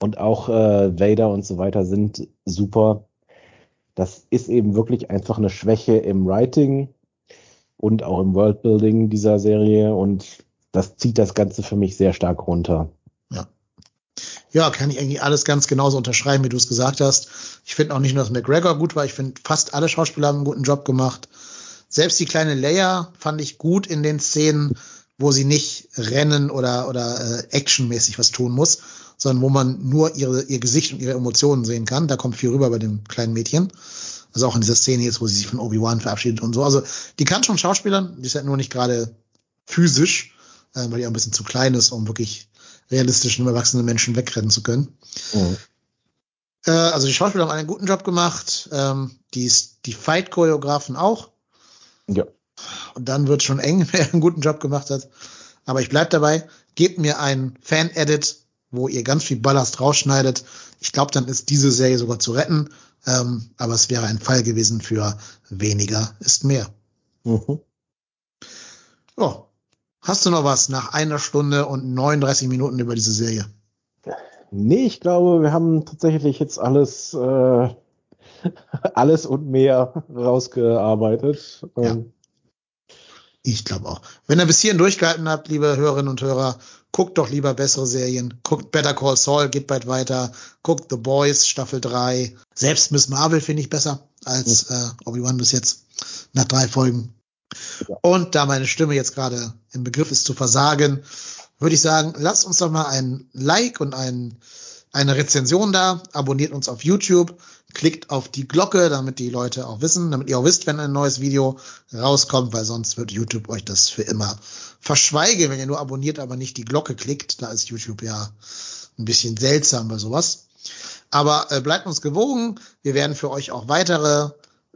Und auch äh, Vader und so weiter sind super. Das ist eben wirklich einfach eine Schwäche im Writing und auch im Worldbuilding dieser Serie. Und das zieht das Ganze für mich sehr stark runter. Ja, kann ich eigentlich alles ganz genauso unterschreiben, wie du es gesagt hast. Ich finde auch nicht nur, dass McGregor gut war, ich finde fast alle Schauspieler haben einen guten Job gemacht. Selbst die kleine Leia fand ich gut in den Szenen, wo sie nicht rennen oder, oder äh, actionmäßig was tun muss, sondern wo man nur ihre, ihr Gesicht und ihre Emotionen sehen kann. Da kommt viel rüber bei dem kleinen Mädchen. Also auch in dieser Szene jetzt, wo sie sich von Obi-Wan verabschiedet und so. Also die kann schon Schauspielern, die ist halt nur nicht gerade physisch, äh, weil die auch ein bisschen zu klein ist, um wirklich realistischen, erwachsenen Menschen wegrennen zu können. Mhm. Äh, also die Schauspieler haben einen guten Job gemacht, ähm, die, die Fight-Choreografen auch. Ja. Und dann wird schon eng, wer einen guten Job gemacht hat. Aber ich bleib dabei, gebt mir einen Fan-Edit, wo ihr ganz viel Ballast rausschneidet. Ich glaube, dann ist diese Serie sogar zu retten. Ähm, aber es wäre ein Fall gewesen für weniger ist mehr. Mhm. Oh. Hast du noch was nach einer Stunde und 39 Minuten über diese Serie? Nee, ich glaube, wir haben tatsächlich jetzt alles, äh, alles und mehr rausgearbeitet. Ja. Ähm, ich glaube auch. Wenn ihr bis hierhin durchgehalten habt, liebe Hörerinnen und Hörer, guckt doch lieber bessere Serien. Guckt Better Call Saul, geht bald weiter. Guckt The Boys, Staffel 3. Selbst Miss Marvel finde ich besser als äh, Obi-Wan bis jetzt. Nach drei Folgen. Und da meine Stimme jetzt gerade im Begriff ist zu versagen, würde ich sagen, lasst uns doch mal ein Like und ein, eine Rezension da. Abonniert uns auf YouTube Klickt auf die Glocke, damit die Leute auch wissen, damit ihr auch wisst, wenn ein neues Video rauskommt, weil sonst wird YouTube euch das für immer verschweigen, wenn ihr nur abonniert, aber nicht die Glocke klickt. Da ist YouTube ja ein bisschen seltsam bei sowas. Aber äh, bleibt uns gewogen. Wir werden für euch auch weitere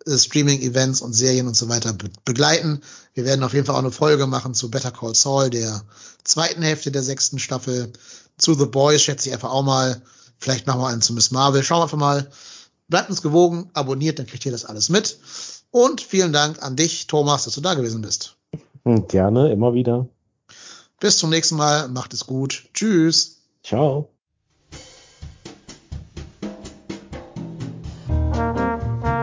Streaming-Events und Serien und so weiter be begleiten. Wir werden auf jeden Fall auch eine Folge machen zu Better Call Saul, der zweiten Hälfte der sechsten Staffel. Zu The Boys schätze ich einfach auch mal. Vielleicht machen wir einen zu Miss Marvel. Schauen wir einfach mal. Bleibt uns gewogen, abonniert, dann kriegt ihr das alles mit. Und vielen Dank an dich, Thomas, dass du da gewesen bist. Gerne, immer wieder. Bis zum nächsten Mal. Macht es gut. Tschüss. Ciao.